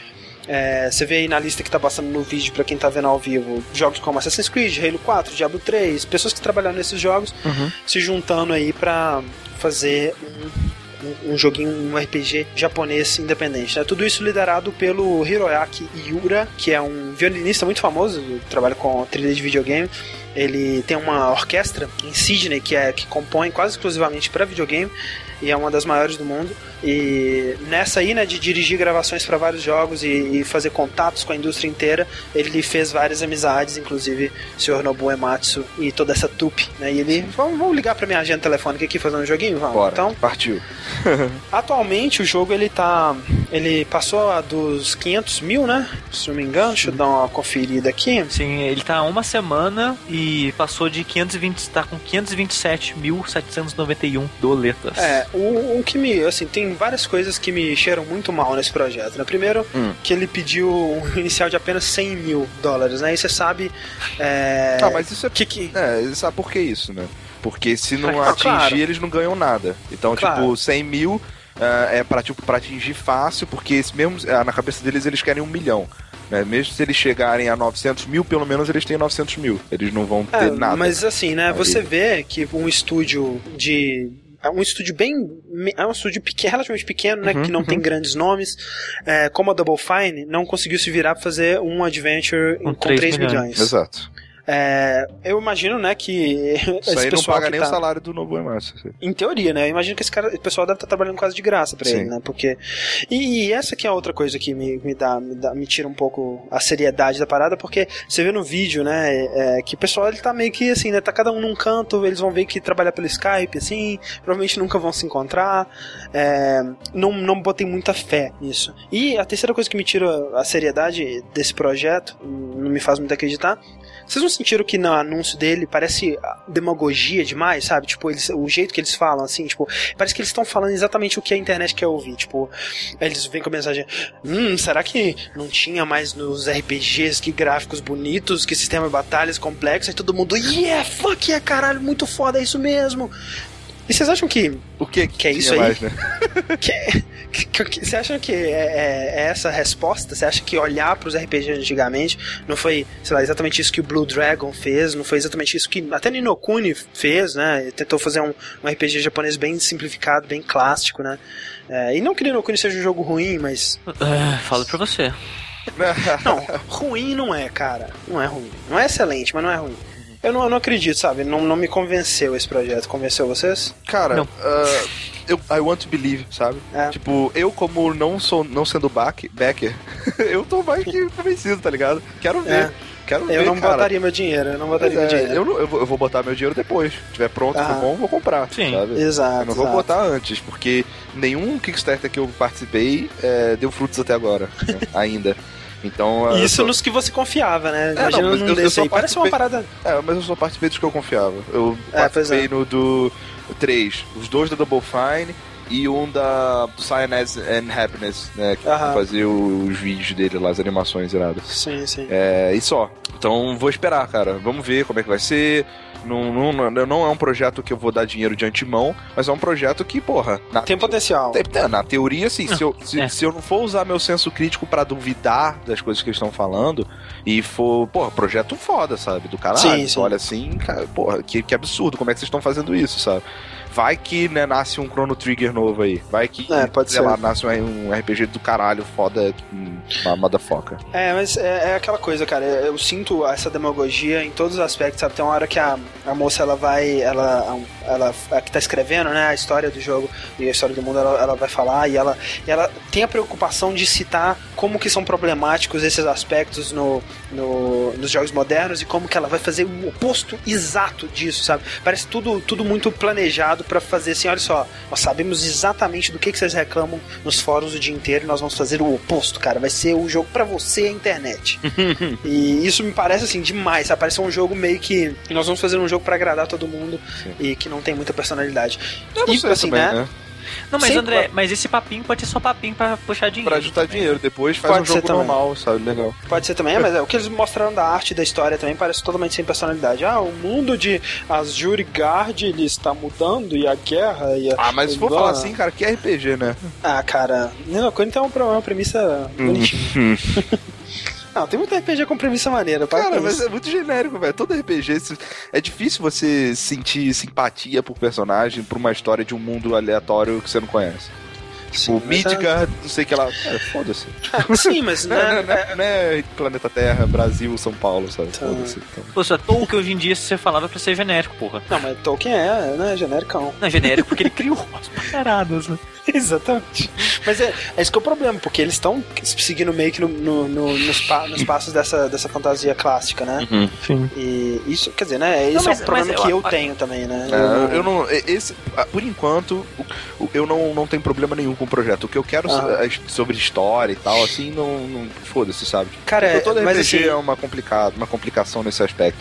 É, você vê aí na lista que tá passando no vídeo pra quem tá vendo ao vivo, jogos como Assassin's Creed, Halo 4, Diablo 3, pessoas que trabalharam nesses jogos Uhum. se juntando aí pra fazer um, um, um joguinho, um RPG japonês independente. Né? Tudo isso liderado pelo Hiroyaki Yura, que é um violinista muito famoso, trabalha com trilha de videogame. Ele tem uma orquestra em Sydney que, é, que compõe quase exclusivamente para videogame e é uma das maiores do mundo. E nessa aí, né, de dirigir gravações para vários jogos e, e fazer contatos com a indústria inteira, ele fez várias amizades, inclusive o Sr. Nobuo Ematsu e toda essa trupe, né? E ele, vamos, vamos ligar para minha agenda telefônica aqui fazer um joguinho, vamos. Bora. Então, Partiu. Atualmente o jogo ele tá. Ele passou a dos 500 mil, né? Se não me engano, deixa eu dar uma conferida aqui. Sim, ele tá há uma semana e passou de 520, tá com 527.791 doletas. É, o, o que me. Assim, tem várias coisas que me cheiram muito mal nesse projeto, né? Primeiro, Hum. que ele pediu um inicial de apenas 100 mil dólares, né? E você sabe. É, Ah, mas isso é. que, que, É, sabe por que isso, né? Porque se não Ah, atingir, claro. eles não ganham nada. Então, Claro. tipo, 100 mil ah, é pra, tipo, pra atingir fácil, porque esse mesmo, ah, na cabeça deles eles querem um milhão. Né? Mesmo se eles chegarem a 900 mil, pelo menos eles têm 900 mil. Eles não vão ter É, nada. Mas assim, né? Aí. Você vê que um estúdio de. É um estúdio bem. É um estúdio pequeno, relativamente pequeno, né? Uhum, que não tem grandes nomes. É, como a Double Fine, não conseguiu se virar pra fazer um adventure Com com 3 3 milhões. milhões. Exato. É, eu imagino, né, que Isso esse aí não paga nem tá... o salário do novo Emerson. Em teoria, né? Eu imagino que esse, cara, esse pessoal deve estar trabalhando quase de graça pra Sim. ele, né? Porque. E, e essa que é outra coisa que me, me, dá, me dá- me tira um pouco a seriedade da parada, porque você vê no vídeo, né? é, que o pessoal ele tá meio que assim, né? Tá cada um num canto, eles vão ver que trabalhar pelo Skype, assim, provavelmente nunca vão se encontrar. é, não, não botei muita fé nisso. E a terceira coisa que me tira a seriedade desse projeto, não me faz muito acreditar. Vocês não sentiram que no anúncio dele parece demagogia demais, sabe? Tipo, eles, o jeito que eles falam, assim, tipo, parece que eles estão falando exatamente o que a internet quer ouvir. Tipo, eles vêm com a mensagem: Hum, será que não tinha mais nos RPGs que gráficos bonitos, que sistema de batalhas complexo? Aí todo mundo, yeah, fuck yeah, caralho, muito foda, é isso mesmo. E vocês acham que O que Que é isso aí? mais, né? que, que- que- você acha que é, é- é essa a resposta? Você acha que olhar para os RPGs antigamente não foi, sei lá, exatamente isso que o Blue Dragon fez? Não foi exatamente isso que até Ninokuni fez, né? Ele tentou fazer um, um RPG japonês bem simplificado, bem clássico, né? É, e não que Ninokuni seja um jogo ruim, mas. Ah, falo pra você. Não, ruim não é, cara. Não é ruim. Não é excelente, mas não é ruim. Eu não, eu não acredito, sabe? Não, não me convenceu esse projeto. Convenceu vocês? Cara, Não. ah, eu I want to believe, sabe? É. Tipo, eu como não sou não sendo back, backer, eu tô mais que convencido, tá ligado? Quero ver. É. Quero ver, Eu não cara. botaria meu dinheiro, eu não botaria Pois meu é, dinheiro. eu, não- eu vou, eu vou botar meu dinheiro depois. Se tiver pronto, Ah. for bom, vou comprar. Sim. sabe? Exato. Eu não vou exato. botar antes, porque nenhum Kickstarter que eu participei é, deu frutos até agora, né? ainda. Então, Isso só- nos que você confiava, né? É, Imagina não, mas num eu- eu aí. Parece uma participei- parada. É, mas eu só participei dos que eu confiava. Eu É, pois participei é. no do 3, os dois da Double Fine e um da do Science and Happiness, né? Que Aham. fazia os vídeos dele lá, as animações iradas. Sim, sim. É, e só. Então vou esperar, cara. Vamos ver como é que vai ser. Não, não, não é um projeto que eu vou dar dinheiro de antemão, mas é um projeto que, porra. Na, Tem potencial. é, na teoria, assim, se eu, se, é. se eu não for usar meu senso crítico pra duvidar das coisas que eles estão falando, e for, porra, projeto foda, sabe? Do caralho. Sim, Você sim. olha assim, cara, porra, que, que absurdo, como é que vocês estão fazendo isso, sabe? Vai que, né, nasce um Chrono Trigger novo aí. Vai que, É, pode sei ser. lá, nasce um, um RPG do caralho foda, uma motherfucker. É, mas é, é aquela coisa, cara. Eu sinto essa demagogia em todos os aspectos, sabe? Tem uma hora que a, a moça ela vai. Ela, ela, a que tá escrevendo, né? A história do jogo e a história do mundo, ela, ela vai falar e ela, e ela tem a preocupação de citar como que são problemáticos esses aspectos no, no, nos jogos modernos e como que ela vai fazer o oposto exato disso, sabe? Parece tudo, tudo muito planejado pra fazer assim, olha só, nós sabemos exatamente do que, que vocês reclamam nos fóruns o dia inteiro e nós vamos fazer o oposto, cara. Vai ser o jogo pra você a internet. e isso me parece assim demais, sabe? Parece um jogo meio que nós vamos fazer um jogo pra agradar todo mundo Sim. e que não tem muita personalidade. Eu não E sei assim, também, né? né? Não, mas Sim, André, claro. mas esse papinho pode ser só papinho pra puxar dinheiro. Pra juntar também. dinheiro, depois faz Pode um ser jogo também. normal, sabe? Legal. Pode ser também, é, mas é, o que eles mostraram da arte da história também parece totalmente sem personalidade. Ah, o mundo de Azure Guard ele está mudando e a guerra e a... Ah, mas se for falar assim, cara, que é RPG, né? Ah, cara, Nino Kuni tem uma, uma premissa bonitinha. Não, tem muito RPG com premissa maneira, para Cara, com mas isso. é muito genérico, velho. Todo RPG é difícil você sentir simpatia por personagem, por uma história de um mundo aleatório que você não conhece. Sim, Tipo, mas é- Midgard, não sei o que lá. É, foda-se. Sim, mas Não, é- né, não, é- não é Planeta Terra, Brasil, São Paulo, sabe? Tá. Foda-se. Então. Pô, só Tolkien hoje em dia, se você falava pra ser genérico, porra. Não, mas Tolkien é, né, genericão. Não, genérico porque ele criou as paradas, né? Exatamente. Mas é, é isso que é o problema, porque eles estão seguindo meio que no, no- no- nos, pa- nos passos dessa, dessa fantasia clássica, né? Sim. E isso, quer dizer, né? Esse Não, mas- é um problema mas que eu- eu tenho também, né? É, eu não. Esse, ah, por enquanto, eu não, não tenho problema nenhum com o projeto. O que eu quero Ah. eh, sobre história e tal, assim, não. não Foda-se, sabe? Cara, Porque todo mas RPG assim- é uma, complicado, uma complicação nesse aspecto.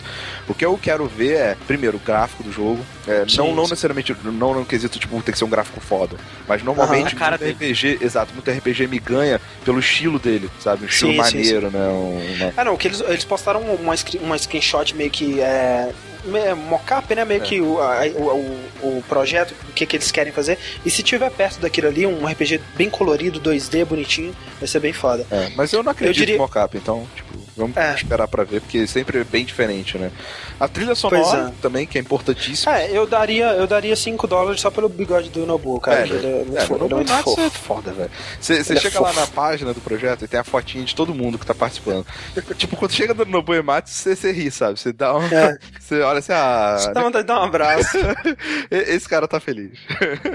O que eu quero ver é, primeiro, o gráfico do jogo. É, não, não necessariamente, não no quesito, tipo, tem que ser um gráfico foda. Mas normalmente, A cara muito RPG, exato, muito RPG me ganha pelo estilo dele, sabe? Um estilo Sim, sim, maneiro, né? Um- uma- Ah, não, que eles, eles postaram uma, uma screenshot meio que. É, me- mockup, né? Meio É. que o, a- o, o, projeto, o que, que eles querem fazer. E se tiver perto daquilo ali, um RPG bem colorido, 2D, bonitinho, vai ser bem foda. É, mas eu não acredito diria- em mockup, então, tipo, vamos É. esperar pra ver, porque sempre é bem diferente, né? A trilha sonora é. também, que é importantíssima. É, eu daria, eu daria 5 dólares só pelo bigode do Nobu, cara. É, ele é muito É, é muito Nobunaga fofo. é foda, velho. Você você é chega lá na página do projeto e tem a fotinha de todo mundo que tá participando. tipo, quando chega no Nobu Ematsu, você, você ri, sabe? Você dá um. É. Você olha assim, ah. Dá vontade de dar um abraço. Esse cara tá feliz.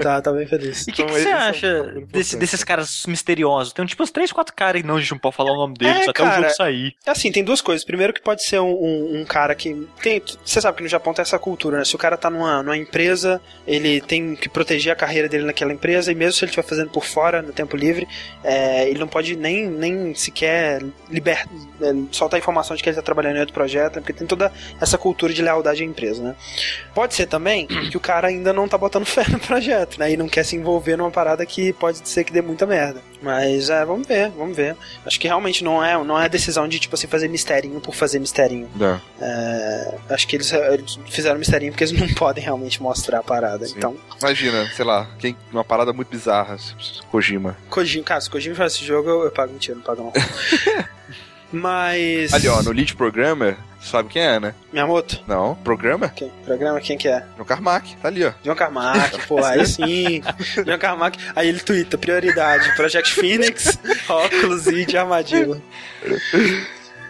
tá, tá bem feliz. E o que, Então, que você acha desse- desses caras misteriosos? Tem tipo uns 3, 4 caras e não, a gente não pode falar o nome deles É, até o cara. jogo sair. Assim, tem duas coisas. Primeiro que pode ser um, um- um cara que. Tem, você sabe que no Japão tem essa cultura, né? Se o cara tá numa, numa empresa, ele tem que proteger a carreira dele naquela empresa, e mesmo se ele estiver fazendo por fora, no tempo livre, é, ele não pode nem, nem sequer liber, é, soltar informação de que ele tá trabalhando em outro projeto, né? porque tem toda essa cultura de lealdade à empresa, né? Pode ser também que o cara ainda não tá botando fé no projeto, né? E não quer se envolver numa parada que pode ser que dê muita merda. Mas é, vamos ver, vamos ver. Acho que realmente não é, não é decisão de, tipo assim, fazer misterinho por fazer misterinho. É, acho que eles, eles fizeram misterinho porque eles não podem realmente mostrar a parada. Sim. Então, Imagina, sei lá, quem, uma parada muito bizarra. Kojima. Kojima, cara, se Kojima faz esse jogo, eu, eu pago mentira, não pago não. Mas. Ali, ó, no lead programmer, sabe quem é, né? Miyamoto? Não, programmer? Quem? Programa, quem que é? John Carmack, tá ali, ó. John Carmack, pô, aí sim. John Carmack, aí ele twitta, prioridade, Project Phoenix, óculos e de armadilha.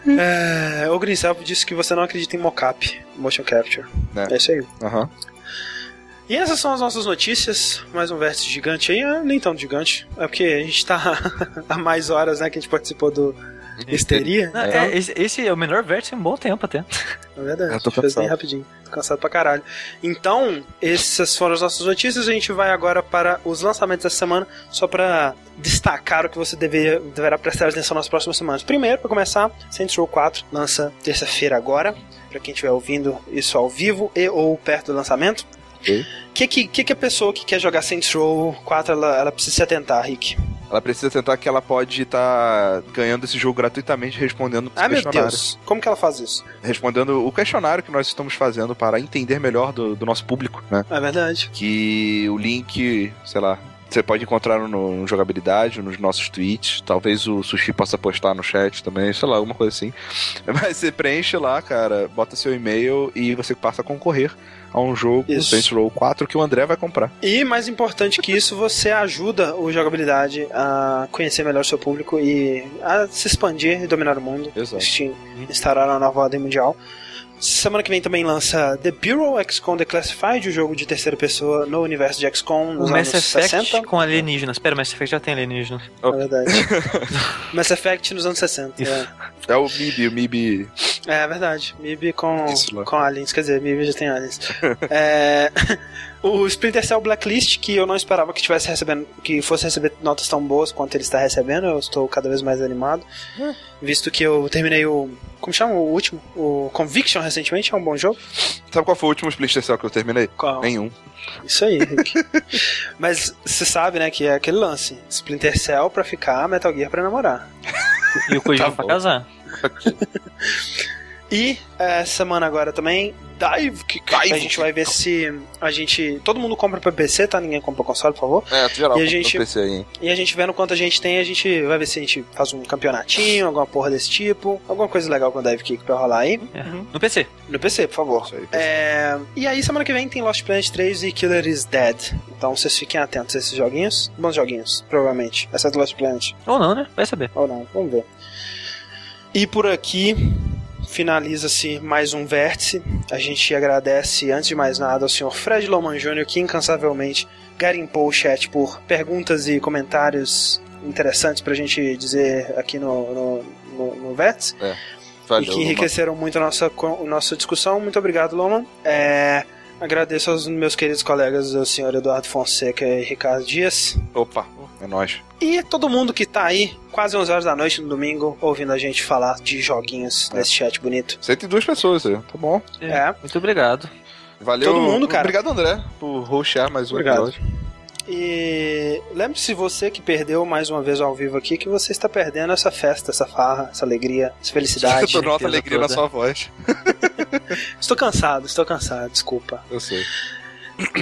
É, o Grincel disse que você não acredita em mocap, motion capture. Né. É isso aí. Aham. E essas são as nossas notícias. Mais um vértice gigante aí, ah, nem tão gigante. É porque a gente tá há mais horas, né, que a gente participou do Histeria. Não, Então, é, esse, esse é o menor vértice em um bom tempo até. É verdade, Eu tô fez bem rapidinho. Tô cansado pra caralho. Então, essas foram as nossas notícias. A gente vai agora para os lançamentos dessa semana, só pra destacar o que você deveria, deverá prestar atenção nas próximas semanas. Primeiro, pra começar, Saints Row 4 lança terça-feira agora, pra quem estiver ouvindo isso ao vivo e ou perto do lançamento. O que, que, que a pessoa que quer jogar Saints Row 4 ela, ela precisa se atentar, Rick? Ela precisa tentar que ela pode estar ganhando esse jogo gratuitamente respondendo os Ah, meu questionários. Deus. Como que ela faz isso? Respondendo o questionário que nós estamos fazendo para entender melhor do, do nosso público, né? É verdade. Que o link, sei lá, você pode encontrar no, no jogabilidade, nos nossos tweets. Talvez o Sushi possa postar no chat também, sei lá, alguma coisa assim. Mas você preenche lá, cara, bota seu e-mail e você passa a concorrer a um jogo Isso. Saints Row 4 que o André vai comprar. E mais importante que isso, você ajuda o jogabilidade a conhecer melhor o seu público e a se expandir e dominar o mundo. Exato. Este- Instaurar uma nova ordem mundial. Semana que vem também lança The Bureau XCOM Declassified, o jogo de terceira pessoa no universo de XCOM O nos Mass anos Effect 60. com alienígenas. Pera, o Mass Effect já tem alienígenas. É verdade. Mass Effect nos anos 60. Isso. É. É o MIB, o MIB. É verdade. MIB com, com aliens. Quer dizer, MIB já tem aliens. é, o Splinter Cell Blacklist, que eu não esperava que tivesse recebendo, que fosse receber notas tão boas quanto ele está recebendo, eu estou cada vez mais animado. Visto que eu terminei o. Como chama o último? O Conviction recentemente, é um bom jogo. Sabe qual foi o último Splinter Cell que eu terminei? Qual? Nenhum. Isso aí, Rick. Mas você sabe, né, que é aquele lance. Splinter Cell pra ficar, Metal Gear pra namorar. E o Kojima Tá pra casar. E é, semana agora também, Dive Kick. Dive a gente vai ver se a gente. Todo mundo compra pra PC, tá? Ninguém compra console, por favor. É, geral, E a gente- PC aí, hein? E a gente vendo quanto a gente tem, a gente vai ver se a gente faz um campeonatinho, alguma porra desse tipo. Alguma coisa legal com o Dive Kick pra rolar aí. É. No PC. No PC, por favor. Aí. É, e aí, semana que vem tem Lost Planet 3 e Killer is Dead. Então vocês fiquem atentos a esses joguinhos. Bons joguinhos, provavelmente. Exceto Lost Planet. Ou não, né? Vai saber. Ou não, vamos ver. E por aqui finaliza-se mais um vértice. A gente agradece, antes de mais nada, ao senhor Fred Loman Jr., que incansavelmente garimpou o chat por perguntas e comentários interessantes pra gente dizer aqui no, no, no, no vértice e Valeu, que Luma. enriqueceram muito a nossa, co- nossa discussão. Muito obrigado, Loman. É, agradeço aos meus queridos colegas, o senhor Eduardo Fonseca e Ricardo Dias. Opa, é nóis. E todo mundo que tá aí, quase 11 horas da noite no domingo, ouvindo a gente falar de joguinhos É. nesse chat bonito. 102 pessoas aí, tá bom. É. Muito obrigado. Valeu. Todo mundo, cara. Obrigado, André, por hostear mais um Obrigado. episódio. E lembre-se você que perdeu mais uma vez ao vivo aqui, que você está perdendo essa festa, essa farra, essa alegria, essa felicidade. tô nota alegria na toda. sua voz. estou cansado, estou cansado, desculpa. Eu sei.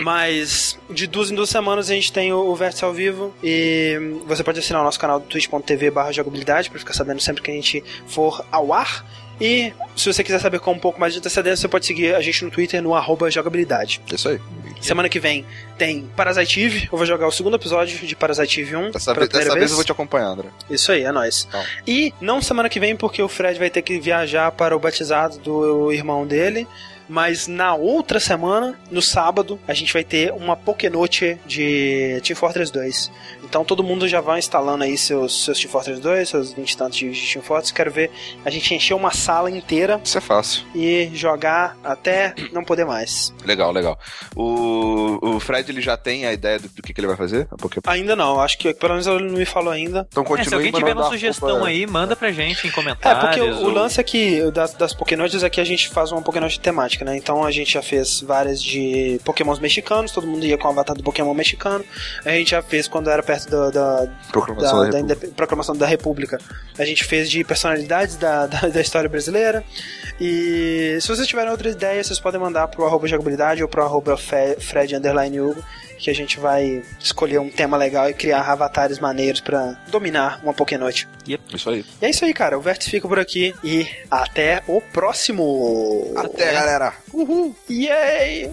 Mas de duas em duas semanas a gente tem o, o Vértice ao vivo e você pode assinar o nosso canal do twitch.tv barra jogabilidade para ficar sabendo sempre que a gente for ao ar. E se você quiser saber com um pouco mais de antecedência, você pode seguir a gente no Twitter no arroba jogabilidade. Isso aí. Semana que vem tem Parasite Eve, eu vou jogar o segundo episódio de Parasite Eve 1 Dessa, vez, dessa vez. eu vou te acompanhar, André. Isso aí, é nóis. Tá. E não semana que vem, porque o Fred vai ter que viajar para o batizado do irmão dele. Mas na outra semana, no sábado, a gente vai ter uma Pokénote de Team Fortress 2. Então todo mundo já vai instalando aí seus, seus Team Fortress 2, seus 20 e tantos de Team Fortress. Quero ver a gente encher uma sala inteira Isso é fácil. e jogar até não poder mais. Legal, legal. O, o Fred ele já tem a ideia do, do que, que ele vai fazer? Porque... Ainda não, acho que pelo menos ele não me falou ainda. Então É, continue se alguém tiver mandando uma sugestão roupa- aí, manda pra gente em É, comentários. porque o, o ou- lance é que das, das Pokénotes é que a gente faz uma Pokénote temática, né? Então a gente já fez várias de Pokémons mexicanos, todo mundo ia com o avatar do Pokémon mexicano. A gente já fez quando era perto da, da, Proclamação da, da da proclamação da República. A gente fez de personalidades da, da, da história brasileira. E se vocês tiverem outra ideia, vocês podem mandar pro arroba jogabilidade ou pro arroba Fred underline Hugo, que a gente vai escolher um tema legal e criar avatares maneiros pra dominar uma Pokénote. Isso aí. E é isso aí, cara. O Vértice fica por aqui e até o próximo. Até, galera. Yay!